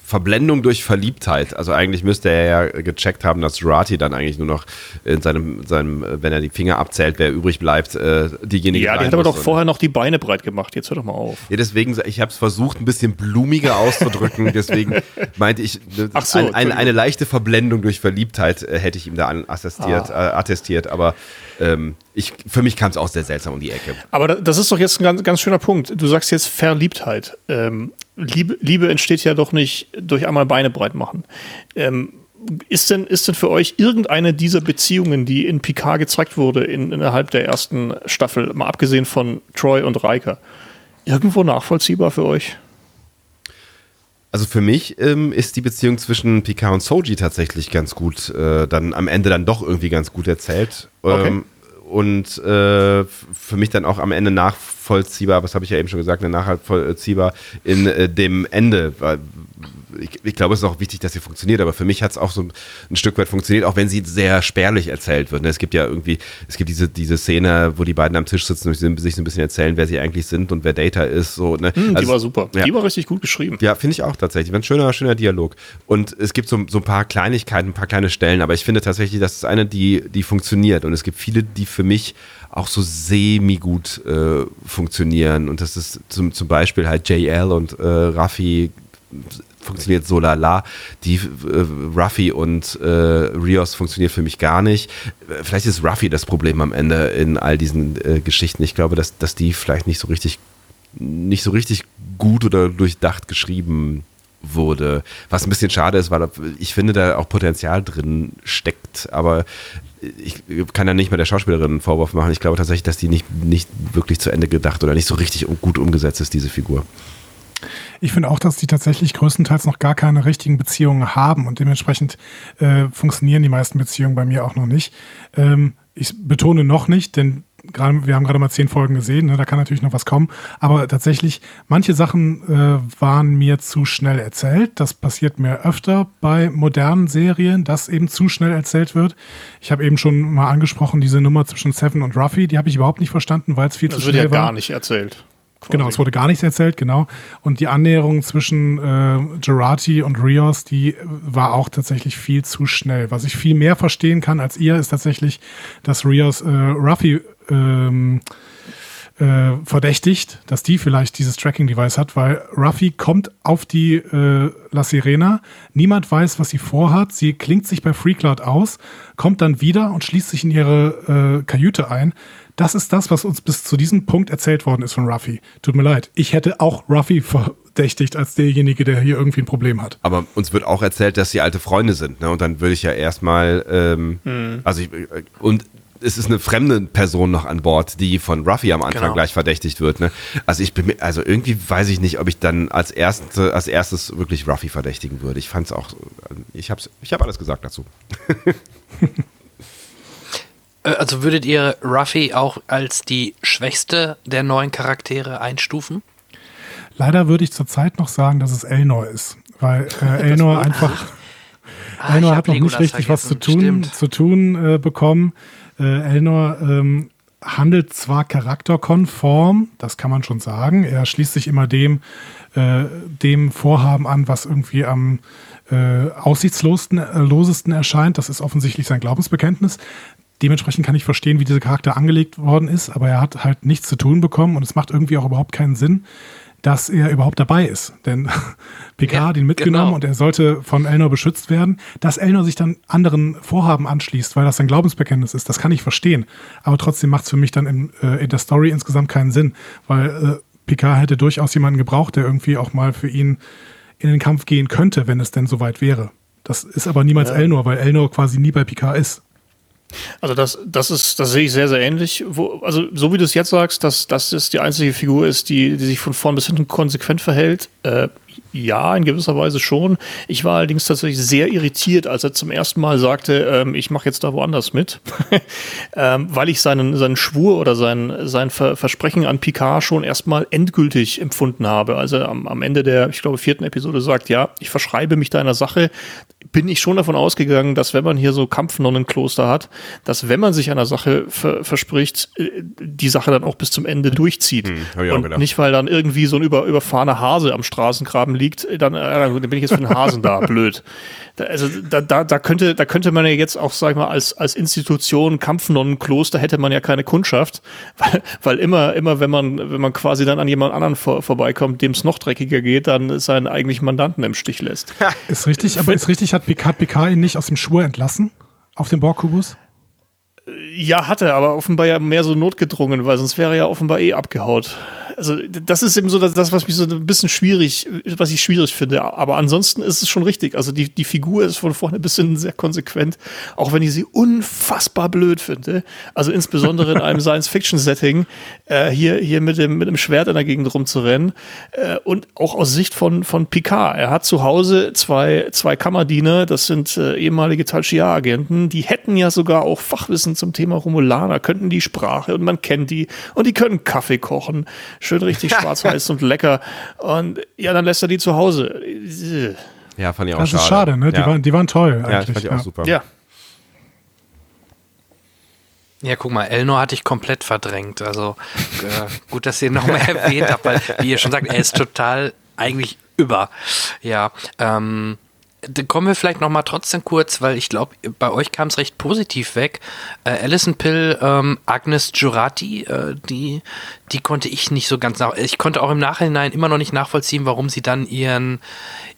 S3: Verblendung durch Verliebtheit. Also eigentlich müsste er ja gecheckt haben, dass Jurati dann eigentlich nur noch in seinem, seinem, wenn er die Finger abzählt, wer übrig bleibt, äh, diejenige.
S2: Ja, der hat aber doch vorher noch die Beine breit gemacht. Jetzt hör doch mal auf.
S3: Ja, deswegen, ich habe es versucht, ein bisschen blumiger auszudrücken. deswegen meinte ich, so, ein, ein, eine leichte Verblendung durch Verliebtheit äh, hätte ich ihm da attestiert, ah. äh, attestiert. Aber ähm, ich, für mich kam es auch sehr seltsam um die Ecke.
S2: Aber das ist doch jetzt ein ganz, ganz schöner Punkt. Du sagst jetzt Verliebtheit. Ähm, Liebe, Liebe entsteht ja doch nicht durch einmal Beine breit machen. Ähm, ist denn, ist denn für euch irgendeine dieser Beziehungen, die in Picard gezeigt wurde in, innerhalb der ersten Staffel, mal abgesehen von Troy und Riker, irgendwo nachvollziehbar für euch?
S3: Also für mich ähm, ist die Beziehung zwischen Picard und Soji tatsächlich ganz gut, äh, dann am Ende dann doch irgendwie ganz gut erzählt. Ähm, okay und äh, für mich dann auch am Ende nachvollziehbar, was habe ich ja eben schon gesagt, nachvollziehbar in äh, dem Ende, weil ich, ich, glaube, es ist auch wichtig, dass sie funktioniert, aber für mich hat es auch so ein, ein, Stück weit funktioniert, auch wenn sie sehr spärlich erzählt wird. Ne? Es gibt ja irgendwie, es gibt diese, diese Szene, wo die beiden am Tisch sitzen und sich so ein bisschen erzählen, wer sie eigentlich sind und wer Data ist. So, ne?
S2: Mm, also, die war super. Ja. Die war richtig gut geschrieben.
S3: Ja, finde ich auch tatsächlich. War ein schöner, schöner Dialog. Und es gibt so, so ein paar Kleinigkeiten, ein paar kleine Stellen, aber ich finde tatsächlich, das ist eine, die, die funktioniert. Und es gibt viele, die für mich auch so semi-gut äh, funktionieren. Und das ist zum, zum Beispiel halt JL und äh, Raffi funktioniert so lala. Die äh, Ruffy und äh, Rios funktioniert für mich gar nicht. Vielleicht ist Ruffy das Problem am Ende in all diesen äh, Geschichten. Ich glaube, dass, dass die vielleicht nicht so richtig nicht so richtig gut oder durchdacht geschrieben wurde. Was ein bisschen schade ist, weil ich finde, da auch Potenzial drin steckt, aber ich kann da nicht mal der Schauspielerin einen Vorwurf machen. Ich glaube tatsächlich, dass die nicht, nicht wirklich zu Ende gedacht oder nicht so richtig gut umgesetzt ist, diese Figur.
S4: Ich finde auch, dass die tatsächlich größtenteils noch gar keine richtigen Beziehungen haben und dementsprechend äh, funktionieren die meisten Beziehungen bei mir auch noch nicht. Ähm, ich betone noch nicht, denn gerade, wir haben gerade mal zehn Folgen gesehen, ne, da kann natürlich noch was kommen. Aber tatsächlich, manche Sachen äh, waren mir zu schnell erzählt. Das passiert mir öfter bei modernen Serien, dass eben zu schnell erzählt wird. Ich habe eben schon mal angesprochen, diese Nummer zwischen Seven und Ruffy, die habe ich überhaupt nicht verstanden, weil es viel das zu schnell ja war. Das
S2: wird ja gar nicht erzählt.
S4: Quasi. Genau, es wurde gar nichts erzählt, genau. Und die Annäherung zwischen äh, Gerati und Rios, die war auch tatsächlich viel zu schnell. Was ich viel mehr verstehen kann als ihr, ist tatsächlich, dass Rios äh, Ruffy ähm, äh, verdächtigt, dass die vielleicht dieses Tracking-Device hat, weil Ruffy kommt auf die äh, La Sirena, niemand weiß, was sie vorhat, sie klingt sich bei FreeCloud aus, kommt dann wieder und schließt sich in ihre äh, Kajüte ein. Das ist das, was uns bis zu diesem Punkt erzählt worden ist von Ruffy. Tut mir leid. Ich hätte auch Ruffy verdächtigt als derjenige, der hier irgendwie ein Problem hat.
S3: Aber uns wird auch erzählt, dass sie alte Freunde sind. Ne? Und dann würde ich ja erstmal, ähm, hm. also ich, und es ist eine fremde Person noch an Bord, die von Ruffy am Anfang genau. gleich verdächtigt wird. Ne? Also ich bin also irgendwie weiß ich nicht, ob ich dann als erste, als erstes wirklich Ruffy verdächtigen würde. Ich fand es auch, ich habe ich hab alles gesagt dazu.
S1: Äh, also würdet ihr Ruffy auch als die schwächste der neuen Charaktere einstufen?
S4: Leider würde ich zurzeit noch sagen, dass es Elnor ist, weil äh, Elnor einfach ah, Elnor hat noch nicht richtig was zu tun, zu tun äh, bekommen. Äh, Elnor ähm, handelt zwar charakterkonform, das kann man schon sagen. Er schließt sich immer dem, äh, dem Vorhaben an, was irgendwie am äh, aussichtslosesten äh, erscheint. Das ist offensichtlich sein Glaubensbekenntnis. Dementsprechend kann ich verstehen, wie dieser Charakter angelegt worden ist, aber er hat halt nichts zu tun bekommen und es macht irgendwie auch überhaupt keinen Sinn, dass er überhaupt dabei ist. Denn Picard ja, hat ihn mitgenommen genau. und er sollte von Elnor beschützt werden. Dass Elnor sich dann anderen Vorhaben anschließt, weil das sein Glaubensbekenntnis ist, das kann ich verstehen. Aber trotzdem macht es für mich dann in, äh, in, der Story insgesamt keinen Sinn, weil äh, Picard hätte durchaus jemanden gebraucht, der irgendwie auch mal für ihn in den Kampf gehen könnte, wenn es denn soweit wäre. Das ist aber niemals ja. Elnor, weil Elnor quasi nie bei Picard ist.
S2: Also das, das ist, das sehe ich sehr, sehr ähnlich. Wo, also so wie du es jetzt sagst, dass das ist die einzige Figur ist, die, die sich von vorn bis hinten konsequent verhält. Äh, Ja, in gewisser Weise schon. Ich war allerdings tatsächlich sehr irritiert, als er zum ersten Mal sagte, ähm, ich mache jetzt da woanders mit, ähm, weil ich seinen, seinen Schwur oder sein, sein Ver Versprechen an Picard schon erstmal endgültig empfunden habe. Also am, am Ende der, ich glaube, vierten Episode sagt, ja, ich verschreibe mich deiner Sache, bin ich schon davon ausgegangen, dass wenn man hier so Kampfnonnenkloster hat, dass wenn man sich einer Sache ver verspricht, äh, die Sache dann auch bis zum Ende durchzieht. Hm, und nicht, weil dann irgendwie so ein über, überfahrener Hase am Straßengraben liegt, dann, äh, dann bin ich jetzt für den Hasen da, blöd. Da, also da, da, da, könnte, da könnte man ja jetzt auch, sag ich mal, als, als Institution Kampfnonnenkloster hätte man ja keine Kundschaft, weil, weil immer, immer wenn man, wenn man quasi dann an jemand anderen vor, vorbeikommt, dem es noch dreckiger geht, dann seinen eigentlichen Mandanten im Stich lässt.
S4: ist richtig, aber ist richtig, hat Picard, Picard ihn nicht aus dem Schwur entlassen? Auf dem Borgkubus?
S2: Ja, hatte, aber offenbar ja mehr so notgedrungen, weil sonst wäre er ja offenbar eh abgehaut also das ist eben so das, was mich so ein bisschen schwierig, was ich schwierig finde. Aber ansonsten ist es schon richtig. Also die, die Figur ist von vorne bis hinten sehr konsequent, auch wenn ich sie unfassbar blöd finde. Also insbesondere in einem Science-Fiction-Setting, äh, hier, hier mit dem, mit dem Schwert in der Gegend rumzurennen. Äh, und auch aus Sicht von, von Picard. Er hat zu Hause zwei, zwei Kammerdiener, das sind äh, ehemalige Tal agenten die hätten ja sogar auch Fachwissen zum Thema Romulaner, könnten die Sprache und man kennt die und die können Kaffee kochen schön richtig schwarz-weiß und lecker. Und ja, dann lässt er die zu Hause.
S3: Ja, fand ich auch
S4: das
S3: schade.
S4: Das ist schade, ne? Die,
S3: ja.
S4: waren, die waren toll.
S3: Ja, fand ich auch super.
S2: Ja.
S1: Ja, guck mal, Elnor hatte ich komplett verdrängt. Also äh, gut, dass ihr nochmal erwähnt habt, weil, wie ihr schon sagt, er ist total eigentlich über. Ja, ähm, dann kommen wir vielleicht noch mal trotzdem kurz, weil ich glaube, bei euch kam es recht positiv weg. Äh, Alison Pill, ähm, Agnes Giurati, äh, die, die konnte ich nicht so ganz nach. Ich konnte auch im Nachhinein immer noch nicht nachvollziehen, warum sie dann ihren,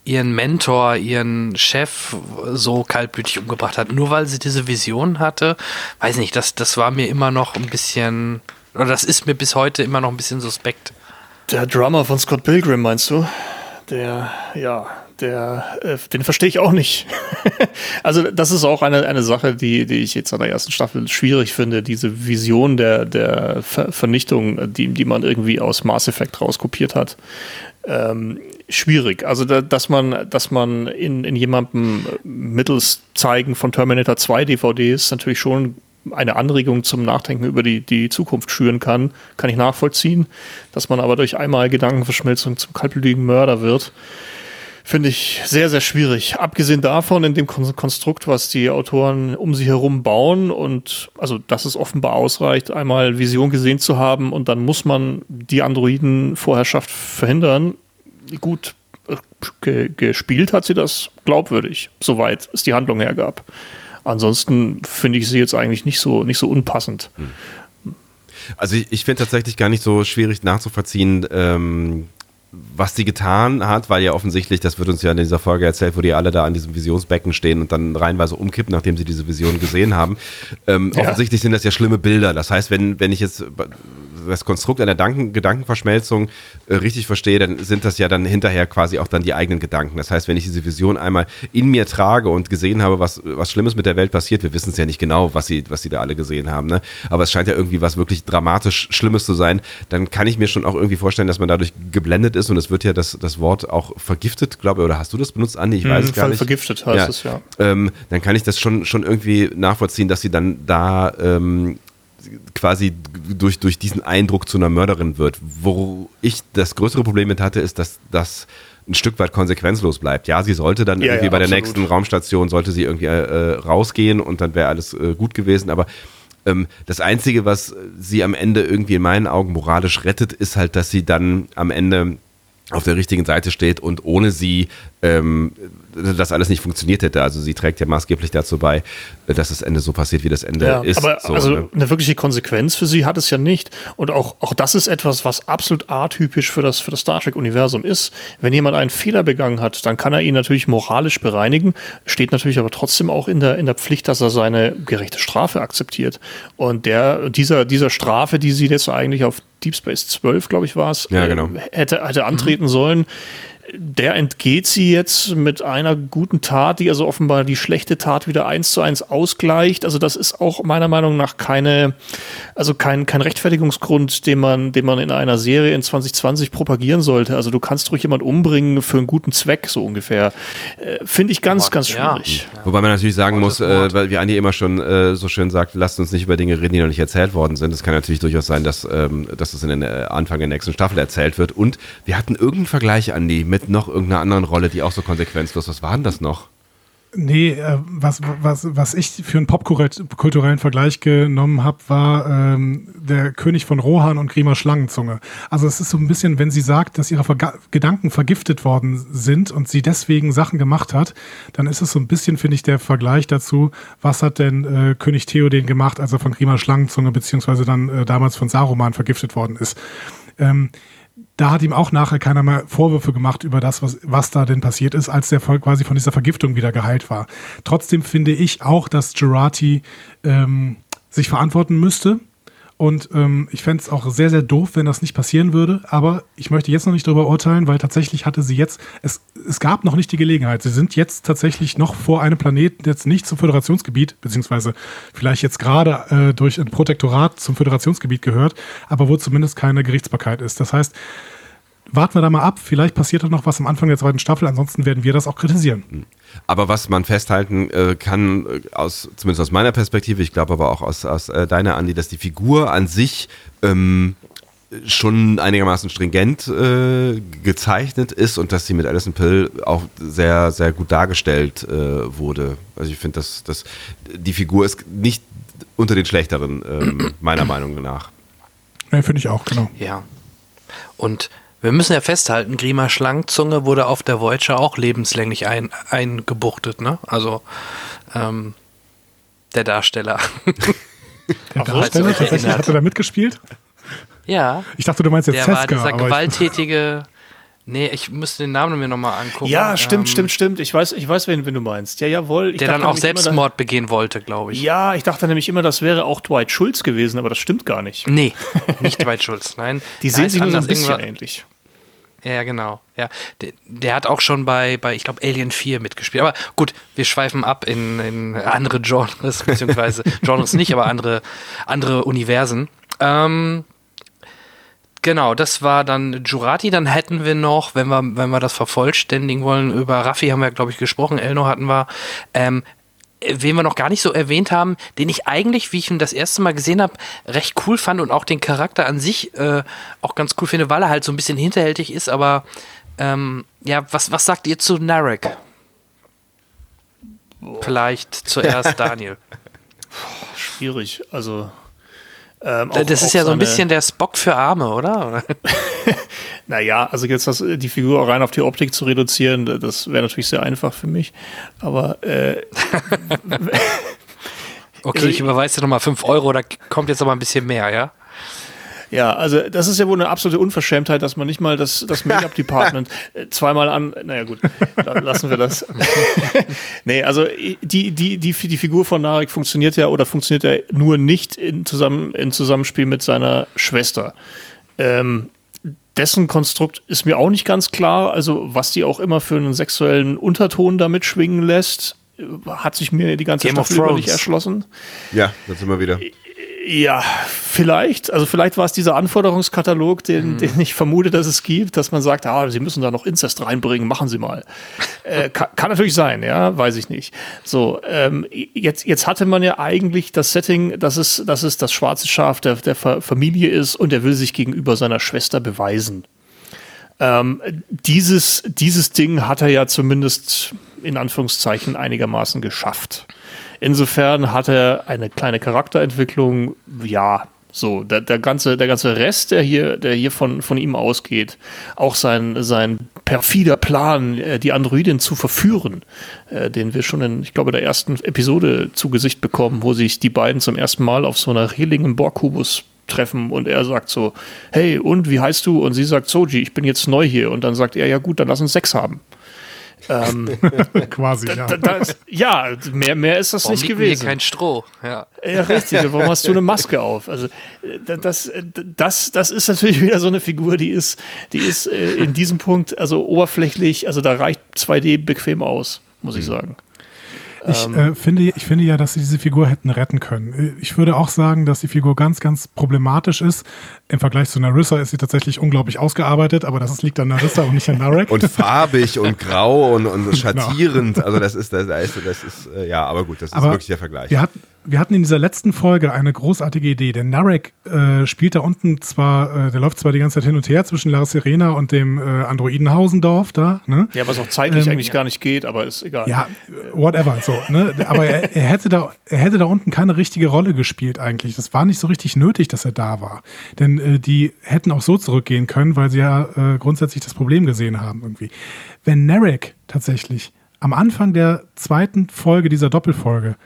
S1: ihren Mentor, ihren Chef so kaltblütig umgebracht hat. Nur weil sie diese Vision hatte. Weiß nicht, das, das war mir immer noch ein bisschen, oder das ist mir bis heute immer noch ein bisschen suspekt.
S2: Der Drummer von Scott Pilgrim, meinst du? Der, ja, der, äh, den verstehe ich auch nicht. also das ist auch eine, eine Sache, die, die ich jetzt an der ersten Staffel schwierig finde, diese Vision der, der Ver Vernichtung, die, die man irgendwie aus Mass Effect rauskopiert hat. Ähm, schwierig. Also da, dass man, dass man in, in jemandem mittels Zeigen von Terminator 2 DVDs natürlich schon eine Anregung zum Nachdenken über die, die Zukunft schüren kann, kann ich nachvollziehen. Dass man aber durch einmal Gedankenverschmelzung zum kaltblütigen Mörder wird, finde ich sehr, sehr schwierig. Abgesehen davon, in dem Konstrukt, was die Autoren um sie herum bauen und also, dass es offenbar ausreicht, einmal Vision gesehen zu haben und dann muss man die Androiden-Vorherrschaft verhindern. Gut, ge gespielt hat sie das glaubwürdig, soweit es die Handlung hergab. Ansonsten finde ich sie jetzt eigentlich nicht so, nicht so unpassend. Hm.
S3: Also ich, ich finde tatsächlich gar nicht so schwierig nachzuvollziehen, ähm, was sie getan hat, weil ja offensichtlich, das wird uns ja in dieser Folge erzählt, wo die alle da an diesem Visionsbecken stehen und dann reinweise umkippen, nachdem sie diese Vision gesehen haben. Ähm, ja. Offensichtlich sind das ja schlimme Bilder. Das heißt, wenn, wenn ich jetzt das Konstrukt einer Danken, Gedankenverschmelzung äh, richtig verstehe, dann sind das ja dann hinterher quasi auch dann die eigenen Gedanken. Das heißt, wenn ich diese Vision einmal in mir trage und gesehen habe, was, was Schlimmes mit der Welt passiert, wir wissen es ja nicht genau, was sie, was sie da alle gesehen haben, ne? aber es scheint ja irgendwie was wirklich dramatisch Schlimmes zu sein, dann kann ich mir schon auch irgendwie vorstellen, dass man dadurch geblendet ist und es wird ja das, das Wort auch vergiftet, glaube ich, oder hast du das benutzt, Andi? Ich weiß mhm, es gar nicht.
S2: Vergiftet heißt
S3: ja.
S2: es, ja.
S3: Ähm, dann kann ich das schon, schon irgendwie nachvollziehen, dass sie dann da ähm, quasi durch, durch diesen Eindruck zu einer Mörderin wird. Wo ich das größere Problem mit hatte, ist, dass das ein Stück weit konsequenzlos bleibt. Ja, sie sollte dann ja, irgendwie ja, bei absolut. der nächsten Raumstation, sollte sie irgendwie äh, rausgehen und dann wäre alles äh, gut gewesen, aber ähm, das Einzige, was sie am Ende irgendwie in meinen Augen moralisch rettet, ist halt, dass sie dann am Ende auf der richtigen Seite steht und ohne sie ähm, das alles nicht funktioniert hätte. Also sie trägt ja maßgeblich dazu bei, dass das Ende so passiert, wie das Ende ja, ist.
S2: Aber
S3: so,
S2: also ne? eine wirkliche Konsequenz für sie hat es ja nicht. Und auch, auch das ist etwas, was absolut atypisch für das, für das Star Trek-Universum ist. Wenn jemand einen Fehler begangen hat, dann kann er ihn natürlich moralisch bereinigen, steht natürlich aber trotzdem auch in der, in der Pflicht, dass er seine gerechte Strafe akzeptiert. Und der, dieser, dieser Strafe, die sie jetzt eigentlich auf Deep Space 12, glaube ich, war es,
S3: ja, genau.
S2: äh, hätte, hätte antreten mhm. sollen, der entgeht sie jetzt mit einer guten Tat, die also offenbar die schlechte Tat wieder eins zu eins ausgleicht. Also das ist auch meiner Meinung nach keine, also kein, kein Rechtfertigungsgrund, den man, den man in einer Serie in 2020 propagieren sollte. Also du kannst ruhig jemand umbringen für einen guten Zweck, so ungefähr. Äh, Finde ich ganz, ganz schwierig.
S3: Ja. Wobei man natürlich sagen muss, äh, weil wie Andi immer schon äh, so schön sagt, lasst uns nicht über Dinge reden, die noch nicht erzählt worden sind. Es kann natürlich durchaus sein, dass, ähm, dass es in den äh, Anfang der nächsten Staffel erzählt wird. Und wir hatten irgendeinen Vergleich, Andi, mit noch irgendeiner anderen Rolle, die auch so konsequenzlos. Was war denn das noch?
S4: Nee, äh, was, was, was ich für einen popkulturellen Vergleich genommen habe, war ähm, der König von Rohan und Grima Schlangenzunge. Also es ist so ein bisschen, wenn sie sagt, dass ihre Verga Gedanken vergiftet worden sind und sie deswegen Sachen gemacht hat, dann ist es so ein bisschen, finde ich, der Vergleich dazu, was hat denn äh, König Theoden gemacht, als er von Grima Schlangenzunge beziehungsweise dann äh, damals von Saruman vergiftet worden ist. Ähm, da hat ihm auch nachher keiner mehr Vorwürfe gemacht über das, was, was da denn passiert ist, als der quasi von dieser Vergiftung wieder geheilt war. Trotzdem finde ich auch, dass Gerati ähm, sich verantworten müsste und ähm, ich fände es auch sehr, sehr doof, wenn das nicht passieren würde. Aber ich möchte jetzt noch nicht darüber urteilen, weil tatsächlich hatte sie jetzt, es, es gab noch nicht die Gelegenheit. Sie sind jetzt tatsächlich noch vor einem Planeten, jetzt nicht zum Föderationsgebiet, beziehungsweise vielleicht jetzt gerade äh, durch ein Protektorat zum Föderationsgebiet gehört, aber wo zumindest keine Gerichtsbarkeit ist. Das heißt, warten wir da mal ab. Vielleicht passiert da noch was am Anfang der zweiten Staffel. Ansonsten werden wir das auch kritisieren.
S3: Aber was man festhalten äh, kann, äh, aus, zumindest aus meiner Perspektive, ich glaube aber auch aus, aus äh, deiner, Andi, dass die Figur an sich ähm, schon einigermaßen stringent äh, gezeichnet ist und dass sie mit Alison Pill auch sehr, sehr gut dargestellt äh, wurde. Also ich finde, dass, dass die Figur ist nicht unter den schlechteren, ähm, meiner Meinung nach.
S4: Ja, finde ich auch, genau.
S1: Ja. Und wir müssen ja festhalten, Grima Schlangzunge wurde auf der Voyager auch lebenslänglich ein, eingebuchtet, ne? Also ähm, der Darsteller.
S4: Der Darsteller tatsächlich hat er da mitgespielt?
S1: Ja.
S4: Ich dachte, du meinst jetzt
S1: der
S4: Seska.
S1: war dieser gewalttätige. Nee, ich müsste den Namen mir nochmal angucken.
S2: Ja, stimmt,
S1: ähm,
S2: stimmt, stimmt. Ich weiß, ich weiß, wen, wen du meinst. Ja, jawohl.
S1: Der dann auch Selbstmord begehen wollte, glaube ich.
S2: Ja, ich dachte nämlich immer, das wäre auch Dwight Schulz gewesen, aber das stimmt gar nicht.
S1: Nee, nicht Dwight Schulz, nein.
S2: Die sehen sich nur so ein bisschen ähnlich.
S1: Ja, genau. Ja, der, der, hat auch schon bei, bei ich glaube, Alien 4 mitgespielt. Aber gut, wir schweifen ab in, in andere Genres, beziehungsweise Genres nicht, aber andere, andere Universen. Ähm, genau, das war dann Jurati. Dann hätten wir noch, wenn wir, wenn wir das vervollständigen wollen, über Raffi haben wir, glaube ich, gesprochen, Elno hatten wir. Ähm, wen wir noch gar nicht so erwähnt haben, den ich eigentlich, wie ich ihn das erste Mal gesehen habe, recht cool fand und auch den Charakter an sich äh, auch ganz cool finde, weil er halt so ein bisschen hinterhältig ist, aber ähm, ja, was, was sagt ihr zu Narek? Vielleicht zuerst Daniel.
S2: Schwierig, also
S1: ähm, auch, das ist ja so ein bisschen der Spock für Arme, oder?
S2: naja, also jetzt das, die Figur rein auf die Optik zu reduzieren, das wäre natürlich sehr einfach für mich. Aber äh,
S1: Okay, ich überweise dir nochmal 5 Euro, da kommt jetzt aber ein bisschen mehr, ja?
S2: Ja, also das ist ja wohl eine absolute Unverschämtheit, dass man nicht mal das, das Make-up-Department äh, zweimal an. Naja, gut, lassen wir das. nee, also die, die, die, die Figur von Narek funktioniert ja oder funktioniert ja nur nicht in, zusammen, in Zusammenspiel mit seiner Schwester. Ähm, dessen Konstrukt ist mir auch nicht ganz klar. Also, was die auch immer für einen sexuellen Unterton damit schwingen lässt, hat sich mir die ganze
S1: Game
S2: Staffel über nicht erschlossen.
S3: Ja, das immer wieder.
S2: Ja, vielleicht. Also vielleicht war es dieser Anforderungskatalog, den, mhm. den ich vermute, dass es gibt, dass man sagt, ah, Sie müssen da noch Inzest reinbringen, machen Sie mal. äh, kann, kann, natürlich sein, ja, weiß ich nicht. So, ähm, jetzt, jetzt hatte man ja eigentlich das Setting, dass es, dass es das schwarze Schaf der, der Familie ist und er will sich gegenüber seiner Schwester beweisen. Ähm, dieses, dieses Ding hat er ja zumindest in Anführungszeichen einigermaßen geschafft. Insofern hat er eine kleine Charakterentwicklung, ja, so, der, der, ganze, der ganze Rest, der hier, der hier von, von ihm ausgeht, auch sein, sein perfider Plan, äh, die Androidin zu verführen, äh, den wir schon in, ich glaube, der ersten Episode zu Gesicht bekommen, wo sich die beiden zum ersten Mal auf so einer Reling Borgkubus treffen und er sagt so, hey, und wie heißt du? Und sie sagt, Soji, ich bin jetzt neu hier. Und dann sagt er, ja gut, dann lass uns Sex haben. Ähm,
S4: Quasi, ja.
S2: da, da ist, ja, mehr, mehr ist das
S1: Warum
S2: nicht
S1: mir hier
S2: gewesen.
S1: kein Stroh? Ja.
S2: Ja, richtig. Warum hast du eine Maske auf? Also das, das, das ist natürlich wieder so eine Figur, die ist, die ist äh, in diesem Punkt also oberflächlich, also da reicht 2D bequem aus, muss ich sagen.
S4: Ich, äh, finde, ich finde ja, dass sie diese Figur hätten retten können. Ich würde auch sagen, dass die Figur ganz, ganz problematisch ist. Im Vergleich zu Narissa ist sie tatsächlich unglaublich ausgearbeitet, aber das liegt an Narissa und nicht an Narek.
S3: Und farbig und grau und, und schattierend. Also das ist, das ist, das ist, äh, ja, aber gut, das ist
S4: Aber
S3: wirklich der Vergleich.
S4: Wir, hat, wir hatten in dieser letzten Folge eine großartige Idee. Der Narek äh, spielt da unten zwar, äh, der läuft zwar die ganze Zeit hin und her zwischen La Serena und dem äh, Androiden Hausendorf da, ne?
S2: Ja, was auch zeitlich
S4: Ähm,
S2: eigentlich gar nicht geht, aber ist egal.
S4: Ja, whatever, so, ne? Aber er, er, hätte da, er hätte da unten keine richtige Rolle gespielt eigentlich. Das war nicht so richtig nötig, dass er da war. Denn äh, die hätten auch so zurückgehen können, weil sie ja äh, grundsätzlich das Problem gesehen haben irgendwie. Wenn Narek tatsächlich am Anfang der zweiten Folge dieser Doppelfolge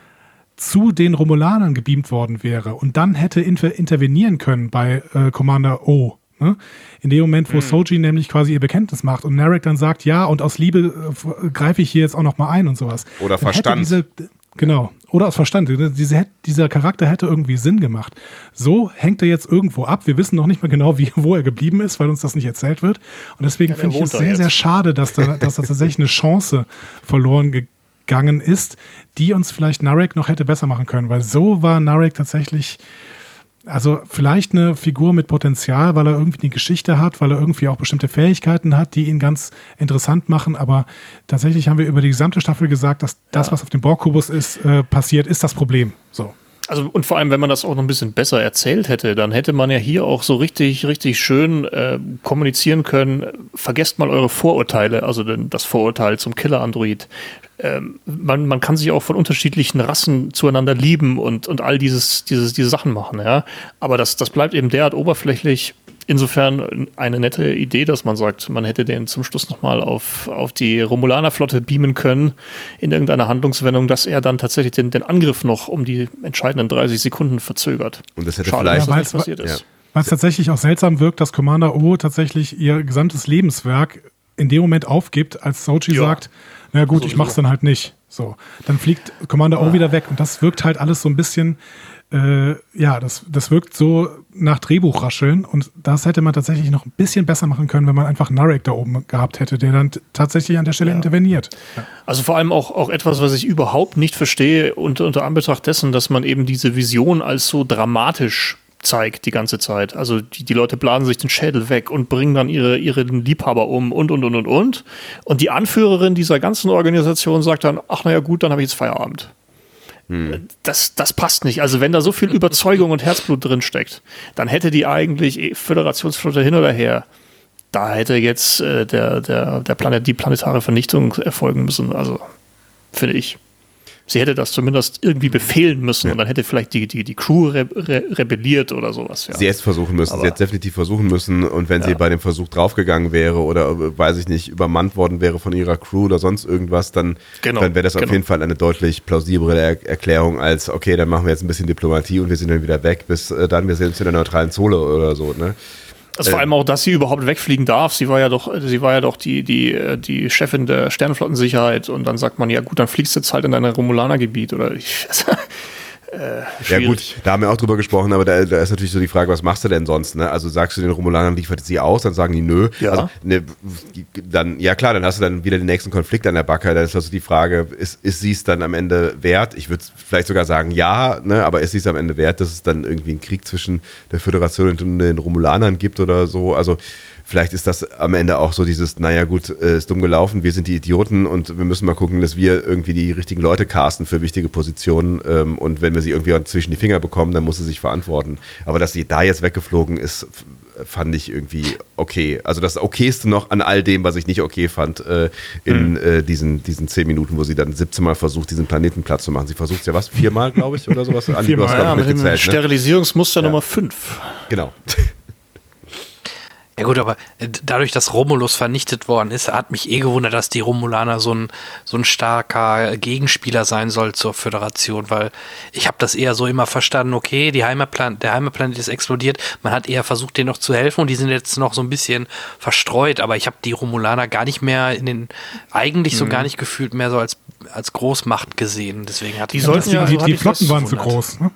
S4: zu den Romulanern gebeamt worden wäre und dann hätte inter intervenieren können bei äh, Commander O. Ne? In dem Moment, wo Soji nämlich quasi ihr Bekenntnis macht und Narek dann sagt, ja, und aus Liebe äh, greife ich hier jetzt auch noch mal ein und sowas.
S3: Oder
S4: Dann
S3: Verstand.
S4: Diese, genau. Oder aus Verstand. Diese, dieser Charakter hätte irgendwie Sinn gemacht. So hängt er jetzt irgendwo ab. Wir wissen noch nicht mal genau, wie, wo er geblieben ist, weil uns das nicht erzählt wird. Und deswegen
S2: der
S4: finde ich es sehr,
S2: jetzt.
S4: sehr schade, dass da, dass da tatsächlich eine Chance verloren gegangen ist, die uns vielleicht Narek noch hätte besser machen können, weil so war Narek tatsächlich, also vielleicht eine Figur mit Potenzial, weil er irgendwie eine Geschichte hat, weil er irgendwie auch bestimmte Fähigkeiten hat, die ihn ganz interessant machen, aber tatsächlich haben wir über die gesamte Staffel gesagt, dass das, was auf dem Borgkubus ist, äh, passiert, ist das Problem. So.
S2: Also und vor allem, wenn man das auch noch ein bisschen besser erzählt hätte, dann hätte man ja hier auch so richtig, richtig schön äh, kommunizieren können. Vergesst mal eure Vorurteile, also den, das Vorurteil zum Killer-Android. Ähm, man, man kann sich auch von unterschiedlichen Rassen zueinander lieben und, und all dieses, dieses, diese Sachen machen, ja. Aber das, das bleibt eben derart oberflächlich. Insofern eine nette Idee, dass man sagt, man hätte den zum Schluss nochmal auf, auf die Romulaner-Flotte beamen können in irgendeiner Handlungswendung, dass er dann tatsächlich den, den Angriff noch um die entscheidenden 30 Sekunden verzögert.
S3: Und das hätte
S2: Schade,
S3: vielleicht-
S2: dass
S4: Ja,
S2: das nicht
S4: weil's-
S2: passiert ist.
S3: ja.
S4: Weil es tatsächlich auch seltsam wirkt, dass Commander O tatsächlich ihr gesamtes Lebenswerk in dem Moment aufgibt, als Sochi
S2: Ja.
S4: sagt, na gut, ich
S2: Sowieso.
S4: mach's dann halt nicht. So, dann fliegt Commander O wieder weg und das wirkt halt alles so ein bisschen, äh, ja, das, das wirkt so nach Drehbuchrascheln und das hätte man tatsächlich noch ein bisschen besser machen können, wenn man einfach Narek da oben gehabt hätte, der dann tatsächlich an der Stelle interveniert.
S2: Also vor allem auch, auch etwas, was ich überhaupt nicht verstehe, unter, unter Anbetracht dessen, dass man eben diese Vision als so dramatisch zeigt die ganze Zeit. Also die, die Leute blasen sich den Schädel weg und bringen dann ihre, ihren Liebhaber um und, und, und, und, und. Und die Anführerin dieser ganzen Organisation sagt dann, ach naja gut, dann habe ich jetzt Feierabend. Das, das passt nicht. Also wenn da so viel Überzeugung und Herzblut drin steckt, dann hätte die eigentlich eh, Föderationsflotte hin oder her. Da hätte jetzt äh, der, der, der Planet, die planetare Vernichtung erfolgen müssen. Also finde ich. Sie hätte das zumindest irgendwie befehlen müssen und dann hätte vielleicht die, die, die Crew re re rebelliert oder sowas. Ja.
S3: Sie hätte es versuchen müssen,
S2: Aber-
S3: sie hätte definitiv versuchen müssen und wenn sie
S2: Ja.
S3: bei dem Versuch draufgegangen wäre oder, äh, weiß ich nicht, übermannt worden wäre von ihrer Crew oder sonst irgendwas, dann,
S2: Genau,
S3: dann wäre das auf
S2: genau.
S3: jeden Fall eine deutlich plausiblere er Erklärung als, okay, dann machen wir jetzt ein bisschen Diplomatie und wir sind dann wieder weg, bis äh, dann, wir sind jetzt in der neutralen Zone oder so, ne?
S2: Also vor allem auch, dass sie überhaupt wegfliegen darf. Sie war ja doch, sie war ja doch die, die, äh, die Chefin der Sternenflottensicherheit und dann sagt man, ja gut, dann fliegst du jetzt halt in dein Romulaner-Gebiet oder ich. äh,
S3: Ja gut, da haben wir auch drüber gesprochen, aber da, da ist natürlich so die Frage, was machst du denn sonst? Ne? Also sagst du den Romulanern, liefert sie aus, dann sagen die nö.
S2: Ja.
S3: Also, ne, dann, ja klar, dann hast du dann wieder den nächsten Konflikt an der Backe. Dann ist also die Frage, ist, ist sie es dann am Ende wert? Ich würde vielleicht sogar sagen ja, ne? aber ist sie es am Ende wert, dass es dann irgendwie einen Krieg zwischen der Föderation und den Romulanern gibt oder so? Also Vielleicht ist das am Ende auch so dieses, naja gut, äh, ist dumm gelaufen, wir sind die Idioten und wir müssen mal gucken, dass wir irgendwie die richtigen Leute casten für wichtige Positionen ähm, und wenn wir sie irgendwie zwischen die Finger bekommen, dann muss sie sich verantworten. Aber dass sie da jetzt weggeflogen ist, fand ich irgendwie okay. Also das okayste noch an all dem, was ich nicht okay fand, äh, in äh, diesen, diesen zehn Minuten, wo sie dann 17 Mal versucht, diesen Planeten platt zu machen. Sie versucht es ja was, viermal, glaube ich, oder sowas?
S4: Viermal,
S2: Ja, mit dem
S3: ne?
S2: Sterilisierungsmuster Nummer 5.
S3: Genau.
S1: Ja gut, aber äh, dadurch, dass Romulus vernichtet worden ist, hat mich eh gewundert, dass die Romulaner so ein, so ein starker Gegenspieler sein soll zur Föderation, weil ich habe das eher so immer verstanden, okay, die Heimatplan der Heimatplanet ist explodiert, man hat eher versucht, denen noch zu helfen und die sind jetzt noch so ein bisschen verstreut, aber ich habe die Romulaner gar nicht mehr in den, eigentlich so mhm. gar nicht gefühlt mehr so als, als Großmacht gesehen, deswegen hat
S4: die sollten ja, die, die Flotten waren zu groß, ne?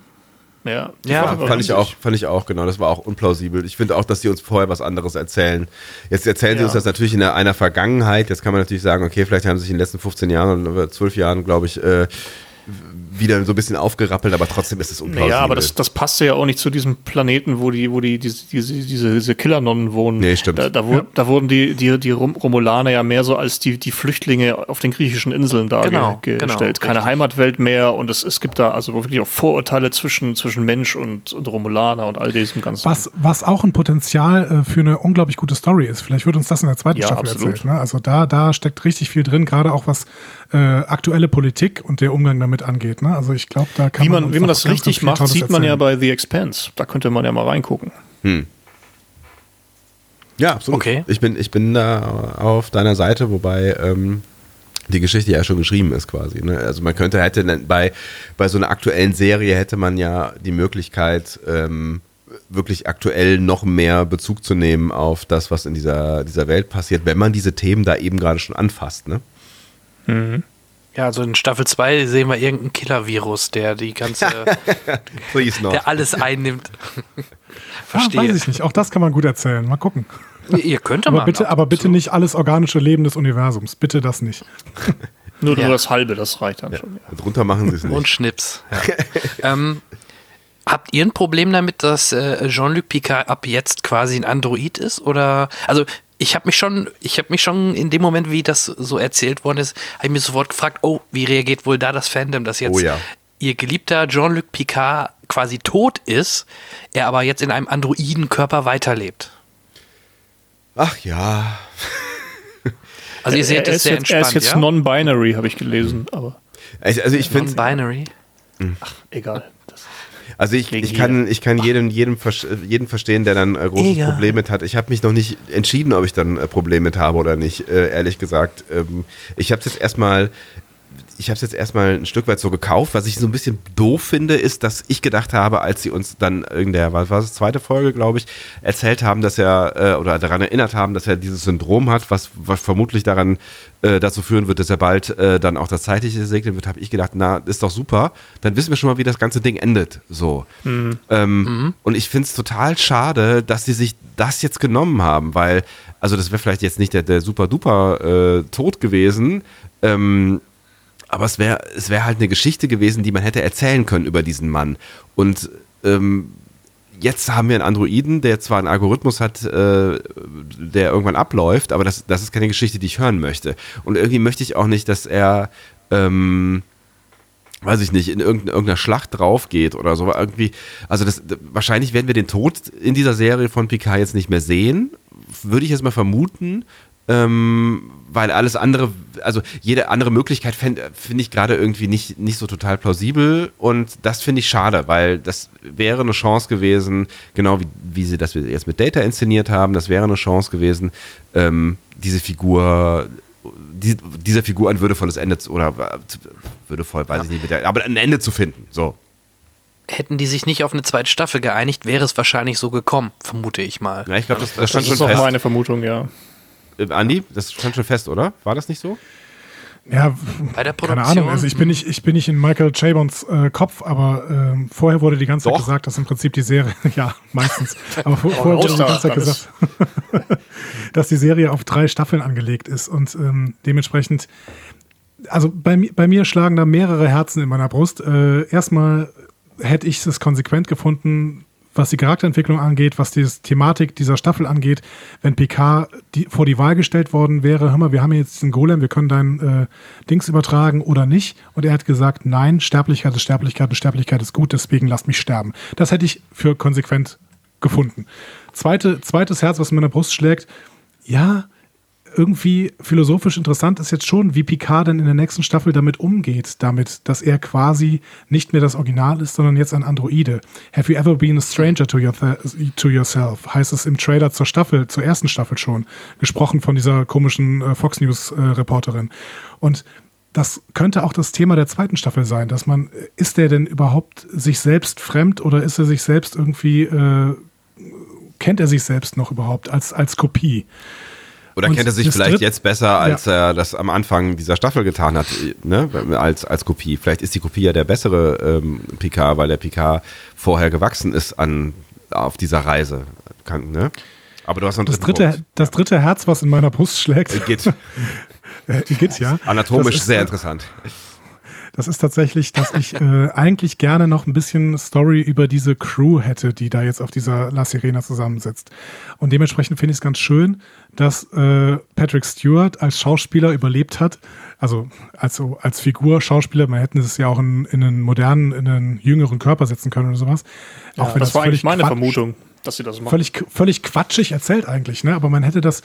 S3: Ja, ja fand ich auch, fand ich auch, genau. Das war auch unplausibel. Ich finde auch, dass sie uns vorher was anderes erzählen. Jetzt erzählen ja. sie uns das natürlich in einer Vergangenheit. Jetzt kann man natürlich sagen, okay, vielleicht haben sie sich in den letzten 15 Jahren oder 12 Jahren, glaube ich, äh, wieder so ein bisschen aufgerappelt, aber trotzdem ist es unplausibel.
S2: Ja, aber das, das passte ja auch nicht zu diesem Planeten, wo die, wo die, diese, diese, diese, diese Killernonnen wohnen.
S3: Nee, stimmt.
S2: Da, da, ja. da wurden die, die, die Romulaner ja mehr so als die, die Flüchtlinge auf den griechischen Inseln dargestellt. Genau, genau, Keine richtig. Heimatwelt mehr und es, es gibt da also wirklich auch Vorurteile zwischen, zwischen Mensch und, und Romulaner und all diesem ganzen.
S4: Was, was auch ein Potenzial äh, für eine unglaublich gute Story ist. Vielleicht wird uns das in der zweiten ja, Staffel absolut. erzählt. Ne? Also da, da steckt richtig viel drin, gerade auch was äh, aktuelle Politik und der Umgang damit angeht. Ne? Also ich glaube, da kann
S2: wie man, man wie man das richtig macht, sieht man ja bei The Expanse. Da könnte man ja mal reingucken. Hm.
S3: Ja, absolut. Okay. Ich bin, ich bin da auf deiner Seite, wobei ähm, die Geschichte ja schon geschrieben ist quasi. Ne? Also man könnte, hätte bei, bei so einer aktuellen Serie hätte man ja die Möglichkeit, ähm, wirklich aktuell noch mehr Bezug zu nehmen auf das, was in dieser, dieser Welt passiert, wenn man diese Themen da eben gerade schon anfasst. Ne?
S1: Mhm. Ja, also in Staffel 2 sehen wir irgendeinen Killer-Virus, der die ganze, der alles einnimmt.
S4: Verstehe. Ah, weiß ich nicht. Auch das kann man gut erzählen. Mal gucken.
S1: Ihr könnt
S4: aber bitte, aber bitte so. nicht alles organische Leben des Universums. Bitte das nicht.
S2: nur, ja. nur das halbe, das reicht dann ja. schon.
S3: Ja. Drunter machen sie es nicht.
S1: Und Schnips. ähm, habt ihr ein Problem damit, dass äh, Jean-Luc Picard ab jetzt quasi ein Android ist? Oder also ich habe mich schon, ich habe mich schon in dem Moment, wie das so erzählt worden ist, habe ich mir sofort gefragt, oh, wie reagiert wohl da das Fandom, dass jetzt oh ja. ihr geliebter Jean-Luc Picard quasi tot ist, er aber jetzt in einem Androidenkörper weiterlebt.
S3: Ach ja.
S2: Also ihr seht es sehr jetzt, entspannt, Er ist jetzt ja? non-binary, habe ich gelesen, aber.
S3: Also, also ich finde
S1: Non-binary?
S2: Ach, egal.
S3: Also ich, ich kann, ich kann jedem, jedem, jeden verstehen, der dann äh, großes Egal. Problem mit hat. Ich habe mich noch nicht entschieden, ob ich dann äh, Problem mit habe oder nicht, äh, ehrlich gesagt. Ähm, ich habe es jetzt erstmal ich habe es jetzt erstmal ein Stück weit so gekauft. Was ich so ein bisschen doof finde, ist, dass ich gedacht habe, als sie uns dann in der, was war das, zweite Folge, glaube ich, erzählt haben, dass er, äh, oder daran erinnert haben, dass er dieses Syndrom hat, was, was vermutlich daran äh, dazu führen wird, dass er bald äh, dann auch das Zeitliche segnen wird, habe ich gedacht, na, ist doch super. Dann wissen wir schon mal, wie das ganze Ding endet. So. Mhm. Ähm, mhm. Und ich finde es total schade, dass sie sich das jetzt genommen haben, weil, also das wäre vielleicht jetzt nicht der, der super duper äh, Tod gewesen, ähm, aber es wäre es wär halt eine Geschichte gewesen, die man hätte erzählen können über diesen Mann. Und ähm, jetzt haben wir einen Androiden, der zwar einen Algorithmus hat, äh, der irgendwann abläuft, aber das, das ist keine Geschichte, die ich hören möchte. Und irgendwie möchte ich auch nicht, dass er, ähm, weiß ich nicht, in irgendeiner Schlacht drauf geht oder so. Irgendwie, also das, wahrscheinlich werden wir den Tod in dieser Serie von Picard jetzt nicht mehr sehen, würde ich jetzt mal vermuten. Ähm, weil alles andere, also jede andere Möglichkeit finde find ich gerade irgendwie nicht, nicht so total plausibel und das finde ich schade, weil das wäre eine Chance gewesen, genau wie, wie sie das jetzt mit Data inszeniert haben, das wäre eine Chance gewesen, ähm, diese Figur, die, dieser Figur ein würdevolles Ende zu, oder würdevoll, weiß ja. ich nicht, der, aber ein Ende zu finden, so.
S1: Hätten die sich nicht auf eine zweite Staffel geeinigt, wäre es wahrscheinlich so gekommen, vermute ich mal.
S2: Ja, ich glaube, das, das, stand das ist schon fest. meine Vermutung, ja.
S3: Äh, Andi, das stand schon fest, oder? War das nicht so?
S4: Ja, Bei der keine Ahnung. Also ich bin nicht, ich bin nicht in Michael Chabons äh, Kopf, aber äh, vorher wurde die ganze Zeit Doch. gesagt, dass im Prinzip die Serie, ja, meistens, aber vor, vorher wurde die ganze Zeit gesagt, dass die Serie auf drei Staffeln angelegt ist und ähm, dementsprechend, also bei, bei mir schlagen da mehrere Herzen in meiner Brust. Äh, erstmal hätte ich es konsequent gefunden, was die Charakterentwicklung angeht, was die Thematik dieser Staffel angeht, wenn PK die, vor die Wahl gestellt worden wäre, hör mal, wir haben jetzt einen Golem, wir können dein äh, Dings übertragen oder nicht. Und er hat gesagt, nein, Sterblichkeit ist Sterblichkeit und Sterblichkeit ist gut, deswegen lasst mich sterben. Das hätte ich für konsequent gefunden. Zweite, zweites Herz, was in meiner Brust schlägt, ja, irgendwie philosophisch interessant ist jetzt schon, wie Picard denn in der nächsten Staffel damit umgeht, damit, dass er quasi nicht mehr das Original ist, sondern jetzt ein Androide. Have you ever been a stranger to, your to yourself? Heißt es im Trailer zur Staffel, zur ersten Staffel schon, gesprochen von dieser komischen äh, Fox News äh, Reporterin. Und das könnte auch das Thema der zweiten Staffel sein, dass man, ist der denn überhaupt sich selbst fremd oder ist er sich selbst irgendwie, äh, kennt er sich selbst noch überhaupt als, als Kopie?
S3: Oder kennt er sich vielleicht jetzt besser, als ja. er das am Anfang dieser Staffel getan hat, ne? als, als Kopie. Vielleicht ist die Kopie ja der bessere ähm, Picard, weil der Picard vorher gewachsen ist an, auf dieser Reise. Kann, ne? Aber du hast noch
S4: das dritte, das dritte Herz, was in meiner Brust schlägt.
S3: Igitt.
S4: äh, Igitt, ja.
S3: Anatomisch sehr interessant.
S4: Das ist tatsächlich, dass ich äh, eigentlich gerne noch ein bisschen Story über diese Crew hätte, die da jetzt auf dieser La Sirena zusammensitzt. Und dementsprechend finde ich es ganz schön, dass äh, Patrick Stewart als Schauspieler überlebt hat. Also als, als Figur, Schauspieler, man hätte es ja auch in, in einen modernen, in einen jüngeren Körper setzen können oder sowas.
S2: Ja, auch wenn das, das war eigentlich meine Quatsch, Vermutung, dass sie das machen.
S4: Völlig, völlig quatschig erzählt eigentlich, ne? Aber man hätte das,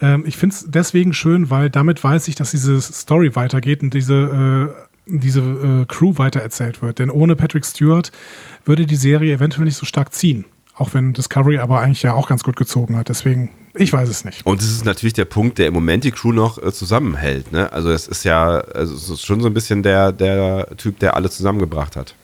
S4: ähm, ich finde es deswegen schön, weil damit weiß ich, dass diese Story weitergeht und diese äh, diese äh, Crew weitererzählt wird. Denn ohne Patrick Stewart würde die Serie eventuell nicht so stark ziehen. Auch wenn Discovery aber eigentlich ja auch ganz gut gezogen hat. Deswegen, ich weiß es nicht.
S3: Und es ist natürlich der Punkt, der im Moment die Crew noch äh, zusammenhält. Ne? Also es ist ja, also es ist schon so ein bisschen der, der Typ, der alle zusammengebracht hat.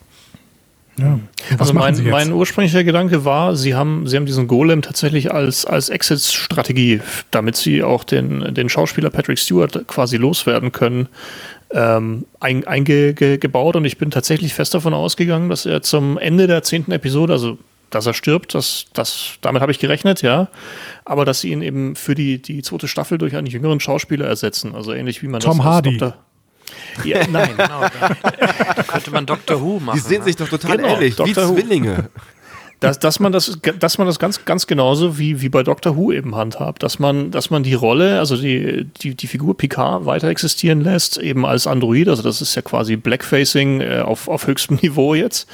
S2: Ja. Also mein, mein, ursprünglicher Gedanke war, sie haben, sie haben diesen Golem tatsächlich als, als Exit-Strategie, damit sie auch den, den Schauspieler Patrick Stewart quasi loswerden können, ähm, eingebaut. und ich bin tatsächlich fest davon ausgegangen, dass er zum Ende der zehnten Episode, also dass er stirbt, das, das, damit habe ich gerechnet, ja. Aber dass sie ihn eben für die, die zweite Staffel durch einen jüngeren Schauspieler ersetzen. Also ähnlich wie man
S4: Tom
S2: das
S4: Hardy.
S2: Dr. Ja, nein, genau. Da, könnte man Dr. Who machen.
S3: Die sehen sich doch total genau, ähnlich, Dr. wie Zwillinge.
S2: Dass, dass, man das, dass man das ganz, ganz genauso wie, wie bei Doctor Who eben handhabt, dass man, dass man die Rolle, also die, die, die Figur Picard weiter existieren lässt, eben als Android, also das ist ja quasi Blackfacing äh, auf, auf höchstem Niveau jetzt.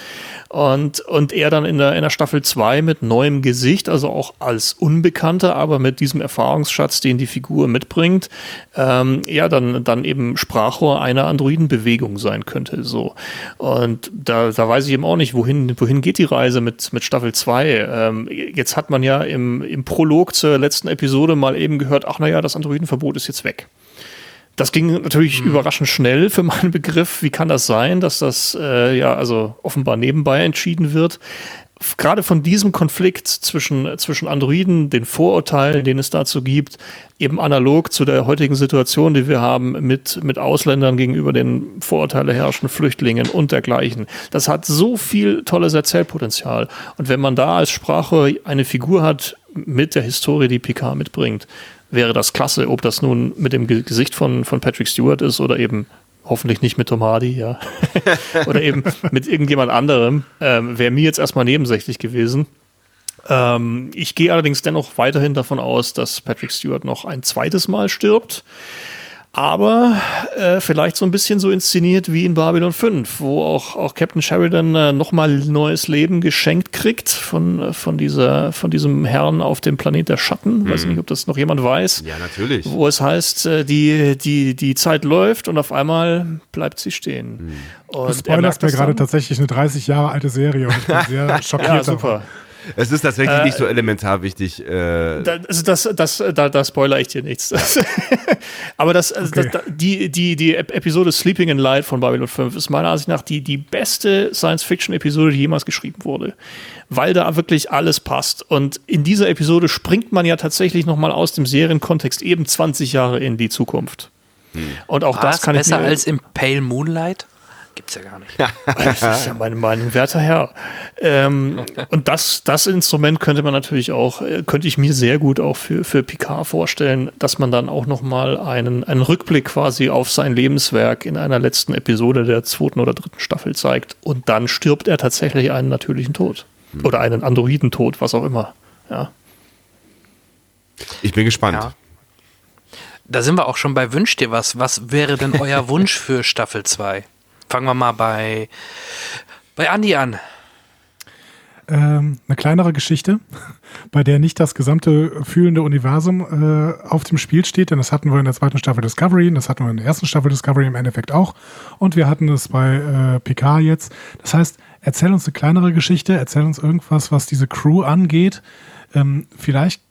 S2: Und, und er dann in der, in der Staffel 2 mit neuem Gesicht, also auch als Unbekannter, aber mit diesem Erfahrungsschatz, den die Figur mitbringt, ähm, ja, dann, dann eben Sprachrohr einer Androidenbewegung sein könnte. So. Und da, da weiß ich eben auch nicht, wohin, wohin geht die Reise mit, mit Staffel 2. Ähm, jetzt hat man ja im, im Prolog zur letzten Episode mal eben gehört, ach naja, das Androidenverbot ist jetzt weg. Das ging natürlich mhm. überraschend schnell für meinen Begriff. Wie kann das sein, dass das äh, ja also offenbar nebenbei entschieden wird? Gerade von diesem Konflikt zwischen, zwischen Androiden, den Vorurteilen, den es dazu gibt, eben analog zu der heutigen Situation, die wir haben mit, mit Ausländern gegenüber den Vorurteile herrschenden Flüchtlingen und dergleichen. Das hat so viel tolles Erzählpotenzial. Und wenn man da als Sprache eine Figur hat mit der Historie, die Picard mitbringt, wäre das klasse, ob das nun mit dem Gesicht von, von Patrick Stewart ist oder eben hoffentlich nicht mit Tom Hardy, ja. oder eben mit irgendjemand anderem. Ähm, wäre mir jetzt erstmal nebensächlich gewesen. Ähm, ich gehe allerdings dennoch weiterhin davon aus, dass Patrick Stewart noch ein zweites Mal stirbt aber äh, vielleicht so ein bisschen so inszeniert wie in Babylon 5, wo auch, auch Captain Sheridan äh, nochmal neues Leben geschenkt kriegt von, äh, von, dieser, von diesem Herrn auf dem Planet der Schatten. Mhm. Weiß nicht, ob das noch jemand weiß.
S3: Ja, natürlich.
S2: Wo es heißt, äh, die, die, die Zeit läuft und auf einmal bleibt sie stehen. Mhm.
S4: Und du spoilerst mir gerade tatsächlich eine 30 Jahre alte Serie und ich bin sehr schockiert. ja, super.
S3: Es ist tatsächlich äh, nicht so elementar wichtig. Äh
S2: da, also das, das, da, da spoiler ich dir nichts. aber das, also okay. das, die, die, die Episode Sleeping in Light von Babylon 5 ist meiner Ansicht nach die, die beste Science-Fiction-Episode, die jemals geschrieben wurde. Weil da wirklich alles passt. Und in dieser Episode springt man ja tatsächlich nochmal aus dem Serienkontext eben 20 Jahre in die Zukunft.
S1: Hm. Und auch War das kann besser ich besser als im Pale Moonlight? Gibt's ja gar nicht.
S2: das ist ja mein, mein werter Herr. Ähm, und das, das Instrument könnte man natürlich auch, äh, könnte ich mir sehr gut auch für, für Picard vorstellen, dass man dann auch nochmal einen, einen Rückblick quasi auf sein Lebenswerk in einer letzten Episode der zweiten oder dritten Staffel zeigt. Und dann stirbt er tatsächlich einen natürlichen Tod. Hm. Oder einen Androidentod, was auch immer. Ja.
S3: Ich bin gespannt. Ja.
S1: Da sind wir auch schon bei Wünsch dir was. Was wäre denn euer Wunsch für Staffel 2? Fangen wir mal bei, bei Andi an.
S4: ähm, eine kleinere Geschichte, bei der nicht das gesamte fühlende Universum äh, auf dem Spiel steht, denn das hatten wir in der zweiten Staffel Discovery, das hatten wir in der ersten Staffel Discovery im Endeffekt auch und wir hatten es bei äh, PK jetzt. Das heißt, erzähl uns eine kleinere Geschichte, erzähl uns irgendwas, was diese Crew angeht. Ähm, vielleicht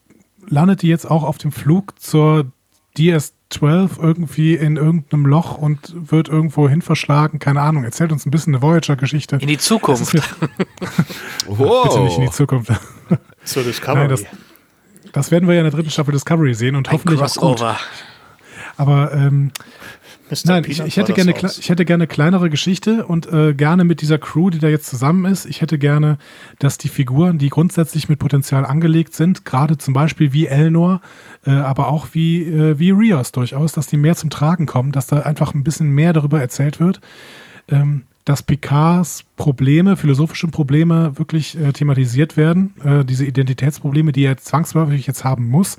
S4: landet die jetzt auch auf dem Flug zur DS12 irgendwie in irgendeinem Loch und wird irgendwo hin verschlagen. Keine Ahnung. Erzählt uns ein bisschen eine Voyager-Geschichte.
S1: In die Zukunft.
S4: Bitte nicht in die Zukunft.
S2: Zur Discovery. Nein,
S4: das, das, werden wir ja in der dritten Staffel Discovery sehen und ein hoffentlich Crossover. auch gut. Aber ähm, Nein, ich, ich, hätte gerne, ich hätte gerne kleinere Geschichte und äh, gerne mit dieser Crew, die da jetzt zusammen ist. Ich hätte gerne, dass die Figuren, die grundsätzlich mit Potenzial angelegt sind, gerade zum Beispiel wie Elnor, äh, aber auch wie, äh, wie Rios durchaus, dass die mehr zum Tragen kommen, dass da einfach ein bisschen mehr darüber erzählt wird. Ähm, dass Picards Probleme, philosophische Probleme wirklich äh, thematisiert werden, äh, diese Identitätsprobleme, die er zwangsläufig jetzt haben muss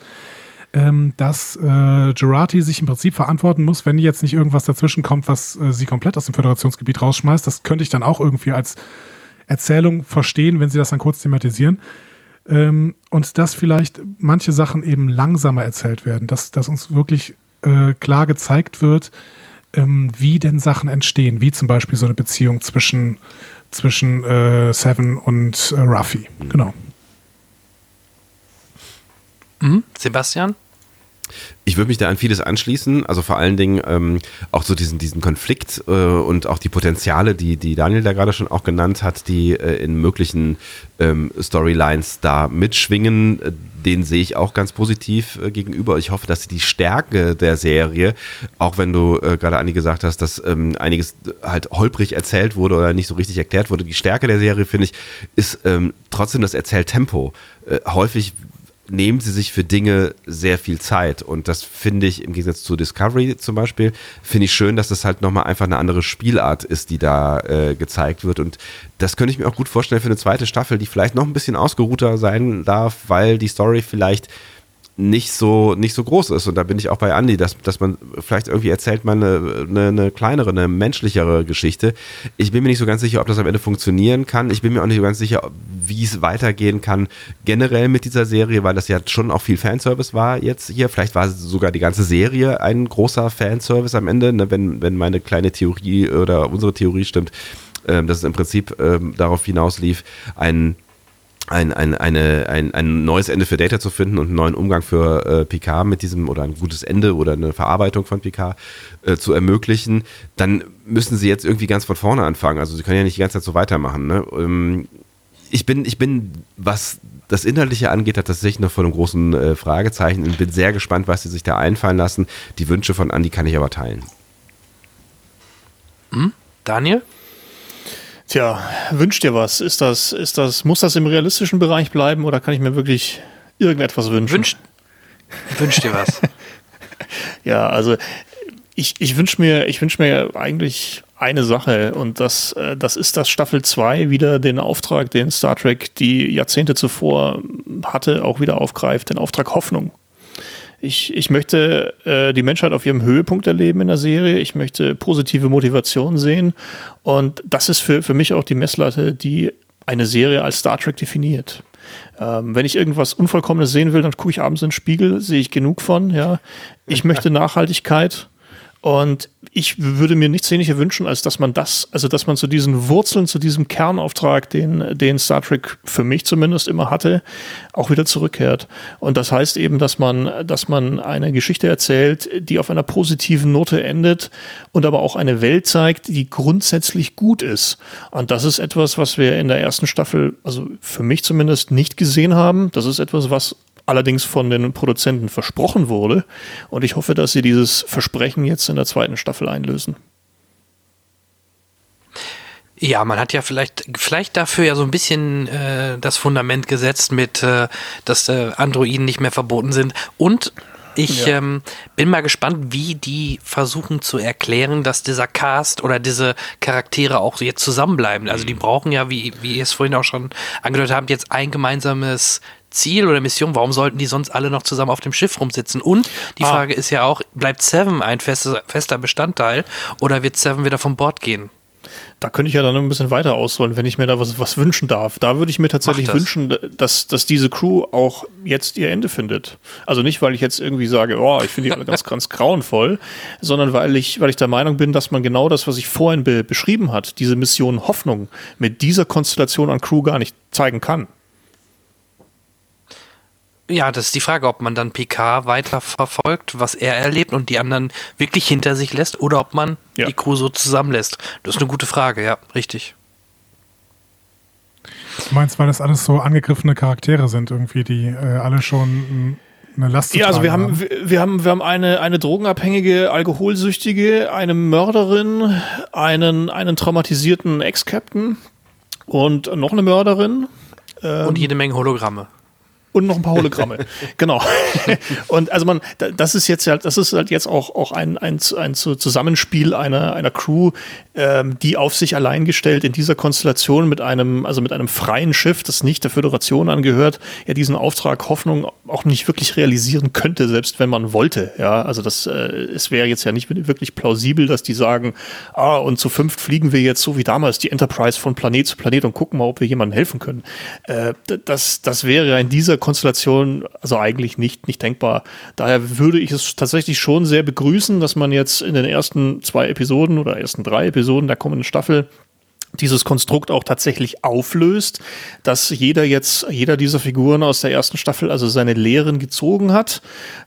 S4: ähm, dass äh, Girardi sich im Prinzip verantworten muss, wenn jetzt nicht irgendwas dazwischen kommt, was äh, sie komplett aus dem Föderationsgebiet rausschmeißt. Das könnte ich dann auch irgendwie als Erzählung verstehen, wenn sie das dann kurz thematisieren. Ähm, und dass vielleicht manche Sachen eben langsamer erzählt werden, dass, dass uns wirklich äh, klar gezeigt wird, ähm, wie denn Sachen entstehen, wie zum Beispiel so eine Beziehung zwischen, zwischen äh, Seven und äh, Ruffy. Genau.
S1: Mhm. Sebastian?
S3: Ich würde mich da an vieles anschließen, also vor allen Dingen ähm, auch so diesen, diesen Konflikt äh, und auch die Potenziale, die, die Daniel da gerade schon auch genannt hat, die äh, in möglichen ähm, Storylines da mitschwingen, äh, den sehe ich auch ganz positiv äh, gegenüber. Ich hoffe, dass die Stärke der Serie, auch wenn du äh, gerade Anni gesagt hast, dass ähm, einiges halt holprig erzählt wurde oder nicht so richtig erklärt wurde, die Stärke der Serie, finde ich, ist ähm, trotzdem das Erzähltempo. Äh, häufig nehmen sie sich für Dinge sehr viel Zeit. Und das finde ich im Gegensatz zu Discovery zum Beispiel, finde ich schön, dass das halt nochmal einfach eine andere Spielart ist, die da äh, gezeigt wird. Und das könnte ich mir auch gut vorstellen für eine zweite Staffel, die vielleicht noch ein bisschen ausgeruhter sein darf, weil die Story vielleicht nicht so, nicht so groß ist. Und da bin ich auch bei Andy, dass, dass man vielleicht irgendwie erzählt man eine, eine, eine, kleinere, eine menschlichere Geschichte. Ich bin mir nicht so ganz sicher, ob das am Ende funktionieren kann. Ich bin mir auch nicht so ganz sicher, wie es weitergehen kann generell mit dieser Serie, weil das ja schon auch viel Fanservice war jetzt hier. Vielleicht war sogar die ganze Serie ein großer Fanservice am Ende, ne, wenn, wenn meine kleine Theorie oder unsere Theorie stimmt, äh, dass es im Prinzip äh, darauf hinauslief, ein ein, ein, eine, ein, ein neues Ende für Data zu finden und einen neuen Umgang für äh, Picard mit diesem oder ein gutes Ende oder eine Verarbeitung von Picard äh, zu ermöglichen, dann müssen sie jetzt irgendwie ganz von vorne anfangen. Also sie können ja nicht die ganze Zeit so weitermachen. Ne? Ähm, ich bin, ich bin, was das Inhaltliche angeht, hat tatsächlich noch vor einem großen äh, Fragezeichen und bin sehr gespannt, was sie sich da einfallen lassen. Die Wünsche von Andy kann ich aber teilen.
S1: Hm? Daniel?
S2: Tja, wünscht dir was? Ist das, ist das, muss das im realistischen Bereich bleiben oder kann ich mir wirklich irgendetwas wünschen?
S1: Wünscht, wünscht dir was?
S2: ja, also ich, ich wünsche mir, ich wünsche mir eigentlich eine Sache und das, äh, das ist, dass Staffel 2 wieder den Auftrag, den Star Trek die Jahrzehnte zuvor hatte, auch wieder aufgreift, den Auftrag Hoffnung. Ich, ich möchte äh, die Menschheit auf ihrem Höhepunkt erleben in der Serie. Ich möchte positive Motivation sehen. Und das ist für, für mich auch die Messlatte, die eine Serie als Star Trek definiert. Ähm, wenn ich irgendwas Unvollkommenes sehen will, dann gucke ich abends in den Spiegel, sehe ich genug von. Ja, ich möchte Nachhaltigkeit. Und ich würde mir nichts weniger wünschen, als dass man das, also dass man zu diesen Wurzeln, zu diesem Kernauftrag, den, den Star Trek für mich zumindest immer hatte, auch wieder zurückkehrt. Und das heißt eben, dass man, dass man eine Geschichte erzählt, die auf einer positiven Note endet und aber auch eine Welt zeigt, die grundsätzlich gut ist. Und das ist etwas, was wir in der ersten Staffel, also für mich zumindest nicht gesehen haben. Das ist etwas, was allerdings von den Produzenten versprochen wurde. Und ich hoffe, dass sie dieses Versprechen jetzt in der zweiten Staffel einlösen.
S1: Ja, man hat ja vielleicht, vielleicht dafür ja so ein bisschen äh, das Fundament gesetzt mit, äh, dass äh, Androiden nicht mehr verboten sind. Und ich ja. ähm, bin mal gespannt, wie die versuchen zu erklären, dass dieser Cast oder diese Charaktere auch jetzt zusammenbleiben. Also die mhm. brauchen ja, wie, wie ihr es vorhin auch schon angedeutet habt, jetzt ein gemeinsames Ziel oder Mission, warum sollten die sonst alle noch zusammen auf dem Schiff rumsitzen? Und die ah. Frage ist ja auch, bleibt Seven ein fester, fester Bestandteil oder wird Seven wieder vom Bord gehen?
S2: Da könnte ich ja dann ein bisschen weiter ausholen, wenn ich mir da was, was wünschen darf. Da würde ich mir tatsächlich wünschen, dass, dass diese Crew auch jetzt ihr Ende findet. Also nicht, weil ich jetzt irgendwie sage, oh, ich finde die alle ganz, ganz grauenvoll, sondern weil ich, weil ich der Meinung bin, dass man genau das, was ich vorhin be beschrieben hat, diese Mission Hoffnung mit dieser Konstellation an Crew gar nicht zeigen kann.
S1: Ja, das ist die Frage, ob man dann Picard weiter verfolgt, was er erlebt und die anderen wirklich hinter sich lässt oder ob man ja. die Crew so zusammenlässt. Das ist eine gute Frage, ja, richtig.
S4: Du meinst, weil das alles so angegriffene Charaktere sind, irgendwie, die äh, alle schon eine Last
S2: Ja, also wir haben, haben, wir haben, wir haben eine, eine drogenabhängige, alkoholsüchtige, eine Mörderin, einen, einen traumatisierten Ex-Captain und noch eine Mörderin.
S1: Und jede Menge Hologramme
S2: und noch ein paar Hologramme. genau. und also man, das ist jetzt halt, das ist halt jetzt auch, auch ein, ein, ein Zusammenspiel einer, einer Crew, ähm, die auf sich allein gestellt in dieser Konstellation mit einem, also mit einem freien Schiff, das nicht der Föderation angehört, ja diesen Auftrag Hoffnung auch nicht wirklich realisieren könnte, selbst wenn man wollte. Ja, also das, äh, es wäre jetzt ja nicht wirklich plausibel, dass die sagen, ah, und zu fünft fliegen wir jetzt so wie damals die Enterprise von Planet zu Planet und gucken mal, ob wir jemandem helfen können. Äh, das, das wäre in dieser Konstellation also eigentlich nicht, nicht denkbar. Daher würde ich es tatsächlich schon sehr begrüßen, dass man jetzt in den ersten zwei Episoden oder ersten drei Episoden der kommenden Staffel dieses Konstrukt auch tatsächlich auflöst, dass jeder jetzt, jeder dieser Figuren aus der ersten Staffel also seine Lehren gezogen hat,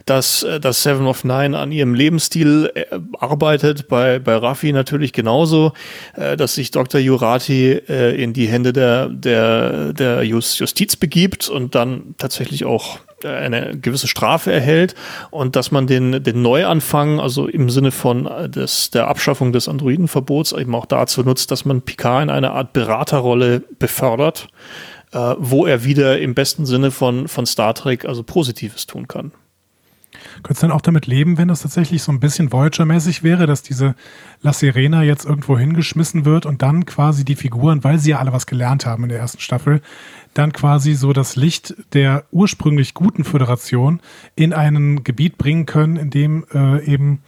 S2: dass, äh, dass Seven of Nine an ihrem Lebensstil äh, arbeitet, bei, bei Raffi natürlich genauso, äh, dass sich Dr. Jurati in die Hände der, der, der Justiz begibt und dann tatsächlich auch eine gewisse Strafe erhält und dass man den, den Neuanfang, also im Sinne von äh, des, der Abschaffung des Androidenverbots, eben auch dazu nutzt, dass man Picard in eine Art Beraterrolle befördert, äh, wo er wieder im besten Sinne von, von Star Trek also Positives tun kann.
S4: Könntest du dann auch damit leben, wenn das tatsächlich so ein bisschen Voyager-mäßig wäre, dass diese La Sirena jetzt irgendwo hingeschmissen wird und dann quasi die Figuren, weil sie ja alle was gelernt haben in der ersten Staffel, dann quasi so das Licht der ursprünglich guten Föderation in ein Gebiet bringen können, in dem äh, eben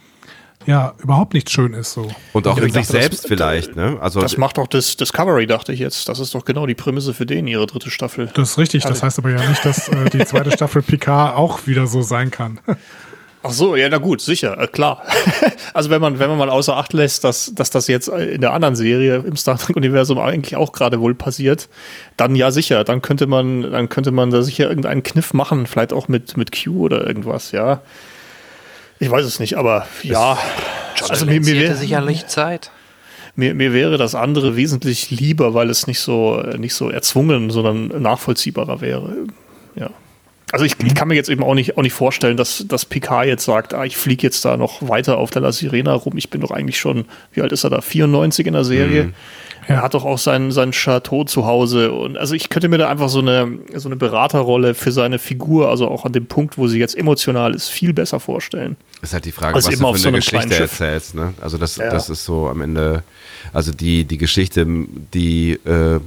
S4: ja überhaupt nichts schön ist so.
S3: Und auch
S4: in
S3: sich selbst das, vielleicht, ne?
S2: Also das macht doch das Discovery, dachte ich jetzt. Das ist doch genau die Prämisse für den ihre dritte Staffel.
S4: Das ist richtig. Das heißt aber ja nicht, dass äh, die zweite Staffel Picard auch wieder so sein kann.
S2: Ach so, ja, na gut, sicher, äh, klar. also wenn man, wenn man mal außer Acht lässt, dass, dass das jetzt in der anderen Serie im Star Trek-Universum eigentlich auch gerade wohl passiert, dann ja sicher, dann könnte man, dann könnte man da sicher irgendeinen Kniff machen, vielleicht auch mit, mit Q oder irgendwas, ja. Ich weiß es nicht, aber ja.
S1: John also mir, mir wäre sicherlich Zeit.
S2: Mir, mir wäre das andere wesentlich lieber, weil es nicht so, nicht so erzwungen, sondern nachvollziehbarer wäre. Ja. Also ich, ich, kann mir jetzt eben auch nicht, auch nicht vorstellen, dass, dass Picard jetzt sagt, ah, ich fliege jetzt da noch weiter auf der La Sirena rum. Ich bin doch eigentlich schon, wie alt ist er da? 94 in der Serie. Mhm. Er hat doch auch sein, sein Chateau zu Hause. Und also ich könnte mir da einfach so eine, so eine Beraterrolle für seine Figur, also auch an dem Punkt, wo sie jetzt emotional ist, viel besser vorstellen.
S3: Ist halt die Frage, also was du für so eine Geschichte erzählst. Ne? Also das, ja. das ist so am Ende, also die, die Geschichte, die äh,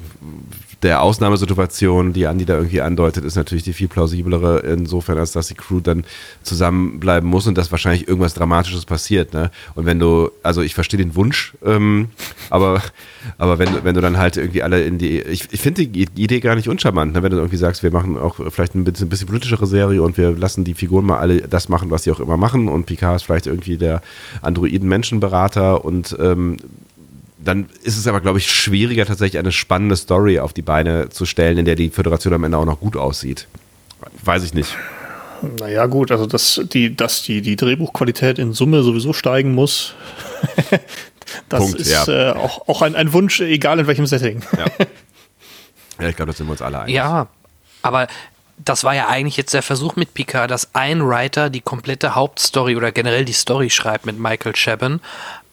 S3: der Ausnahmesituation, die Andi da irgendwie andeutet, ist natürlich die viel plausiblere, insofern, als dass die Crew dann zusammenbleiben muss und dass wahrscheinlich irgendwas Dramatisches passiert. Ne? Und wenn du, also ich verstehe den Wunsch, ähm, aber, aber wenn, wenn du dann halt irgendwie alle in die, ich, ich finde die Idee gar nicht uncharmant, ne? wenn du irgendwie sagst, wir machen auch vielleicht ein bisschen, ein bisschen politischere Serie und wir lassen die Figuren mal alle das machen, was sie auch immer machen und Picard ist vielleicht irgendwie der Androiden-Menschenberater und ähm, dann ist es aber, glaube ich, schwieriger, tatsächlich eine spannende Story auf die Beine zu stellen, in der die Föderation am Ende auch noch gut aussieht. Weiß ich nicht.
S2: Naja, gut, also dass die, dass die, die Drehbuchqualität in Summe sowieso steigen muss, das Punkt, ist ja. äh, auch, auch ein, ein Wunsch, egal in welchem Setting.
S3: Ja, ja ich glaube, da sind wir uns alle einig.
S1: Ja, aber das war ja eigentlich jetzt der Versuch mit Picard, dass ein Writer die komplette Hauptstory oder generell die Story schreibt mit Michael Chabon.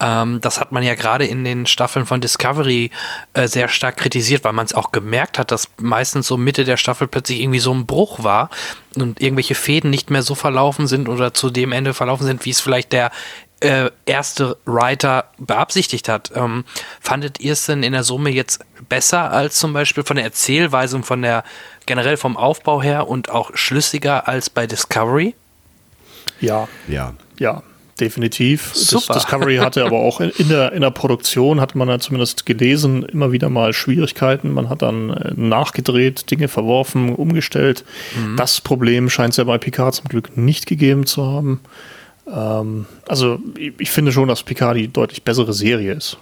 S1: Ähm, das hat man ja gerade in den Staffeln von Discovery äh, sehr stark kritisiert, weil man es auch gemerkt hat, dass meistens so Mitte der Staffel plötzlich irgendwie so ein Bruch war und irgendwelche Fäden nicht mehr so verlaufen sind oder zu dem Ende verlaufen sind, wie es vielleicht der äh, erste Writer beabsichtigt hat. Ähm, fandet ihr es denn in der Summe jetzt besser als zum Beispiel von der Erzählweise und von der generell vom Aufbau her und auch schlüssiger als bei Discovery?
S2: Ja.
S3: Ja.
S2: Ja. Definitiv.
S1: Super.
S2: Das Discovery hatte aber auch in, in, der, in der Produktion, hat man ja zumindest gelesen, immer wieder mal Schwierigkeiten. Man hat dann äh, nachgedreht, Dinge verworfen, umgestellt. Mhm. Das Problem scheint es ja bei Picard zum Glück nicht gegeben zu haben. Ähm, also ich, ich finde schon, dass Picard die deutlich bessere Serie ist.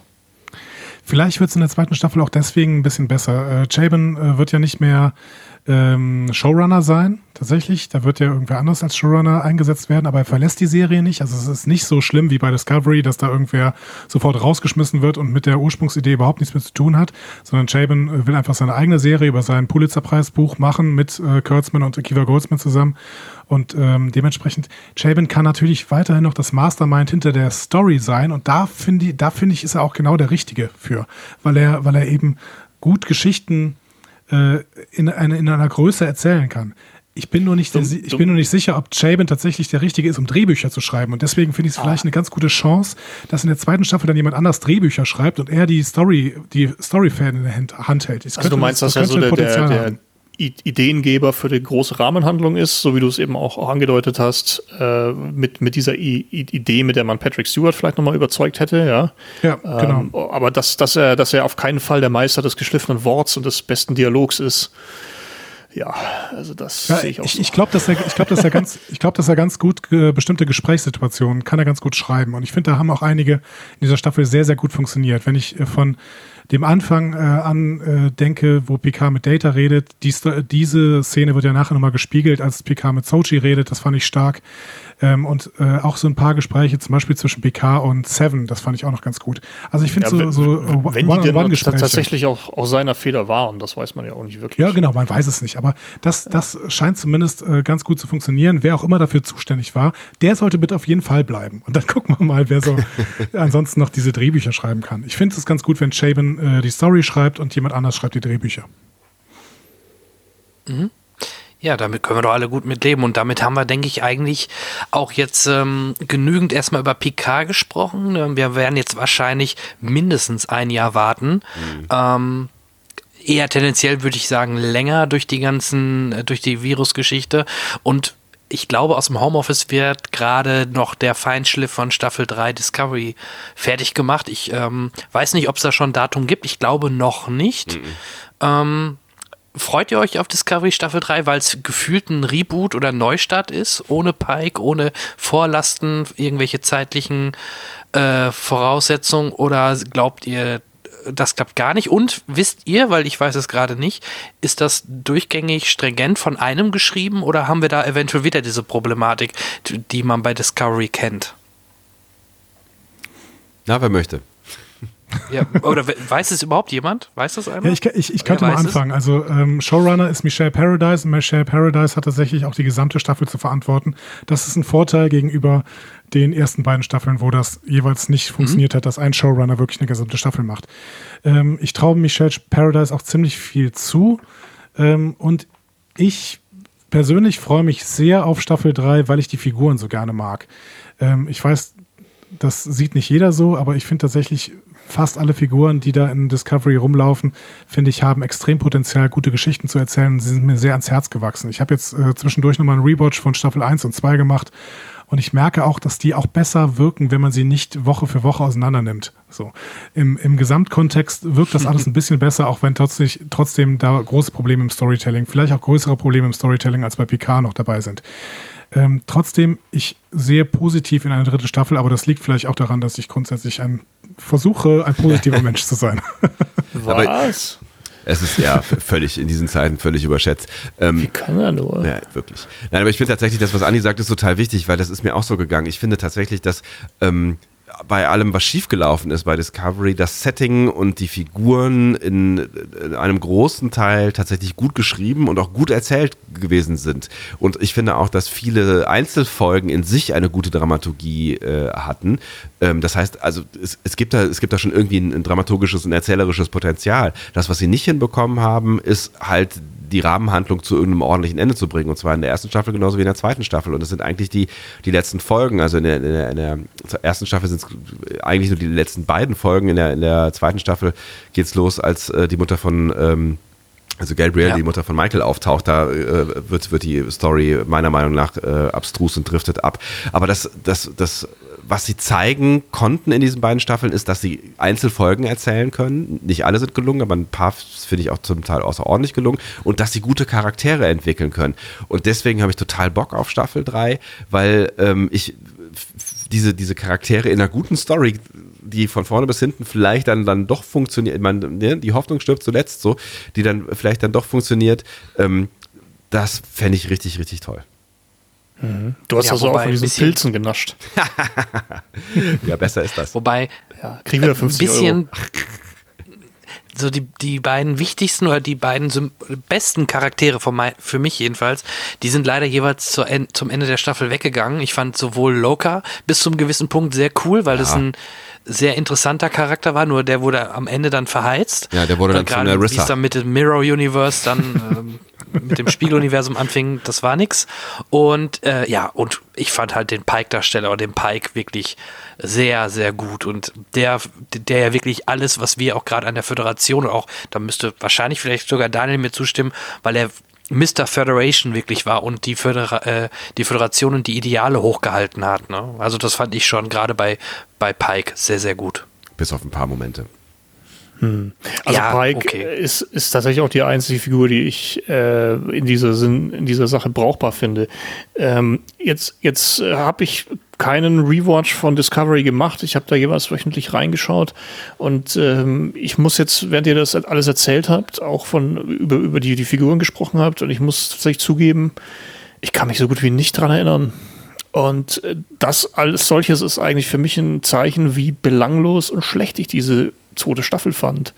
S4: Vielleicht wird es in der zweiten Staffel auch deswegen ein bisschen besser. Äh, Chabin äh, wird ja nicht mehr ähm, Showrunner sein, tatsächlich. Da wird ja irgendwer anders als Showrunner eingesetzt werden, aber er verlässt die Serie nicht. Also es ist nicht so schlimm wie bei Discovery, dass da irgendwer sofort rausgeschmissen wird und mit der Ursprungsidee überhaupt nichts mehr zu tun hat, sondern Chabin äh, will einfach seine eigene Serie über sein Pulitzer-Preisbuch machen mit äh, Kurtzman und Akiva Goldsman zusammen. Und ähm, dementsprechend, Chabin kann natürlich weiterhin noch das Mastermind hinter der Story sein. Und da finde ich, da finde ich, ist er auch genau der Richtige für, weil er, weil er eben gut Geschichten äh, in, eine, in einer Größe erzählen kann. Ich bin nur nicht, dumm, ich dumm. bin nur nicht sicher, ob Chabin tatsächlich der Richtige ist, um Drehbücher zu schreiben. Und deswegen finde ich es ah. vielleicht eine ganz gute Chance, dass in der zweiten Staffel dann jemand anders Drehbücher schreibt und er die Story, die Story-Fan in der Hand hält.
S2: Das also du meinst, das, dass er so der, der, der, Ideengeber für die große Rahmenhandlung ist, so wie du es eben auch, auch angedeutet hast, äh, mit, mit dieser I Idee, mit der man Patrick Stewart vielleicht nochmal überzeugt hätte, ja.
S4: Ja, genau. Ähm,
S2: aber dass, dass, er, dass er auf keinen Fall der Meister des geschliffenen Worts und des besten Dialogs ist, ja, also das
S4: ja, sehe ich auch. Ich, so. ich glaube, dass er, ich glaube, dass er ganz, ich glaube, dass er ganz gut äh, bestimmte Gesprächssituationen kann er ganz gut schreiben. Und ich finde, da haben auch einige in dieser Staffel sehr, sehr gut funktioniert. Wenn ich äh, von dem Anfang äh, an äh, denke, wo Picard mit Data redet, dies, diese Szene wird ja nachher nochmal gespiegelt, als Picard mit Sochi redet, das fand ich stark. Ähm, und äh, auch so ein paar Gespräche, zum Beispiel zwischen PK und Seven, das fand ich auch noch ganz gut. Also ich finde ja, so, so
S2: wenn die denn tatsächlich auch aus seiner Feder waren, das weiß man ja auch nicht wirklich.
S4: Ja, genau, man weiß es nicht. Aber das, das scheint zumindest äh, ganz gut zu funktionieren. Wer auch immer dafür zuständig war, der sollte bitte auf jeden Fall bleiben. Und dann gucken wir mal, wer so ansonsten noch diese Drehbücher schreiben kann. Ich finde es ganz gut, wenn Shaben äh, die Story schreibt und jemand anders schreibt die Drehbücher.
S1: Mhm. Ja, damit können wir doch alle gut mitleben. Und damit haben wir, denke ich, eigentlich auch jetzt ähm, genügend erstmal über Picard gesprochen. Ähm, wir werden jetzt wahrscheinlich mindestens ein Jahr warten. Mhm. Ähm, eher tendenziell würde ich sagen länger durch die ganzen, äh, durch die Virusgeschichte. Und ich glaube, aus dem Homeoffice wird gerade noch der Feinschliff von Staffel 3 Discovery fertig gemacht. Ich ähm, weiß nicht, ob es da schon ein Datum gibt. Ich glaube noch nicht. Mhm. Ähm, Freut ihr euch auf Discovery Staffel 3, weil es gefühlt ein Reboot oder Neustart ist, ohne Pike, ohne Vorlasten, irgendwelche zeitlichen äh, Voraussetzungen? Oder glaubt ihr, das klappt gar nicht? Und wisst ihr, weil ich weiß es gerade nicht, ist das durchgängig stringent von einem geschrieben oder haben wir da eventuell wieder diese Problematik, die man bei Discovery kennt?
S3: Na, wer möchte?
S1: Ja, oder weiß es überhaupt jemand? Weiß das einer?
S4: Ja, ich, ich, ich könnte mal anfangen. Es? Also ähm, Showrunner ist Michelle Paradise und Michelle Paradise hat tatsächlich auch die gesamte Staffel zu verantworten. Das ist ein Vorteil gegenüber den ersten beiden Staffeln, wo das jeweils nicht mhm. funktioniert hat, dass ein Showrunner wirklich eine gesamte Staffel macht. Ähm, ich traue Michelle Paradise auch ziemlich viel zu ähm, und ich persönlich freue mich sehr auf Staffel 3, weil ich die Figuren so gerne mag. Ähm, ich weiß, das sieht nicht jeder so, aber ich finde tatsächlich fast alle Figuren, die da in Discovery rumlaufen, finde ich, haben extrem Potenzial, gute Geschichten zu erzählen. Sie sind mir sehr ans Herz gewachsen. Ich habe jetzt äh, zwischendurch nochmal einen Rewatch von Staffel 1 und 2 gemacht und ich merke auch, dass die auch besser wirken, wenn man sie nicht Woche für Woche auseinander nimmt. So. Im, im Gesamtkontext wirkt das alles ein bisschen besser, auch wenn trotzdem, trotzdem da große Probleme im Storytelling, vielleicht auch größere Probleme im Storytelling als bei Picard noch dabei sind. Ähm, trotzdem, ich sehe positiv in eine dritte Staffel, aber das liegt vielleicht auch daran, dass ich grundsätzlich ein versuche, ein positiver Mensch zu sein.
S3: Was? Es ist ja völlig in diesen Zeiten völlig überschätzt.
S2: Ähm, Wie kann er nur?
S3: Ja, wirklich. Nein, aber ich finde tatsächlich, das, was Andi sagt, ist total wichtig, weil das ist mir auch so gegangen. Ich finde tatsächlich, dass ähm, bei allem, was schiefgelaufen ist bei Discovery, das Setting und die Figuren in, in, einem großen Teil tatsächlich gut geschrieben und auch gut erzählt gewesen sind. Und ich finde auch, dass viele Einzelfolgen in sich eine gute Dramaturgie äh, hatten. Ähm, das heißt, also es, es, gibt da, es gibt da schon irgendwie ein, ein dramaturgisches und erzählerisches Potenzial. Das, was sie nicht hinbekommen haben, ist halt die Rahmenhandlung zu irgendeinem ordentlichen Ende zu bringen. Und zwar in der ersten Staffel genauso wie in der zweiten Staffel. Und das sind eigentlich die, die letzten Folgen. Also in der, in der, in der ersten Staffel sind es eigentlich nur die letzten beiden Folgen. In der, in der zweiten Staffel geht es los, als äh, die Mutter von ähm, also Gabrielle, ja. die Mutter von Michael, auftaucht, da äh, wird, wird die Story meiner Meinung nach äh, abstrus und driftet ab. Aber das, das, das was sie zeigen konnten in diesen beiden Staffeln, ist, dass sie Einzelfolgen erzählen können. Nicht alle sind gelungen, aber ein paar finde ich auch zum Teil außerordentlich gelungen. Und dass sie gute Charaktere entwickeln können. Und deswegen habe ich total Bock auf Staffel 3, weil ähm, ich diese, diese Charaktere in einer guten Story, die von vorne bis hinten vielleicht dann, dann doch funktioniert, man, ne, die Hoffnung stirbt zuletzt so, die dann vielleicht dann doch funktioniert, ähm, das fände ich richtig, richtig toll.
S2: Mhm. Du hast ja, also auch von diesen Pilzen genascht.
S3: ja, besser ist das.
S1: Wobei,
S2: ja, krieg wieder 50
S1: ein bisschen,
S2: Euro.
S1: so die, die beiden wichtigsten oder die beiden besten Charaktere mein, für mich jedenfalls, die sind leider jeweils zu, zum Ende der Staffel weggegangen. Ich fand sowohl Loka bis zum gewissen Punkt sehr cool, weil ja. das ein sehr interessanter Charakter war, nur der wurde am Ende dann verheizt.
S3: Ja, der wurde dann
S1: zu einer Wie es dann mit dem Mirror Universe dann ähm, mit dem Spieluniversum anfing, das war nix. Und äh, ja, und ich fand halt den Pike-Darsteller oder den Pike wirklich sehr, sehr gut. Und der, der ja wirklich alles, was wir auch gerade an der Föderation auch, da müsste wahrscheinlich vielleicht sogar Daniel mir zustimmen, weil er Mr. Federation wirklich war und die, Födera äh, die Föderation und die Ideale hochgehalten hat. Ne? Also das fand ich schon gerade bei, bei Pike sehr, sehr gut.
S3: Bis auf ein paar Momente.
S2: Hm. Also ja, Pike okay. ist, ist tatsächlich auch die einzige Figur, die ich äh, in, dieser Sinn, in dieser Sache brauchbar finde. Ähm, jetzt jetzt äh, habe ich keinen Rewatch von Discovery gemacht. Ich habe da jeweils wöchentlich reingeschaut und ähm, ich muss jetzt, während ihr das alles erzählt habt, auch von über, über die, die Figuren gesprochen habt und ich muss tatsächlich zugeben, ich kann mich so gut wie nicht dran erinnern. Und äh, das alles solches ist eigentlich für mich ein Zeichen, wie belanglos und schlecht ich diese zweite Staffel fand.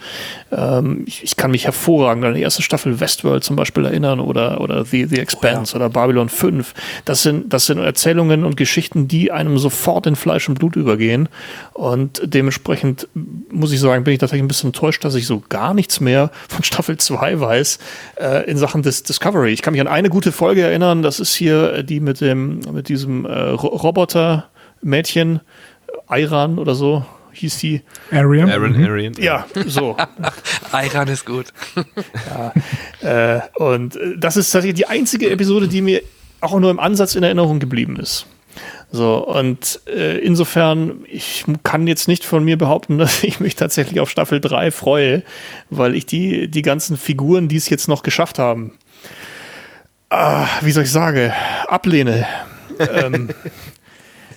S2: Ähm, ich, ich, kann mich hervorragend an die erste Staffel Westworld zum Beispiel erinnern oder, oder The, The Expanse oh ja. oder Babylon 5. Das sind, das sind Erzählungen und Geschichten, die einem sofort in Fleisch und Blut übergehen. Und dementsprechend muss ich sagen, bin ich tatsächlich ein bisschen enttäuscht, dass ich so gar nichts mehr von Staffel 2 weiß äh, in Sachen des Discovery. Ich kann mich an eine gute Folge erinnern, das ist hier die mit dem, mit diesem äh, Roboter-Mädchen, Iran oder so, hieß die.
S4: Arian.
S3: Aaron, mhm. Arian.
S2: Ja, so.
S1: Iran ist gut.
S2: ja, äh, und äh, das ist tatsächlich die einzige Episode, die mir auch nur im Ansatz in Erinnerung geblieben ist. So, und äh, insofern, ich kann jetzt nicht von mir behaupten, dass ich mich tatsächlich auf Staffel 3 freue, weil ich die, die ganzen Figuren, die es jetzt noch geschafft haben, ah, wie soll ich sagen, ablehne. ähm,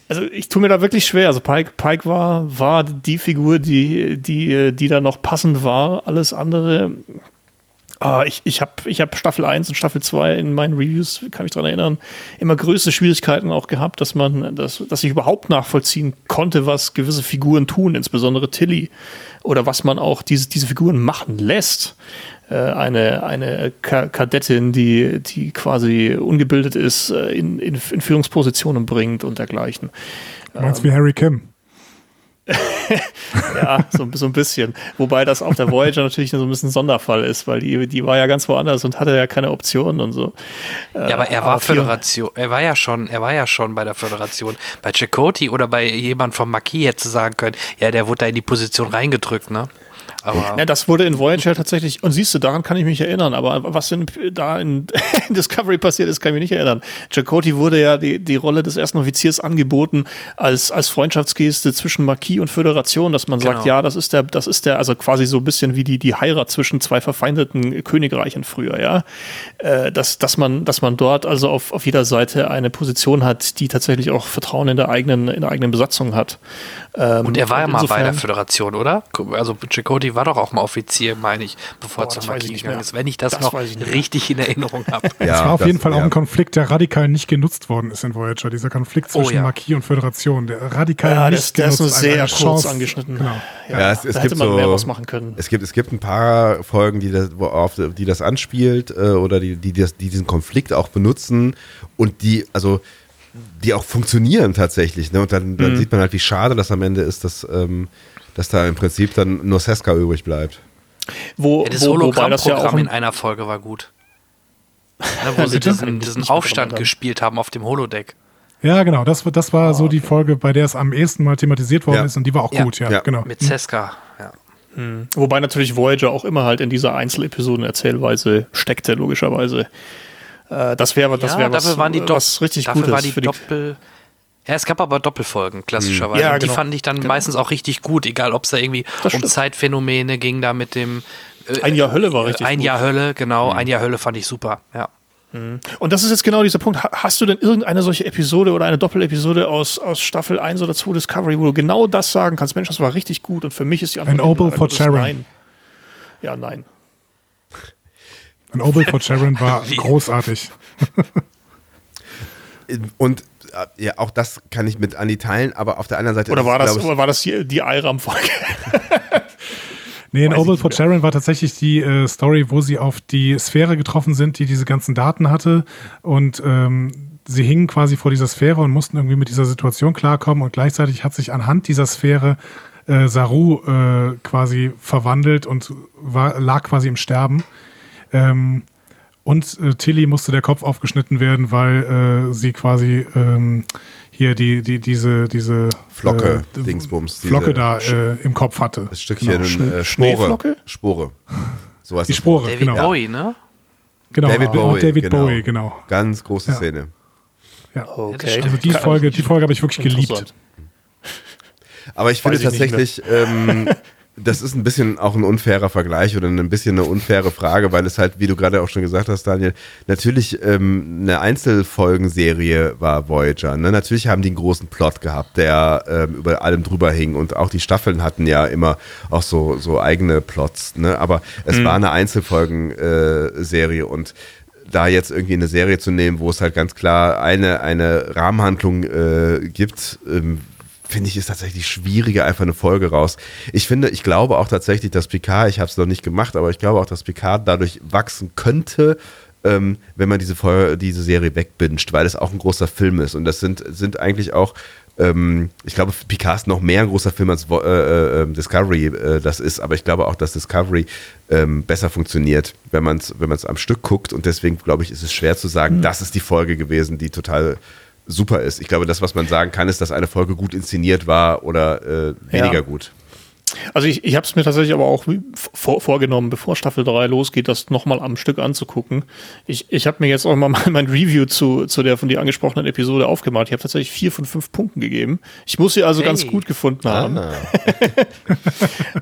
S2: also ich tue mir da wirklich schwer. Also Pike, Pike war, war die Figur, die, die, die da noch passend war. Alles andere. Ah, ich ich habe ich hab Staffel 1 und Staffel 2 in meinen Reviews, kann mich daran erinnern, immer größte Schwierigkeiten auch gehabt, dass man, dass, dass ich überhaupt nachvollziehen konnte, was gewisse Figuren tun, insbesondere Tilly. Oder was man auch diese, diese Figuren machen lässt. Äh, eine, eine Kadettin, die, die quasi ungebildet ist, äh, in, in, in Führungspositionen bringt und dergleichen.
S4: Du meinst ähm, wie Harry Kim?
S2: ja, so, so ein bisschen. Wobei das auf der Voyager natürlich so ein bisschen ein Sonderfall ist, weil die, die war ja ganz woanders und hatte ja keine Optionen und so.
S1: Ja, aber er war aber Föderation, er war ja schon, er war ja schon bei der Föderation. Bei Chakoti oder bei jemand vom Marquis hätte sagen können, ja, der wurde da in die Position reingedrückt, ne?
S2: Aber ja, das wurde in Voyager tatsächlich, und siehst du, daran kann ich mich erinnern, aber was in, da in, in Discovery passiert ist, kann ich mich nicht erinnern. Chakoti wurde ja die, die Rolle des ersten Offiziers angeboten als, als Freundschaftsgeste zwischen Marquis und Föderation, dass man genau. sagt, ja, das ist der, das ist der, also quasi so ein bisschen wie die, die Heirat zwischen zwei verfeindeten Königreichen früher, ja. Äh, dass, dass man, dass man dort also auf, auf jeder Seite eine Position hat, die tatsächlich auch Vertrauen in der eigenen, in der eigenen Besatzung hat.
S1: Ähm, und er war ja mal bei der Föderation, oder? Also Chakoti war doch auch mal Offizier, meine ich, bevor er zum Marquis gegangen ist, wenn ich das, das noch ich richtig in Erinnerung habe.
S4: ja, es war auf jeden Fall ja. auch ein Konflikt, der radikal nicht genutzt worden ist in Voyager, dieser Konflikt zwischen oh, ja. Marquis und Föderation, der radikal ja, nicht
S2: der ist nur sehr kurz Chance. angeschnitten.
S3: Genau. Ja, ja, es, es gibt so, mehr was machen können. Es gibt, es gibt ein paar Folgen, die das, auf, die das anspielt äh, oder die, die, die diesen Konflikt auch benutzen und die, also die auch funktionieren tatsächlich. Ne? Und dann, dann mhm. sieht man halt, wie schade das am Ende ist, dass, ähm, dass da im Prinzip dann nur Seska übrig bleibt.
S1: Wo, ja, das Hologrammprogramm ja in einer Folge war gut. Ne, wo sie diesen, diesen Aufstand gespielt haben auf dem Holodeck.
S4: Ja, genau. Das, das war oh, so die Folge, bei der es am ehesten mal thematisiert worden ja. ist und die war auch ja. gut, ja, genau.
S1: Mit Seska, ja.
S2: Mhm. Wobei natürlich Voyager auch immer halt in dieser Einzelepisoden-Erzählweise steckte, logischerweise. Äh, das wäre das
S1: ja,
S2: wär
S1: was,
S2: waren die
S1: was richtig dafür
S2: Gutes.
S1: War die Doppel, Ja, es gab aber Doppelfolgen, klassischerweise.
S2: Ja,
S1: Und die
S2: genau.
S1: fand ich dann
S2: Genau.
S1: meistens auch richtig gut, egal ob es da irgendwie um. Zeitphänomene ging, da mit dem. äh,
S2: Ein Jahr Hölle war richtig
S1: Ein
S2: gut.
S1: Jahr Hölle, genau. Ein Jahr Hölle fand ich super, ja.
S2: Und das ist jetzt genau dieser Punkt. Ha- Hast du denn irgendeine solche Episode oder eine Doppelepisode aus, aus Staffel 1 oder 2 Discovery, wo du genau das sagen kannst, Mensch, das war richtig gut und für mich ist die Antwort
S4: Ein Opal for Sharon.
S2: Nein. Ja, nein.
S4: Ein Opal for Sharon war großartig.
S3: Und äh, ja, auch das kann ich mit Andi teilen, aber auf der anderen Seite
S2: Oder war das,
S3: ich,
S2: oder war das die, die IRAM-Folge?
S4: Nee, in
S2: nicht
S4: for. Sharon war tatsächlich die äh, Story, wo sie auf die Sphäre getroffen sind, die diese ganzen Daten hatte. Und ähm, sie hingen quasi vor dieser Sphäre und mussten irgendwie mit dieser Situation klarkommen. Und gleichzeitig hat sich anhand dieser Sphäre äh, Saru äh, quasi verwandelt und war, lag quasi im Sterben. Ähm, und äh, Tilly musste der Kopf aufgeschnitten werden, weil äh, sie quasi ähm, hier die, die, diese, diese
S3: Flocke,
S4: äh,
S3: Dingsbums, diese
S4: Flocke da äh, im Kopf hatte.
S3: das Stückchen
S4: Genau.
S3: äh, Spore. Spore. So heißt
S4: Die
S3: das
S4: Spore,
S1: David
S4: genau.
S1: Bowie, ne?
S4: genau.
S3: David
S4: und
S3: Bowie.
S4: David
S3: genau.
S4: Bowie, genau.
S3: Ganz große
S4: Ja.
S3: Szene.
S4: Ja.
S2: Okay.
S4: Also die Folge, die Folge habe ich wirklich geliebt.
S3: Aber ich finde
S2: ich nicht
S3: tatsächlich, ähm, das ist ein bisschen auch ein unfairer Vergleich oder ein bisschen eine unfaire Frage, weil es halt, wie du gerade auch schon gesagt hast, Daniel, natürlich ähm, eine Einzelfolgenserie war Voyager. Ne? Natürlich haben die einen großen Plot gehabt, der ähm, über allem drüber hing und auch die Staffeln hatten ja immer auch so, so eigene Plots. Ne? Aber es war eine Einzelfolgenserie äh, und da jetzt irgendwie eine Serie zu nehmen, wo es halt ganz klar eine, eine Rahmenhandlung äh, gibt, ähm, finde ich, ist tatsächlich schwieriger, einfach eine Folge raus. Ich finde, ich glaube auch tatsächlich, dass Picard, ich habe es noch nicht gemacht, aber ich glaube auch, dass Picard dadurch wachsen könnte, ähm, wenn man diese, Folge, diese Serie wegbinscht, weil es auch ein großer Film ist. Und das sind, sind eigentlich auch, ähm, ich glaube, Picard ist noch mehr ein großer Film als äh, äh, Discovery äh, das ist, aber ich glaube auch, dass Discovery ähm, besser funktioniert, wenn man es wenn man's am Stück guckt. Und deswegen, glaube ich, ist es schwer zu sagen, das ist die Folge gewesen, die total super ist. Ich glaube, das, was man sagen kann, ist, dass eine Folge gut inszeniert war oder äh, weniger
S2: Ja.
S3: gut.
S2: Also ich, ich habe es mir tatsächlich aber auch vor, vorgenommen, bevor Staffel 3 losgeht, das nochmal am Stück anzugucken. Ich, ich habe mir jetzt auch mal mein Review zu, zu der von dir angesprochenen Episode aufgemacht. Ich habe tatsächlich vier von fünf Punkten gegeben. Ich muss sie also
S1: Hey.
S2: ganz gut gefunden haben.
S3: Ah.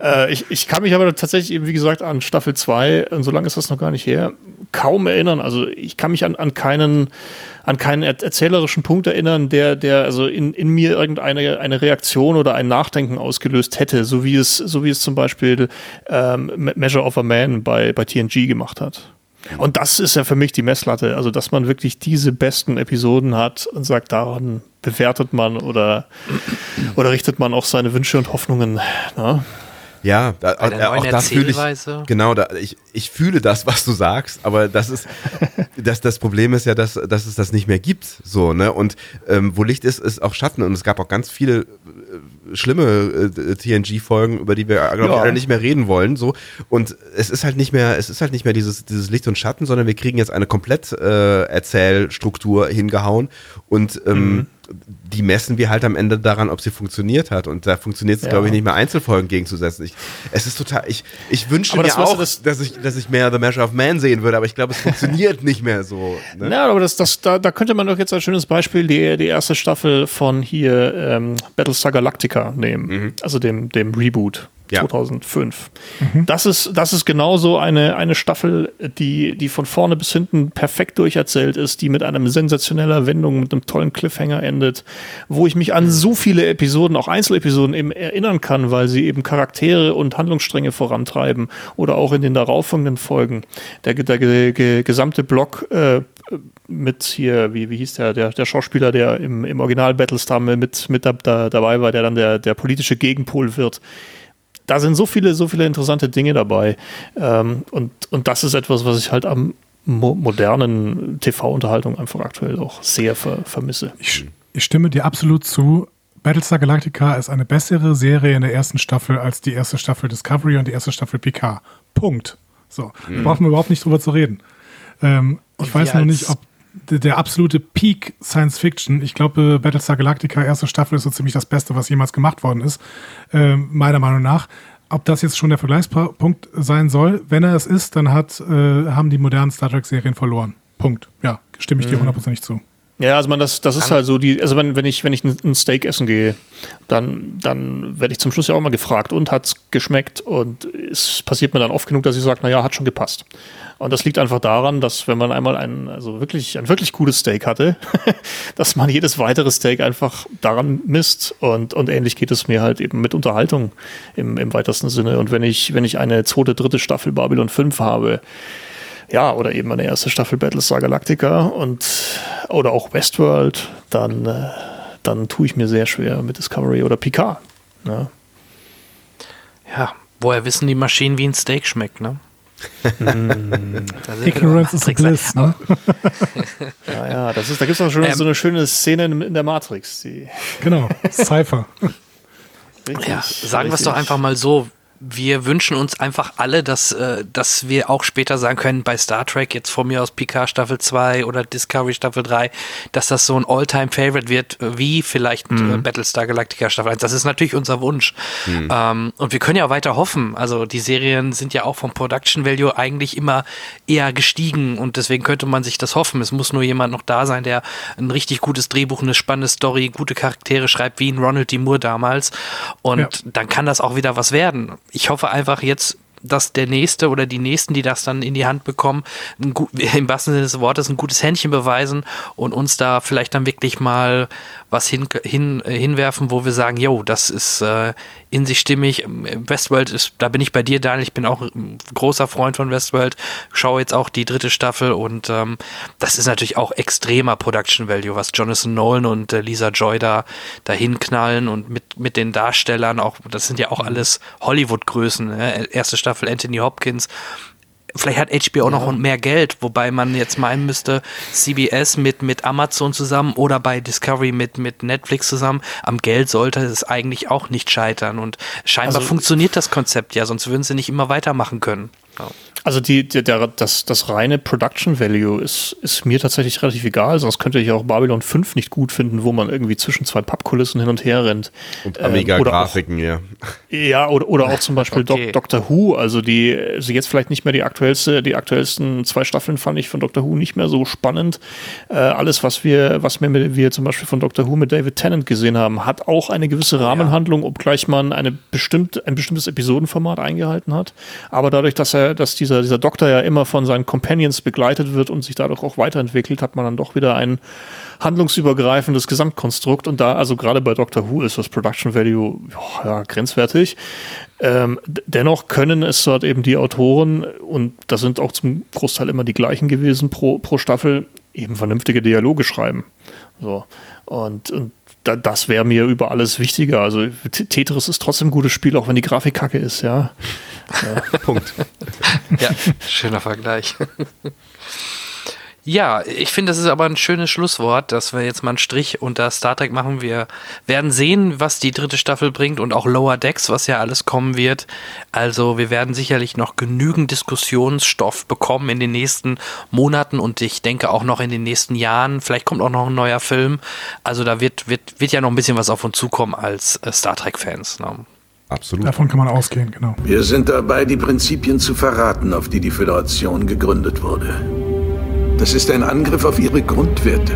S2: Äh, ich, ich kann mich aber tatsächlich eben, wie gesagt, an Staffel 2, und so lange ist das noch gar nicht her, kaum erinnern. Also ich kann mich an, an keinen, an keinen er erzählerischen Punkt erinnern, der, der also in, in mir irgendeine eine Reaktion oder ein Nachdenken ausgelöst hätte, so wie es, so wie es zum Beispiel ähm, Measure of a Man bei, bei TNG gemacht hat. Und das ist ja für mich die Messlatte, also dass man wirklich diese besten Episoden hat und sagt, daran bewertet man oder, oder richtet man auch seine Wünsche und Hoffnungen. Ne?
S3: Ja, da,
S1: Bei der
S3: äh, auch
S1: neuen
S3: da fühle ich, genau, da, ich, ich fühle das, was du sagst, aber das ist, das, das Problem ist ja, dass, dass es das nicht mehr gibt, so, ne, und ähm, wo Licht ist, ist auch Schatten und es gab auch ganz viele äh, schlimme äh, TNG-Folgen, über die wir, glaube ich,
S2: Ja.
S3: alle nicht mehr reden wollen, so, und es ist halt nicht mehr, es ist halt nicht mehr dieses, dieses Licht und Schatten, sondern wir kriegen jetzt eine komplett äh, Erzählstruktur hingehauen und ähm, die messen wir halt am Ende daran, ob sie funktioniert hat. Und da funktioniert es,
S2: Ja.
S3: glaube ich, nicht mehr Einzelfolgen gegenzusetzen. Ich, es ist total, ich, ich wünschte
S2: Aber
S3: mir auch,
S2: das-
S3: dass, ich, dass ich mehr The Measure of Man sehen würde, aber ich glaube, es funktioniert nicht mehr so. Ne?
S2: Ja, aber das, das, da, da könnte man doch jetzt als schönes Beispiel die, die erste Staffel von hier ähm, Battlestar Galactica nehmen. Also dem, dem Reboot
S3: Ja.
S2: 2005. Das, ist, das ist genauso eine, eine Staffel, die, die von vorne bis hinten perfekt durcherzählt ist, die mit einem sensationeller Wendung, mit einem tollen Cliffhanger endet, wo ich mich an so viele Episoden, auch Einzelepisoden eben erinnern kann, weil sie eben Charaktere und Handlungsstränge vorantreiben oder auch in den darauffolgenden Folgen. Der, der, der, der gesamte Block äh, mit hier, wie, wie hieß der, der, der Schauspieler, der im, im Original Battlestar mit, mit da, da, dabei war, der dann der, der politische Gegenpol wird. Da sind so viele, so viele interessante Dinge dabei. Ähm, und, und das ist etwas, was ich halt am mo modernen TV-Unterhaltung einfach aktuell auch sehr ver vermisse.
S4: Ich, ich stimme dir absolut zu. Battlestar Galactica ist eine bessere Serie in der ersten Staffel als die erste Staffel Discovery und die erste Staffel Picard. Punkt. So, da brauchen wir überhaupt nicht drüber zu reden. Ähm, ich weiß noch nicht, ob der, absolute Peak Science Fiction, ich glaube, Battlestar Galactica, erste Staffel, ist so ziemlich das Beste, was jemals gemacht worden ist, ähm, meiner Meinung nach. Ob das jetzt schon der Vergleichspunkt sein soll, wenn er es ist, dann hat, äh, haben die modernen Star Trek-Serien verloren. Punkt. Ja, stimme ich dir hundertprozentig zu.
S2: Ja, also man, das, das ist halt so die, also wenn, wenn ich, wenn ich ein Steak essen gehe, dann, dann werde ich zum Schluss ja auch mal gefragt, und hat's geschmeckt? Und es passiert mir dann oft genug, dass ich sage, naja, hat schon gepasst. Und das liegt einfach daran, dass wenn man einmal ein, also wirklich, ein wirklich gutes Steak hatte, dass man jedes weitere Steak einfach daran misst. Und, und ähnlich geht es mir halt eben mit Unterhaltung im, im weitesten Sinne. Und wenn ich, wenn ich eine zweite, dritte Staffel Babylon 5 habe, ja, oder eben eine erste Staffel Battlestar Galactica und oder auch Westworld, dann, äh, dann tue ich mir sehr schwer mit Discovery oder Picard. Ne?
S1: Ja, woher wissen die Maschinen, wie ein Steak schmeckt, ne?
S4: Ignorance is bliss, ne?
S2: ja, ja, das ist, da gibt es auch schon ähm, so eine schöne Szene in, der Matrix. Die
S4: genau, Cypher.
S1: ja, sagen wir es doch einfach mal so, wir wünschen uns einfach alle, dass, äh, dass wir auch später sagen können, bei Star Trek, jetzt von mir aus Picard Staffel 2 oder Discovery Staffel 3, dass das so ein All-Time-Favorite wird, wie vielleicht äh, mhm. Battlestar Galactica Staffel 1. Das ist natürlich unser Wunsch. Mhm. Ähm, und wir können ja weiter hoffen. Also die Serien sind ja auch vom Production Value eigentlich immer eher gestiegen und deswegen könnte man sich das hoffen. Es muss nur jemand noch da sein, der ein richtig gutes Drehbuch, eine spannende Story, gute Charaktere schreibt, wie in Ronald D. Moore damals. Und ja. dann kann das auch wieder was werden ich hoffe einfach jetzt dass der Nächste oder die Nächsten, die das dann in die Hand bekommen, gut, im wahrsten Sinne des Wortes ein gutes Händchen beweisen und uns da vielleicht dann wirklich mal was hin, hin, hinwerfen, wo wir sagen, yo, das ist äh, in sich stimmig. Westworld ist, da bin ich bei dir, Daniel, ich bin auch ein großer Freund von Westworld, schaue jetzt auch die dritte Staffel und ähm, das ist natürlich auch extremer Production Value, was Jonathan Nolan und äh, Lisa Joy da dahin knallen und mit, mit den Darstellern auch, das sind ja auch alles Hollywood-Größen, ne? erste Staffel Staffel Anthony Hopkins. Vielleicht hat HBO ja. noch mehr Geld, wobei man jetzt meinen müsste, CBS mit, mit Amazon zusammen oder bei Discovery mit, mit Netflix zusammen. Am Geld sollte es eigentlich auch nicht scheitern. Und scheinbar also, funktioniert das Konzept ja, sonst würden sie nicht immer weitermachen können.
S2: Also die, die, der, das, das reine Production Value ist, ist mir tatsächlich relativ egal, sonst könnte ich auch Babylon 5 nicht gut finden, wo man irgendwie zwischen zwei Pappkulissen hin und her rennt.
S3: Und Amiga-Grafiken, ähm,
S2: ja. Ja, oder, oder auch zum Beispiel okay. Doctor Who, also die, also jetzt vielleicht nicht mehr die aktuellste, die aktuellsten zwei Staffeln fand ich von Doctor Who nicht mehr so spannend. Äh, alles, was wir, was wir, mit, wir zum Beispiel von Doctor Who mit David Tennant gesehen haben, hat auch eine gewisse Rahmenhandlung, obgleich man eine bestimmte, ein bestimmtes Episodenformat eingehalten hat. Aber dadurch, dass er, dass dieser dieser, dieser Doktor ja immer von seinen Companions begleitet wird und sich dadurch auch weiterentwickelt, hat man dann doch wieder ein handlungsübergreifendes Gesamtkonstrukt. Und da, also gerade bei Doctor Who ist das Production Value ja, grenzwertig. Ähm, dennoch können es dort eben die Autoren, und das sind auch zum Großteil immer die gleichen gewesen pro, pro Staffel, eben vernünftige Dialoge schreiben. So. Und, und das wäre mir über alles wichtiger. Also Tetris ist trotzdem ein gutes Spiel, auch wenn die Grafik kacke ist, ja.
S3: Punkt.
S1: ja, schöner Vergleich. Ja, ich finde, das ist aber ein schönes Schlusswort, dass wir jetzt mal einen Strich unter Star Trek machen. Wir werden sehen, was die dritte Staffel bringt und auch Lower Decks, was ja alles kommen wird. Also wir werden sicherlich noch genügend Diskussionsstoff bekommen in den nächsten Monaten und ich denke auch noch in den nächsten Jahren. Vielleicht kommt auch noch ein neuer Film. Also da wird, wird, wird ja noch ein bisschen was auf uns zukommen als äh, Star Trek-Fans. Ne?
S4: Absolut. Davon kann man ausgehen, genau.
S5: Wir sind dabei, die Prinzipien zu verraten, auf die die Föderation gegründet wurde. Das ist ein Angriff auf ihre Grundwerte.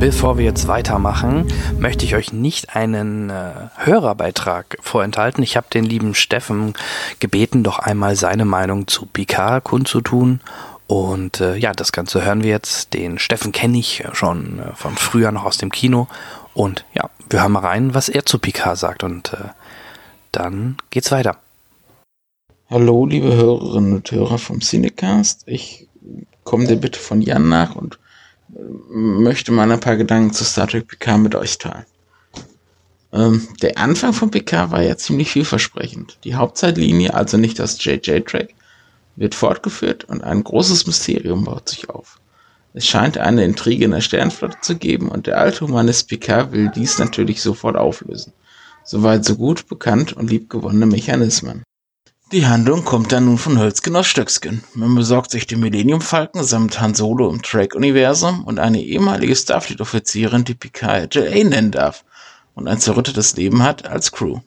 S1: Bevor wir jetzt weitermachen, möchte ich euch nicht einen äh, Hörerbeitrag vorenthalten. Ich habe den lieben Steffen gebeten, doch einmal seine Meinung zu Picard kundzutun. Und äh, ja, das Ganze hören wir jetzt. Den Steffen kenne ich schon äh, von früher noch aus dem Kino. Und ja, wir hören mal rein, was er zu Picard sagt. Und äh, dann geht's weiter.
S6: Hallo, liebe Hörerinnen und Hörer vom Cinecast. Ich komme der Bitte von Jan nach und äh, möchte mal ein paar Gedanken zu Star Trek PK mit euch teilen. Ähm, der Anfang von PK war ja ziemlich vielversprechend. Die Hauptzeitlinie, also nicht das JJ-Track, wird fortgeführt und ein großes Mysterium baut sich auf. Es scheint eine Intrige in der Sternflotte zu geben und der alte Humanist Picard will dies natürlich sofort auflösen. Soweit so gut bekannt und liebgewonnene Mechanismen. Die Handlung kommt dann nun von Hölzgen aus Stöcksken. Man besorgt sich den Millennium Falcon samt Han Solo im Track-Universum und eine ehemalige Starfleet-Offizierin, die Picard Jill nennen darf und ein zerrüttetes Leben hat als Crew.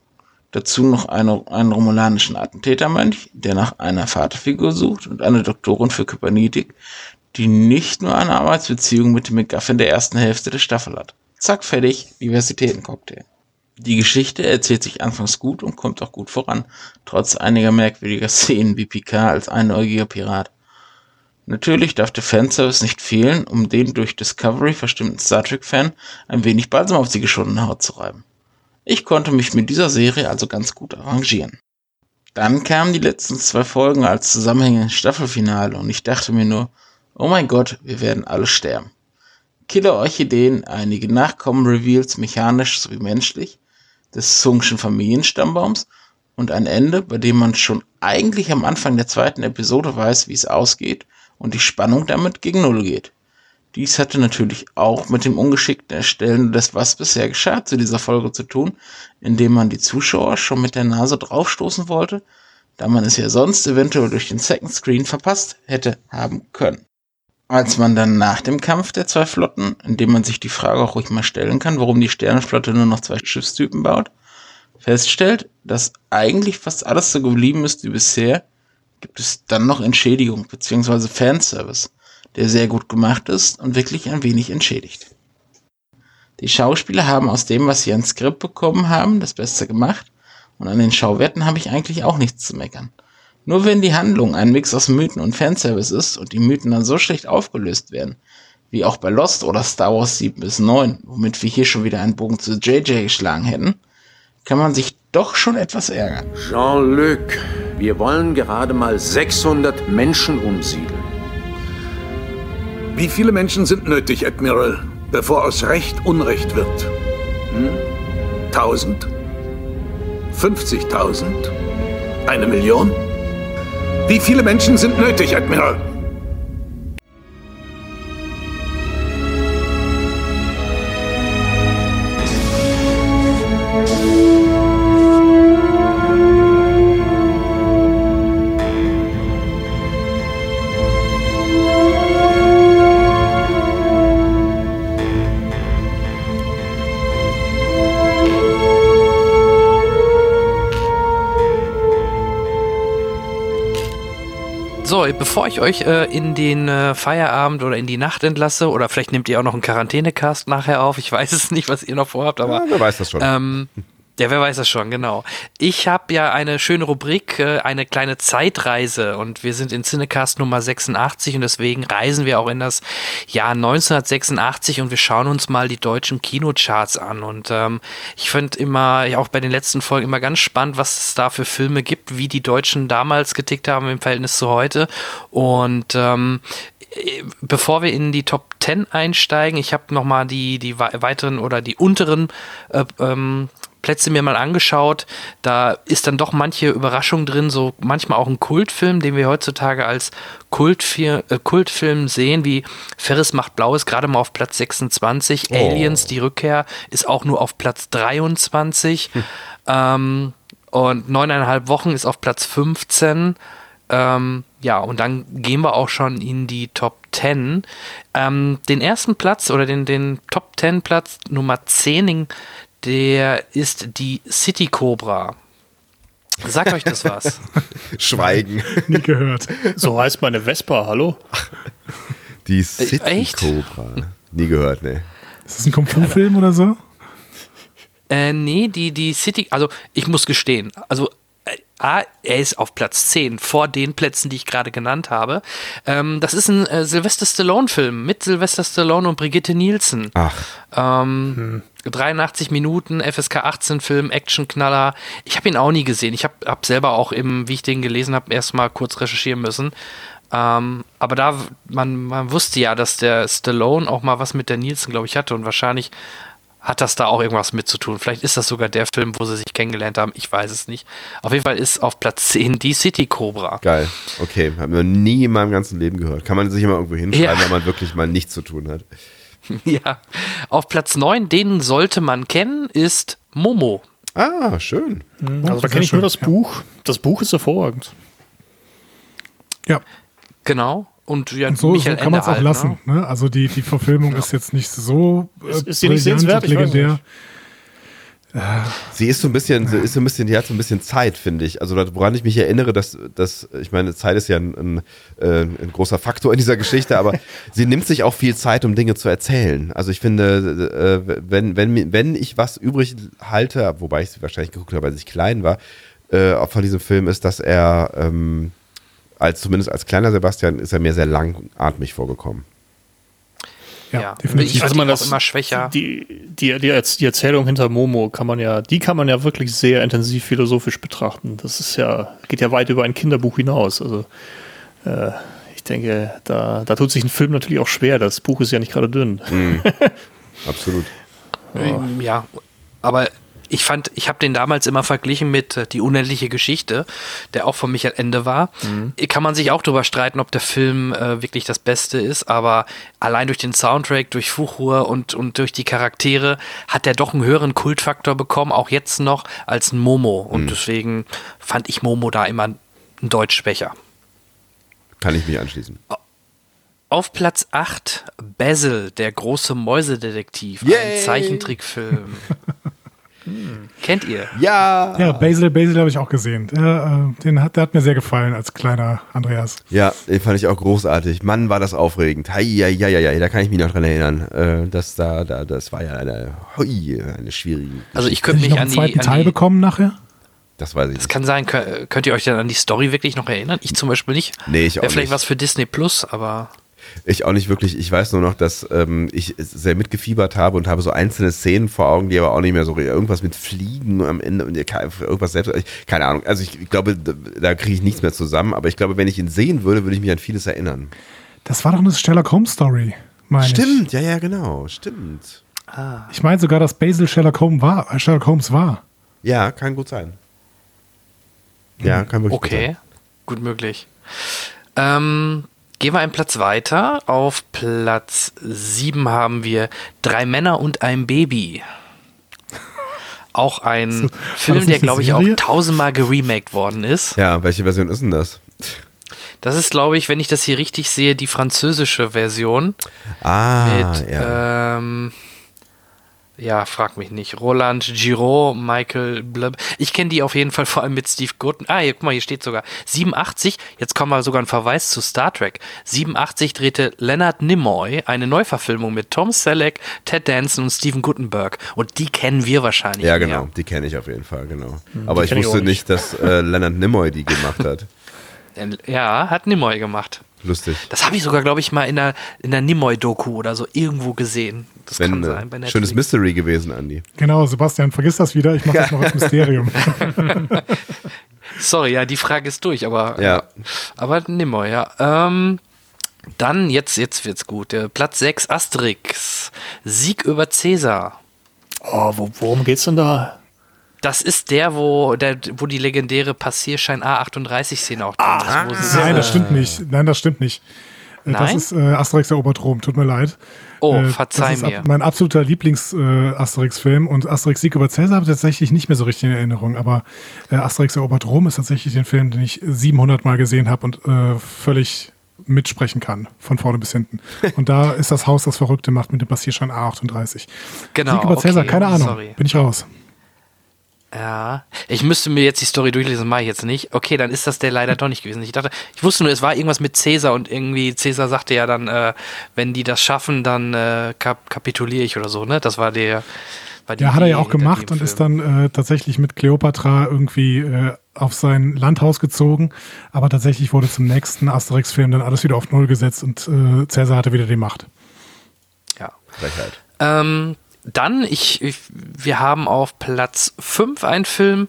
S6: Dazu noch eine, einen romulanischen Attentätermönch, der nach einer Vaterfigur sucht und eine Doktorin für Kybernetik, die nicht nur eine Arbeitsbeziehung mit dem McGuffin der ersten Hälfte der Staffel hat. Zack, fertig, Diversitätencocktail. Die Geschichte erzählt sich anfangs gut und kommt auch gut voran, trotz einiger merkwürdiger Szenen wie Picard als einäugiger Pirat. Natürlich darf der Fanservice nicht fehlen, um den durch Discovery verstimmten Star Trek-Fan ein wenig Balsam auf die geschundene Haut zu reiben. Ich konnte mich mit dieser Serie also ganz gut arrangieren. Dann kamen die letzten zwei Folgen als zusammenhängendes Staffelfinale und ich dachte mir nur, oh mein Gott, wir werden alle sterben. Killer Orchideen, einige Nachkommen-Reveals mechanisch sowie menschlich, des Zungschen Familienstammbaums und ein Ende, bei dem man schon eigentlich am Anfang der zweiten Episode weiß, wie es ausgeht und die Spannung damit gegen Null geht. Dies hatte natürlich auch mit dem ungeschickten Erstellen des Was bisher geschah zu dieser Folge zu tun, indem man die Zuschauer schon mit der Nase draufstoßen wollte, da man es ja sonst eventuell durch den Second Screen verpasst hätte haben können. Als man dann nach dem Kampf der zwei Flotten, in dem man sich die Frage auch ruhig mal stellen kann, warum die Sternenflotte nur noch zwei Schiffstypen baut, feststellt, dass eigentlich fast alles so geblieben ist wie bisher, gibt es dann noch Entschädigung bzw. Fanservice der sehr gut gemacht ist und wirklich ein wenig entschädigt. Die Schauspieler haben aus dem, was sie an Skript bekommen haben, das Beste gemacht und an den Schauwerten habe ich eigentlich auch nichts zu meckern. Nur wenn die Handlung ein Mix aus Mythen und Fanservice ist und die Mythen dann so schlecht aufgelöst werden, wie auch bei Lost oder Star Wars 7 bis 9, womit wir hier schon wieder einen Bogen zu JJ geschlagen hätten, kann man sich doch schon etwas ärgern.
S5: Jean-Luc, wir wollen gerade mal 600 Menschen umsiedeln. Wie viele Menschen sind nötig, Admiral, bevor aus Recht Unrecht wird? Hm? Tausend? 50.000? Eine Million? Wie viele Menschen sind nötig, Admiral?
S1: So, bevor ich euch äh, in den äh, Feierabend oder in die Nacht entlasse, oder vielleicht nehmt ihr auch noch einen Quarantänecast nachher auf, ich weiß es nicht, was ihr noch vorhabt, aber.
S3: Ja, wer weiß das schon.
S1: Ähm, ja, wer weiß das schon, genau. Ich habe ja eine schöne Rubrik, äh, eine kleine Zeitreise und wir sind in Cinecast Nummer 86 und deswegen reisen wir auch in das Jahr 1986 und wir schauen uns mal die deutschen Kinocharts an und ähm, ich finde immer, ja auch bei den letzten Folgen immer ganz spannend, was es da für Filme gibt, wie die Deutschen damals getickt haben im Verhältnis zu heute und ähm, bevor wir in die Top 10 einsteigen, ich habe nochmal die, die weiteren oder die unteren äh, ähm, Plätze mir mal angeschaut. Da ist dann doch manche Überraschung drin, so manchmal auch ein Kultfilm, den wir heutzutage als Kultfir äh, Kultfilm sehen, wie Ferris macht Blaues, gerade mal auf Platz 26. Oh. Aliens, die Rückkehr, ist auch nur auf Platz 23. Hm. Ähm, und neuneinhalb Wochen ist auf Platz 15. Ähm, ja, und dann gehen wir auch schon in die Top 10. Ähm, den ersten Platz oder den, den Top 10 Platz Nummer 10, der ist die City Cobra. Sagt euch das was?
S3: Schweigen.
S4: Nie gehört.
S2: So heißt meine Vespa, hallo?
S3: Die äh, City? Cobra. Nie gehört, ne.
S4: Ist das ein Kung-Fu-Film oder so?
S1: Äh, nee, die, die City, also ich muss gestehen, also A, er ist auf Platz 10 vor den Plätzen, die ich gerade genannt habe. Ähm, das ist ein äh, Sylvester Stallone-Film mit Sylvester Stallone und Brigitte Nielsen.
S3: Ach.
S1: Ähm, hm. 83 Minuten, FSK 18-Film, Actionknaller. Ich habe ihn auch nie gesehen. Ich habe hab selber auch, im, wie ich den gelesen habe, erstmal kurz recherchieren müssen. Ähm, aber da, man, man wusste ja, dass der Stallone auch mal was mit der Nielsen, glaube ich, hatte und wahrscheinlich hat das da auch irgendwas mit zu tun. Vielleicht ist das sogar der Film, wo sie sich kennengelernt haben. Ich weiß es nicht. Auf jeden Fall ist auf Platz 10 die City Cobra.
S3: Geil. Okay. Haben wir nie in meinem ganzen Leben gehört. Kann man sich immer irgendwo hinschreiben, ja. wenn man wirklich mal nichts zu tun hat.
S1: Ja. Auf Platz 9, den sollte man kennen, ist Momo.
S3: Ah, schön.
S2: Mhm. Also da kenne ich nur das Buch. Das Buch ist hervorragend.
S4: Ja.
S1: Genau. Und, ja,
S4: und so, so kann man es auch halt, lassen. Ne? Ne? Also die, die Verfilmung ja. ist jetzt nicht so
S2: äh, ist, ist die nicht sehenswert,
S4: legendär.
S3: Sie ist so ein bisschen, sie ist so ein bisschen, die hat so ein bisschen Zeit, finde ich. Also woran ich mich erinnere, dass, dass ich meine, Zeit ist ja ein, ein, äh, ein, großer Faktor in dieser Geschichte, aber sie nimmt sich auch viel Zeit, um Dinge zu erzählen. Also ich finde, äh, wenn, wenn, wenn ich was übrig halte, wobei ich sie wahrscheinlich geguckt habe, als ich klein war, äh, von diesem Film ist, dass er ähm, als zumindest als kleiner Sebastian ist er mir sehr langatmig vorgekommen.
S1: Ja, ja definitiv. Ich also man das immer schwächer.
S2: Die, die, die, die Erzählung hinter Momo kann man ja, die kann man ja wirklich sehr intensiv philosophisch betrachten. Das ist ja, geht ja weit über ein Kinderbuch hinaus. Also äh, ich denke, da, da tut sich ein Film natürlich auch schwer. Das Buch ist ja nicht gerade dünn. Mhm.
S3: Absolut.
S1: Ja. ja, aber ich fand, ich habe den damals immer verglichen mit äh, Die unendliche Geschichte, der auch von Michael Ende war. Mhm. Kann man sich auch darüber streiten, ob der Film äh, wirklich das Beste ist, aber allein durch den Soundtrack, durch Fuchur und, und durch die Charaktere hat er doch einen höheren Kultfaktor bekommen, auch jetzt noch, als ein Momo. Und mhm. deswegen fand ich Momo da immer ein Deutsch schwächer.
S3: Kann ich mich anschließen.
S1: Auf Platz 8 Basil, der große Mäusedetektiv, Yay! ein Zeichentrickfilm. Hm. Kennt ihr?
S3: Ja.
S4: Ja, Basil, Basil habe ich auch gesehen. Der, äh, den hat, der hat mir sehr gefallen als kleiner Andreas.
S3: Ja, den fand ich auch großartig. Mann, war das aufregend. Hei, hei, hei, hei, da kann ich mich noch dran erinnern. Äh, das, da, da, das war ja eine, hui, eine schwierige.
S1: Also ich könnte mich
S4: noch
S1: an
S4: die, zweiten Teil bekommen nachher.
S3: Das weiß ich.
S1: Das nicht. kann sein. Könnt ihr euch dann an die Story wirklich noch erinnern? Ich zum Beispiel nicht.
S3: Nee, ich auch
S1: Wäre vielleicht
S3: nicht.
S1: was für Disney Plus, aber.
S3: Ich auch nicht wirklich. Ich weiß nur noch, dass ähm, ich sehr mitgefiebert habe und habe so einzelne Szenen vor Augen, die aber auch nicht mehr so irgendwas mit Fliegen am Ende und irgendwas selbst. Keine Ahnung. Also ich glaube, da, kriege ich nichts mehr zusammen. Aber ich glaube, wenn ich ihn sehen würde, würde ich mich an vieles erinnern.
S4: Das war doch eine Sherlock Holmes Story.
S3: Stimmt,
S4: ich.
S3: ja, ja, genau. Stimmt.
S4: Ah. Ich meine sogar, dass Basil Sherlock Holmes war. Äh, Sherlock Holmes war.
S3: Ja, kann gut sein. Ja, kann wirklich
S1: okay. gut sein. gut möglich. Ähm, Gehen wir einen Platz weiter. Auf Platz 7 haben wir Drei Männer und ein Baby. Auch ein so, Film, der, glaube ich, auch tausendmal geremaked worden ist.
S3: Ja, welche Version ist denn das?
S1: Das ist, glaube ich, wenn ich das hier richtig sehe, die französische Version.
S3: Ah,
S1: mit, ja. Ähm, ja, frag mich nicht. Roland Giraud, Michael Blub. Ich kenne die auf jeden Fall vor allem mit Steve Gooden. Ah, hier, guck mal, hier steht sogar 87. Jetzt kommen wir sogar ein Verweis zu Star Trek. 87 drehte Leonard Nimoy eine Neuverfilmung mit Tom Selleck, Ted Danson und Steven Gutenberg. Und die kennen wir wahrscheinlich.
S3: Ja, genau. Mehr. Die kenne ich auf jeden Fall, genau. Hm, Aber ich wusste ich nicht, dass äh, Leonard Nimoy die gemacht hat.
S1: Ja, hat Nimoy gemacht.
S3: Lustig.
S1: Das habe ich sogar, glaube ich, mal in der, in der Nimoy-Doku oder so irgendwo gesehen. Das
S3: Wenn, kann sein. Bei schönes Mystery gewesen, Andi.
S4: Genau, Sebastian, vergiss das wieder. Ich mache das noch als Mysterium.
S1: Sorry, ja, die Frage ist durch, aber,
S3: ja.
S1: aber Nimoy, ja. Ähm, dann, jetzt, jetzt wird's gut. Platz 6, Asterix. Sieg über Cäsar.
S2: Oh, wo, worum geht's denn da?
S1: Das ist der, wo, der, wo die legendäre Passierschein A38-Szene auch drin
S4: ah, ist. Nein, das stimmt nicht. Nein, das stimmt nicht. Äh, Nein? Das ist äh, Asterix erobert Rom, tut mir leid.
S1: Oh, äh, verzeih
S4: das
S1: ist
S4: ab, mein absoluter Lieblings-Asterix-Film äh, und Asterix Sieg über Cäsar habe ich tatsächlich nicht mehr so richtig in Erinnerung, aber äh, Asterix erobert Rom ist tatsächlich den Film, den ich 700 Mal gesehen habe und äh, völlig mitsprechen kann, von vorne bis hinten. Und da ist das Haus, das Verrückte macht mit dem Passierschein A38.
S1: Genau.
S4: Sieg über Cäsar, keine Ahnung. Sorry. Bin ich raus.
S1: Ja, ich müsste mir jetzt die Story durchlesen, mache ich jetzt nicht. Okay, dann ist das der leider doch nicht gewesen. Ich dachte, ich wusste nur, es war irgendwas mit Cäsar und irgendwie Cäsar sagte ja dann, äh, wenn die das schaffen, dann äh, kap kapituliere ich oder so, ne? Das war der.
S4: War die ja, hat er ja auch gemacht und ist dann äh, tatsächlich mit Cleopatra irgendwie äh, auf sein Landhaus gezogen. Aber tatsächlich wurde zum nächsten Asterix-Film dann alles wieder auf Null gesetzt und äh, Cäsar hatte wieder die Macht.
S1: Ja. Frechheit. Ähm, dann, ich, ich, wir haben auf Platz 5 einen Film,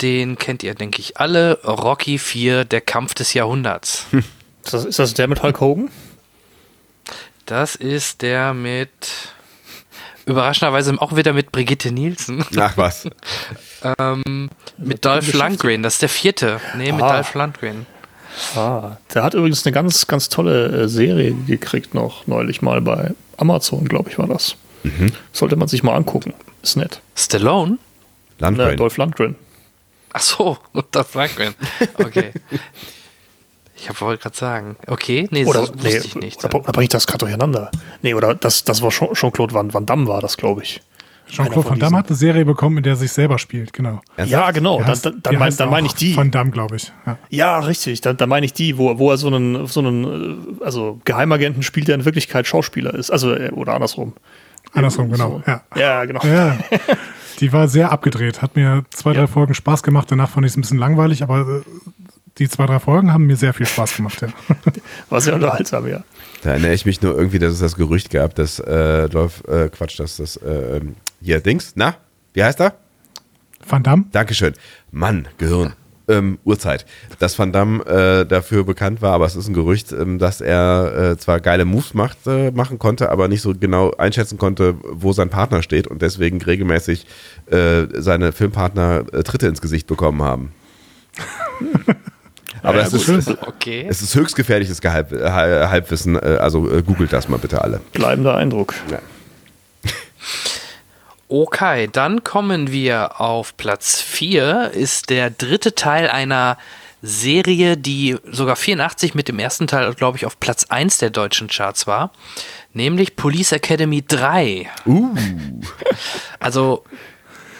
S1: den kennt ihr, denke ich, alle. Rocky 4, der Kampf des Jahrhunderts. Hm.
S2: Ist, das, ist das der mit Hulk Hogan?
S1: Das ist der mit überraschenderweise auch wieder mit Brigitte Nielsen.
S3: Ach was.
S1: ähm, mit Dolph Lundgren, das ist der vierte. Nee, mit ah. Dolph Lundgren.
S2: Ah, der hat übrigens eine ganz, ganz tolle äh, Serie gekriegt noch neulich mal bei Amazon, glaube ich, war das. Mhm. Sollte man sich mal angucken. Ist nett.
S1: Stallone?
S2: Landgren. Ne, Dolph Lundgren.
S1: Ach so, Dolph Lundgren. Okay. ich wollte gerade sagen. Okay, nee,
S2: oder,
S1: das
S2: nee, wusste ich nicht. Da, da bringe ich das gerade durcheinander. Nee, oder das, das war Jean-Claude Van, Van Damme war das, glaube ich.
S4: Jean-Claude Van Damme hat eine Serie bekommen, in der er sich selber spielt, genau.
S2: Ja, genau.
S4: Heißt-
S2: dann, dann, mein, dann meine ich die.
S4: Van Damme, glaube ich. Ja.
S2: Ja, richtig. Dann, dann meine ich die, wo, wo er so einen, so einen, äh, also Geheimagenten spielt, der in Wirklichkeit Schauspieler ist. Also, äh, oder andersrum.
S4: Andersrum, genau.
S2: So.
S4: Ja.
S2: Ja, genau.
S4: Ja, die war sehr abgedreht. Hat mir zwei, drei Folgen Spaß gemacht. Danach fand ich es ein bisschen langweilig, aber äh, die zwei, drei Folgen haben mir sehr viel Spaß gemacht. Ja.
S2: War sehr unterhaltsam, ja.
S3: Da erinnere ich mich nur irgendwie, dass es das Gerücht gab, dass äh, Dolph, äh, Quatsch, dass das äh, ähm, hier Dings, na, wie heißt er?
S4: Van Damme?
S3: Dankeschön. Mann, Gehirn. Ähm, Uhrzeit. Dass Van Damme äh, dafür bekannt war, aber es ist ein Gerücht, ähm, dass er äh, zwar geile Moves macht, äh, machen konnte, aber nicht so genau einschätzen konnte, wo sein Partner steht und deswegen regelmäßig äh, seine Filmpartner äh, Tritte ins Gesicht bekommen haben. aber
S2: Ja,
S3: es, ist, es,
S1: Okay.
S3: es ist höchst gefährliches Gehalb, äh, Halbwissen, äh, also äh, googelt das mal bitte alle.
S2: Bleibender Eindruck.
S3: Ja.
S1: Okay, dann kommen wir auf Platz 4. Ist der dritte Teil einer Serie, die sogar 84 mit dem ersten Teil, glaube ich, auf Platz 1 der deutschen Charts war. Nämlich Police Academy 3.
S3: Uh.
S1: Also,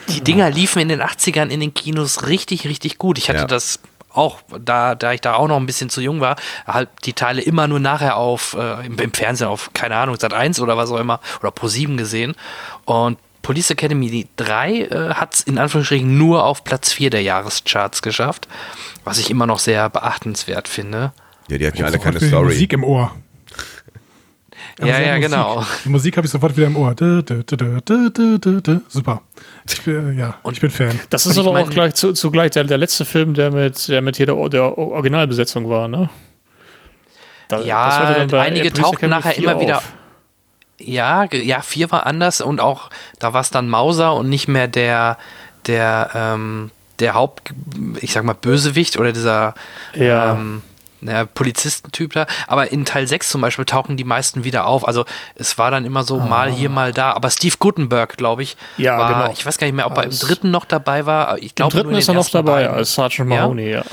S1: die Dinger liefen in den 80ern in den Kinos richtig, richtig gut. Ich hatte
S3: Ja.
S1: das auch, da, da ich da auch noch ein bisschen zu jung war, halt die Teile immer nur nachher auf, äh, im, im Fernsehen auf, keine Ahnung, Sat 1 oder was auch immer, oder Pro 7 gesehen. Und Police Academy 3 äh, hat es in Anführungsstrichen nur auf Platz 4 der Jahrescharts geschafft, was ich immer noch sehr beachtenswert finde.
S3: Ja, die hatten ja alle keine Story.
S4: Musik im Ohr.
S1: Ja, ja,
S4: Musik.
S1: genau.
S4: Die Musik habe ich sofort wieder im Ohr. Dö, dö, dö. Super. Ich bin, ja, ich bin Fan.
S2: Das ist
S1: Und
S2: aber auch gleich zu, zugleich der, der letzte Film, der mit, der mit hier der, der Originalbesetzung war, ne? Da-
S1: Ja, einige tauchten nachher
S2: 4
S1: immer wieder-
S2: auf.
S1: Ja, ja, 4 war anders und auch, da war es dann Mauser und nicht mehr der, der, ähm, der Haupt, ich sag mal, Bösewicht oder dieser
S2: Ja.
S1: ähm, naja, Polizistentyp da. Aber in Teil 6 zum Beispiel tauchen die meisten wieder auf. Also es war dann immer so mal hier, mal da. Aber Steve Gutenberg, glaube ich,
S2: Ja,
S1: war,
S2: genau.
S1: ich weiß gar nicht mehr, ob er im dritten noch dabei war. Ich
S2: Im
S1: glaube,
S2: dritten
S1: nur in
S2: ist er noch dabei,
S1: beiden.
S2: als Sergeant
S1: Ja?
S2: Mahoney, ja.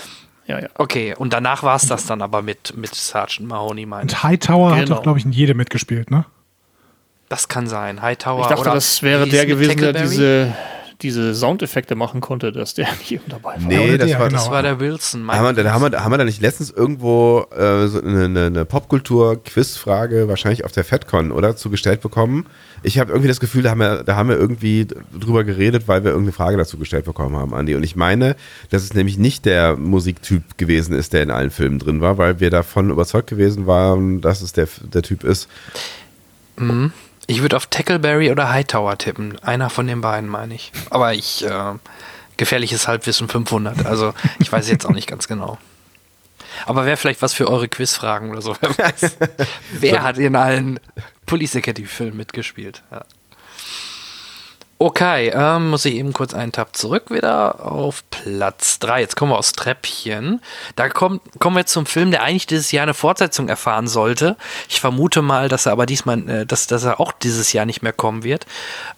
S2: Ja, ja.
S1: Okay, und danach war es das dann aber mit, mit Sergeant Mahoney, meine ich.
S4: Und Hightower hat
S2: Genau.
S4: doch, glaube ich, in jedem mitgespielt, ne?
S1: Das kann sein. Hightower
S2: Ich dachte,
S1: oder
S2: das wäre der gewesen, der diese, diese Soundeffekte machen konnte, dass der nicht eben dabei war.
S3: Nee, das
S4: der,
S3: war,
S4: genau.
S1: Das war der Wilson.
S3: Haben wir, da, haben, wir, haben wir da nicht letztens irgendwo äh, so eine, eine, eine Popkultur-Quizfrage, wahrscheinlich auf der FedCon, oder, zugestellt bekommen? Ich habe irgendwie das Gefühl, da haben, wir, da haben wir irgendwie drüber geredet, weil wir irgendeine Frage dazu gestellt bekommen haben, Andi. Und ich meine, dass es nämlich nicht der Musiktyp gewesen ist, der in allen Filmen drin war, weil wir davon überzeugt gewesen waren, dass es der, der Typ ist.
S1: Ich würde auf Tackleberry oder Hightower tippen. Einer von den beiden, meine ich. Aber ich, äh, gefährliches Halbwissen 500. Also, ich weiß jetzt auch nicht ganz genau. Aber wäre vielleicht was für eure Quizfragen oder so. Wer, weiß. Wer hat in allen Police Academy-Filmen mitgespielt? Ja. Okay, ähm, muss ich eben kurz einen Tab zurück wieder auf Platz 3. Jetzt kommen wir aus Treppchen. Da kommt, kommen wir zum Film, der eigentlich dieses Jahr eine Fortsetzung erfahren sollte. Ich vermute mal, dass er aber diesmal, äh, dass, dass er auch dieses Jahr nicht mehr kommen wird.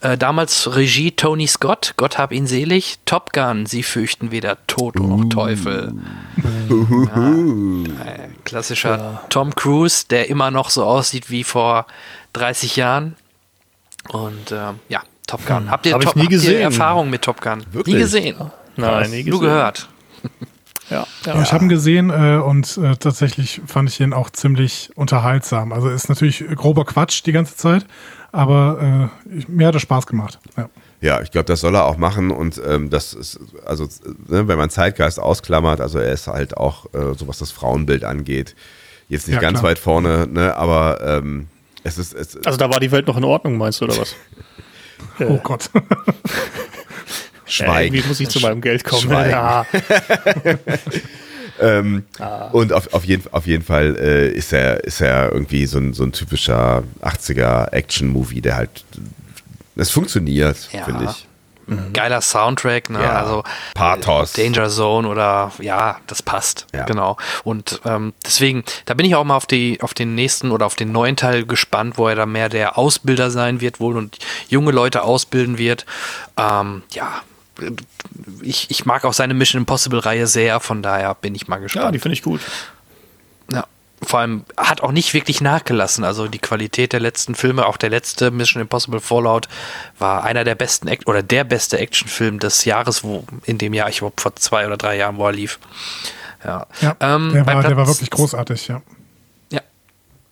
S1: Äh, damals Regie Tony Scott, Gott hab ihn selig. Top Gun, sie fürchten weder Tod noch Teufel. Ja, äh, klassischer Tom Cruise, der immer noch so aussieht wie vor 30 Jahren. Und ähm, ja, Top Gun. Habt ihr,
S2: Hab ich
S1: Top,
S2: nie
S1: habt ihr
S2: gesehen.
S1: Erfahrung mit Top Gun?
S3: Wirklich?
S1: Nie gesehen.
S2: Nein, nie
S1: Nur
S2: gesehen.
S1: gehört.
S2: Ja,
S4: Ja.
S2: ja.
S4: Ich habe ihn gesehen äh, und äh, tatsächlich fand ich ihn auch ziemlich unterhaltsam. Also ist natürlich grober Quatsch die ganze Zeit, aber äh, ich, mir hat es Spaß gemacht. Ja.
S3: Ja, ich glaube, das soll er auch machen und ähm, das ist, also, ne, wenn man Zeitgeist ausklammert, also er ist halt auch, äh, so was das Frauenbild angeht, jetzt nicht
S4: Ja,
S3: ganz
S4: klar.
S3: weit vorne, ne, aber ähm, es ist, es,
S2: Also da war die Welt noch in Ordnung, meinst du, oder was?
S4: Oh Gott.
S2: Ja,
S3: Schweigen.
S2: irgendwie muss ich zu meinem Geld kommen.
S3: Schweigen.
S2: Ja.
S3: Ähm,
S2: Ah.
S3: Und auf, auf, jeden, auf jeden Fall äh, ist, er, ist er irgendwie so ein, so ein typischer 80er Action-Movie, der halt, es funktioniert,
S1: Ja.
S3: finde ich.
S1: Geiler Soundtrack, ne?
S3: Ja.
S1: Also
S3: Pathos.
S1: Danger Zone oder ja, das passt.
S3: Ja.
S1: Genau. Und ähm, deswegen, da bin ich auch mal auf die, auf den nächsten oder auf den neuen Teil gespannt, wo er da mehr der Ausbilder sein wird wohl und junge Leute ausbilden wird. Ähm, ja. Ich, ich mag auch seine Mission Impossible Reihe sehr, von daher bin ich mal
S2: ja,
S1: gespannt.
S2: die finde ich gut.
S1: Ja. Vor allem hat auch nicht wirklich nachgelassen. Also die Qualität der letzten Filme, auch der letzte Mission Impossible Fallout war einer der besten Act oder der beste Actionfilm des Jahres, wo in dem Jahr, ich glaube vor zwei oder drei Jahren, wo er lief. Ja,
S4: ja ähm, der, war, der war wirklich großartig, ja.
S1: Ja,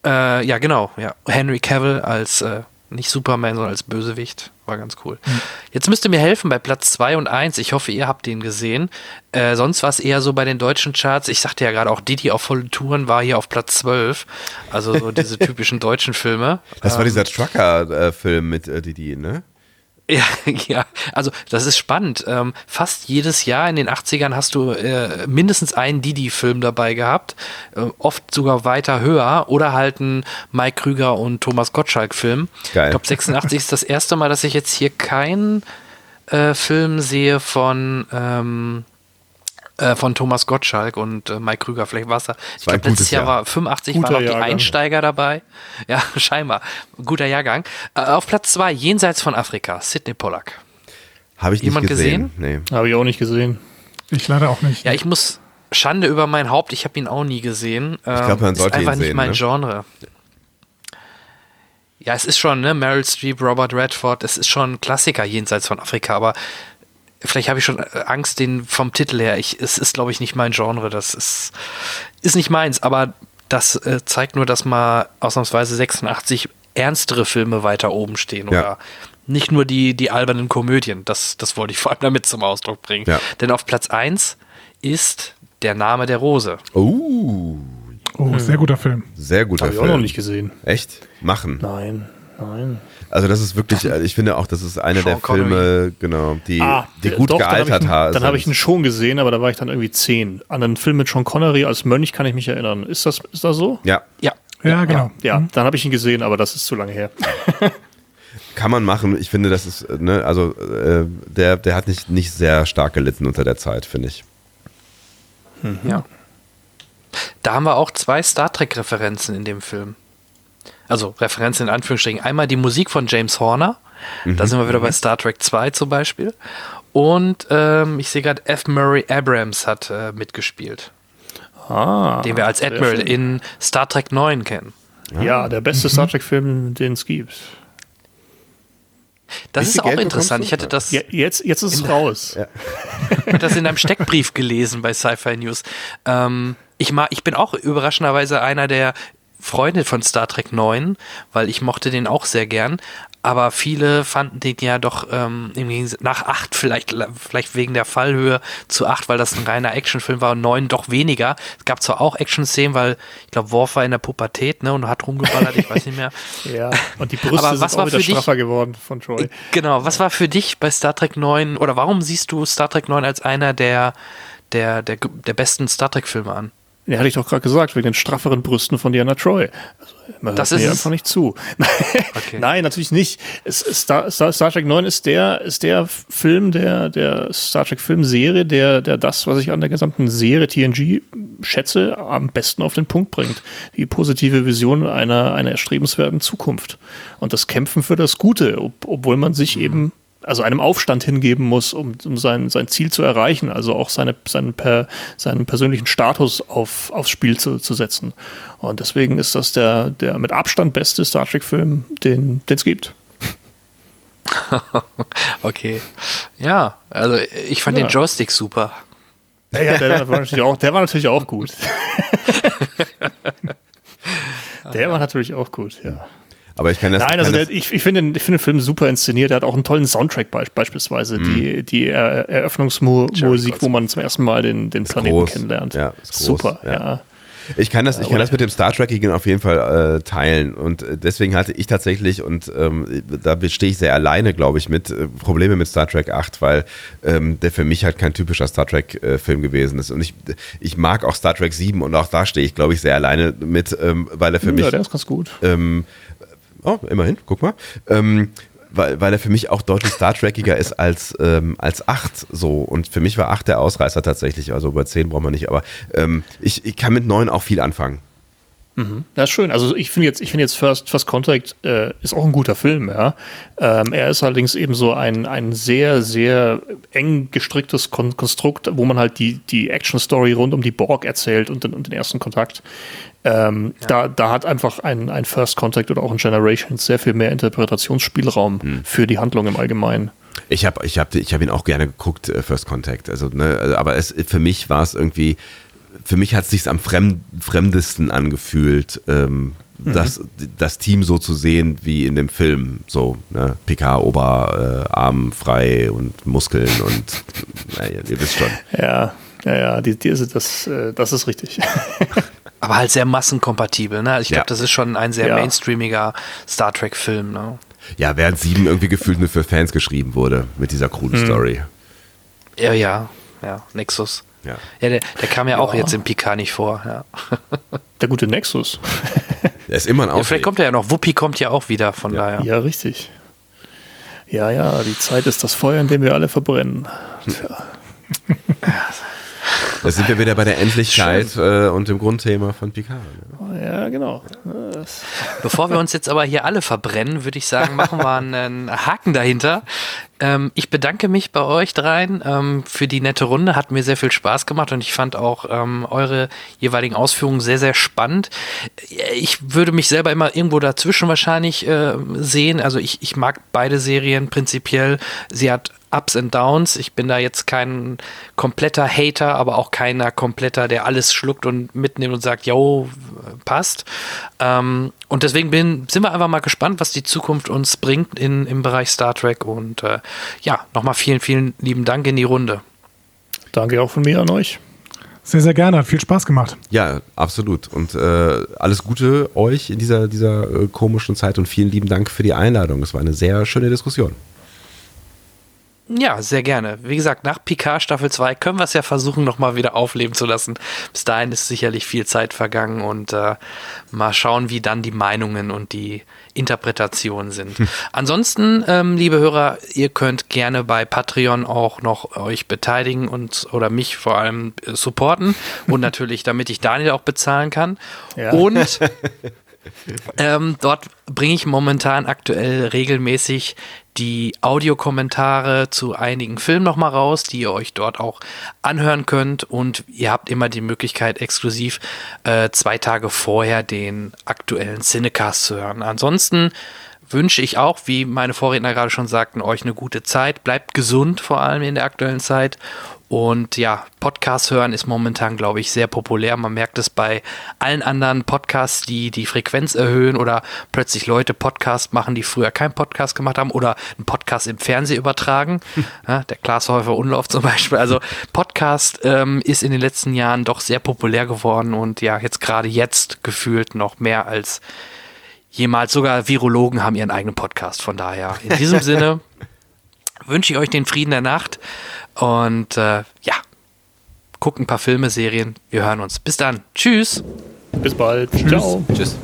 S1: äh, ja genau. Ja. Henry Cavill als äh, nicht Superman, sondern als Bösewicht. War ganz cool. Mhm. Jetzt müsst ihr mir helfen bei Platz 2 und 1. Ich hoffe, ihr habt den gesehen. Äh, sonst war es eher so bei den deutschen Charts. Ich sagte ja gerade auch, Didi auf vollen Touren war hier auf Platz 12. Also so diese typischen deutschen Filme.
S3: Das war ähm, dieser Trucker-Film mit äh, Didi, ne?
S1: Ja, ja, also das ist spannend. Ähm, fast jedes Jahr in den 80ern hast du äh, mindestens einen Didi-Film dabei gehabt, äh, oft sogar weiter höher oder halt ein Mike Krüger und Thomas Gottschalk-Film. Ich glaube, 86 ist das erste Mal, dass ich jetzt hier keinen äh, Film sehe von ähm, äh, von Thomas Gottschalk und äh, Mike Krüger. Vielleicht war es da. Ich glaube, letztes Jahr, Jahr, war 85 Guter waren noch die Einsteiger dabei. Ja, scheinbar. Guter Jahrgang. Äh, auf Platz 2, jenseits von Afrika, Sidney Pollack.
S3: Habe ich Jemand nicht gesehen? gesehen?
S2: Nee. Habe ich auch nicht gesehen.
S4: Ich leider auch nicht.
S1: Ja, ich muss. Schande über mein Haupt, ich habe ihn auch nie gesehen.
S3: Ähm, ich glaube, man sollte
S1: ist einfach
S3: ihn
S1: nicht
S3: sehen,
S1: mein
S3: ne?
S1: Genre. Ja, es ist schon, ne? Meryl Streep, Robert Redford, es ist schon ein Klassiker jenseits von Afrika, aber vielleicht habe ich schon äh, Angst den vom Titel her. Ich, es ist, glaube ich, nicht mein Genre. Das ist, ist nicht meins, aber das äh, zeigt nur, dass mal ausnahmsweise 86 ernstere Filme weiter oben stehen ja. oder nicht nur die, die albernen Komödien. Das, das wollte ich vor allem damit zum Ausdruck bringen. Ja. Denn auf Platz 1 ist Der Name der Rose.
S3: Oh.
S4: Oh, sehr guter Film.
S3: Sehr guter
S2: Hab
S3: Film.
S2: Ich auch noch nicht gesehen.
S3: Echt? Machen.
S2: Nein, nein.
S3: Also das ist wirklich, äh, ich finde auch, das ist einer
S1: Sean
S3: der Filme, genau, die,
S2: Ah,
S3: die gut
S2: doch,
S3: gealtert haben.
S2: Dann habe ich ihn schon gesehen, aber da war ich dann irgendwie zehn. An einen Film mit Sean Connery als Mönch kann ich mich erinnern. Ist das, ist das so?
S3: Ja,
S1: Ja.
S4: Ja, genau.
S2: Ja, dann habe ich ihn gesehen, aber das ist zu lange her.
S3: kann man machen. Ich finde, das ist, äh, ne, also äh, der, der hat nicht, nicht sehr stark gelitten unter der Zeit, finde ich.
S1: Ja. Da haben wir auch zwei Star Trek-Referenzen in dem Film. Also Referenzen in Anführungsstrichen. Einmal die Musik von James Horner. Da sind wir wieder bei Star Trek 2 zum Beispiel. Und ähm, ich sehe gerade, F. Murray Abrams hat äh, mitgespielt.
S2: Ah.
S1: Den wir als Admiral in Star Trek 9 kennen.
S2: Ja, der beste Star Trek-Film, den es gibt.
S1: Das ist auch
S3: Geld
S1: interessant. Ich hatte das,
S2: Ja, jetzt, jetzt ist es raus.
S1: hatte das in einem Steckbrief gelesen bei Sci-Fi News. Ähm, ich, mag, ich bin auch überraschenderweise einer der Freunde von Star Trek 9, weil ich mochte den auch sehr gern. Aber viele fanden den ja doch ähm, nach 8 vielleicht, vielleicht wegen der Fallhöhe zu 8, weil das ein reiner Actionfilm war und 9 doch weniger. Es gab zwar auch Action-Szenen, weil ich glaube, Worf war in der Pubertät ne, und hat rumgeballert, ich weiß nicht mehr.
S2: Ja. Und die Brüste
S1: Aber was
S2: sind
S1: war
S2: auch wieder
S1: dich-
S2: straffer geworden von Troy.
S1: Genau, was war für dich bei Star Trek 9 oder warum siehst du Star Trek 9 als einer der, der, der, der besten Star Trek-Filme an?
S2: Ja, hatte ich doch gerade gesagt, wegen den strafferen Brüsten von Diana Troy. Also, man
S1: Das ist
S2: mir einfach nicht zu.
S1: Okay.
S2: Nein, natürlich nicht. Es, Star, Star, Star Trek 9 ist der, ist der Film der, der Star Trek Filmserie, der, der das, was ich an der gesamten Serie TNG schätze, am besten auf den Punkt bringt. Die positive Vision einer, einer erstrebenswerten Zukunft. Und das Kämpfen für das Gute, ob, obwohl man sich eben also einem Aufstand hingeben muss, um, um sein, sein Ziel zu erreichen, also auch seine, seinen, per, seinen persönlichen Status auf, aufs Spiel zu, zu setzen. Und deswegen ist das der, der mit Abstand beste Star Trek-Film, den es gibt.
S1: Okay. Ja, also ich fand
S2: Ja.
S1: den Joystick super.
S2: Ja, ja, der, war natürlich auch, der war natürlich auch gut. der war natürlich auch gut, ja.
S3: Aber ich kann das.
S2: Nein, also der, ich, ich finde den, ich finde den Film super inszeniert. Der hat auch einen tollen Soundtrack be beispielsweise. Die, die Er- Eröffnungsmusik, wo man zum ersten Mal den, den Planeten
S3: groß.
S2: kennenlernt.
S3: Ja,
S2: super,
S3: ja.
S2: ja.
S3: Ich kann das, ich kann das mit dem Star Trekigen auf jeden Fall äh, teilen und äh, deswegen hatte ich tatsächlich und ähm, da bestehe ich sehr alleine, glaube ich, mit äh, Probleme mit Star Trek 8, weil ähm, der für mich halt kein typischer Star Trek äh, Film gewesen ist und ich ich mag auch Star Trek 7 und auch da stehe ich, glaube ich, sehr alleine mit, ähm, weil er für mich
S2: ja, der ist ganz gut.
S3: ähm, oh, immerhin, guck mal. Ähm, weil, weil er für mich auch deutlich Star Trekiger ist als, ähm, als 8 so. Und für mich war 8 der Ausreißer tatsächlich. Also über 10 braucht man nicht, aber ähm, ich, ich kann mit 9 auch viel anfangen.
S2: Mhm. Ja, schön. Also ich finde jetzt, ich finde jetzt First, First Contact äh, ist auch ein guter Film, ja. Ähm, er ist allerdings eben so ein, ein sehr, sehr eng gestricktes Kon Konstrukt, wo man halt die, die Action-Story rund um die Borg erzählt und den, und den ersten Kontakt. Ähm, ja. da, da hat einfach ein, ein First Contact oder auch ein Generations sehr viel mehr Interpretationsspielraum hm. für die Handlung im Allgemeinen.
S3: Ich habe ich hab, ich hab ihn auch gerne geguckt, äh, First Contact. Also, ne, aber es, für mich war es irgendwie für mich hat es sich am fremd, fremdesten angefühlt, ähm, mhm. das, das Team so zu sehen wie in dem Film. So, ne? PK, Oberarm äh, frei und Muskeln und naja, ihr wisst schon.
S2: Ja, ja, ja, die, die, das, äh, das ist richtig.
S1: Aber halt sehr massenkompatibel, ne? Ich glaube, ja. das ist schon ein sehr ja. mainstreamiger Star Trek-Film, ne?
S3: Ja, während sieben irgendwie gefühlt nur für Fans geschrieben wurde mit dieser coolen mhm. Story.
S1: Ja, ja, ja, Nexus. Ja, ja der, der kam ja auch jetzt im Picard nicht vor. Ja.
S2: Der gute Nexus.
S3: Der ist immer ein
S1: ja, Vielleicht kommt er ja noch. Wuppi kommt ja auch wieder, von
S2: ja.
S1: daher.
S2: Ja, richtig. Ja, ja, die Zeit ist das Feuer, in dem wir alle verbrennen. Tja.
S3: Da sind wir wieder bei der Endlichkeit äh, und dem Grundthema von Picard.
S2: Ne? Ja, genau.
S1: Bevor wir uns jetzt aber hier alle verbrennen, würde ich sagen, machen wir einen Haken dahinter. Ähm, ich bedanke mich bei euch dreien ähm, für die nette Runde. Hat mir sehr viel Spaß gemacht und ich fand auch ähm, eure jeweiligen Ausführungen sehr, sehr spannend. Ich würde mich selber immer irgendwo dazwischen wahrscheinlich äh, sehen. Also ich, ich mag beide Serien prinzipiell. Sie hat Ups und Downs. Ich bin da jetzt kein kompletter Hater, aber auch keiner kompletter, der alles schluckt und mitnimmt und sagt, jo, passt. Ähm, und deswegen bin, sind wir einfach mal gespannt, was die Zukunft uns bringt in, im Bereich Star Trek. Und äh, ja, nochmal vielen, vielen lieben Dank in die Runde.
S2: Danke auch von mir an euch.
S4: Sehr, sehr gerne. Hat viel Spaß gemacht.
S3: Ja, absolut. Und äh, alles Gute euch in dieser, dieser äh, komischen Zeit und vielen lieben Dank für die Einladung. Es war eine sehr schöne Diskussion.
S1: Ja, sehr gerne. Wie gesagt, nach Picard Staffel 2 können wir es ja versuchen, nochmal wieder aufleben zu lassen. Bis dahin ist sicherlich viel Zeit vergangen und äh, mal schauen, wie dann die Meinungen und die Interpretationen sind. Hm. Ansonsten, ähm, liebe Hörer, ihr könnt gerne bei Patreon auch noch euch beteiligen und oder mich vor allem äh, supporten und natürlich, damit ich Daniel auch bezahlen kann. Ja. Und ähm, dort bringe ich momentan aktuell regelmäßig die Audiokommentare zu einigen Filmen nochmal raus, die ihr euch dort auch anhören könnt. Und ihr habt immer die Möglichkeit, exklusiv äh, zwei Tage vorher den aktuellen Cinecast zu hören. Ansonsten wünsche ich auch, wie meine Vorredner gerade schon sagten, euch eine gute Zeit. Bleibt gesund, vor allem in der aktuellen Zeit. Und ja, Podcast hören ist momentan, glaube ich, sehr populär. Man merkt es bei allen anderen Podcasts, die die Frequenz erhöhen oder plötzlich Leute Podcast machen, die früher keinen Podcast gemacht haben oder einen Podcast im Fernsehen übertragen. Ja, der Glashäufer Unlauf zum Beispiel. Also Podcast ähm, ist in den letzten Jahren doch sehr populär geworden und ja, jetzt gerade jetzt gefühlt noch mehr als jemals. Sogar Virologen haben ihren eigenen Podcast. Von daher, in diesem Sinne wünsche ich euch den Frieden der Nacht und äh, ja, guck ein paar Filme, Serien. Wir hören uns. Bis dann. Tschüss.
S2: Bis bald. Tschüss. Ciao. Tschüss.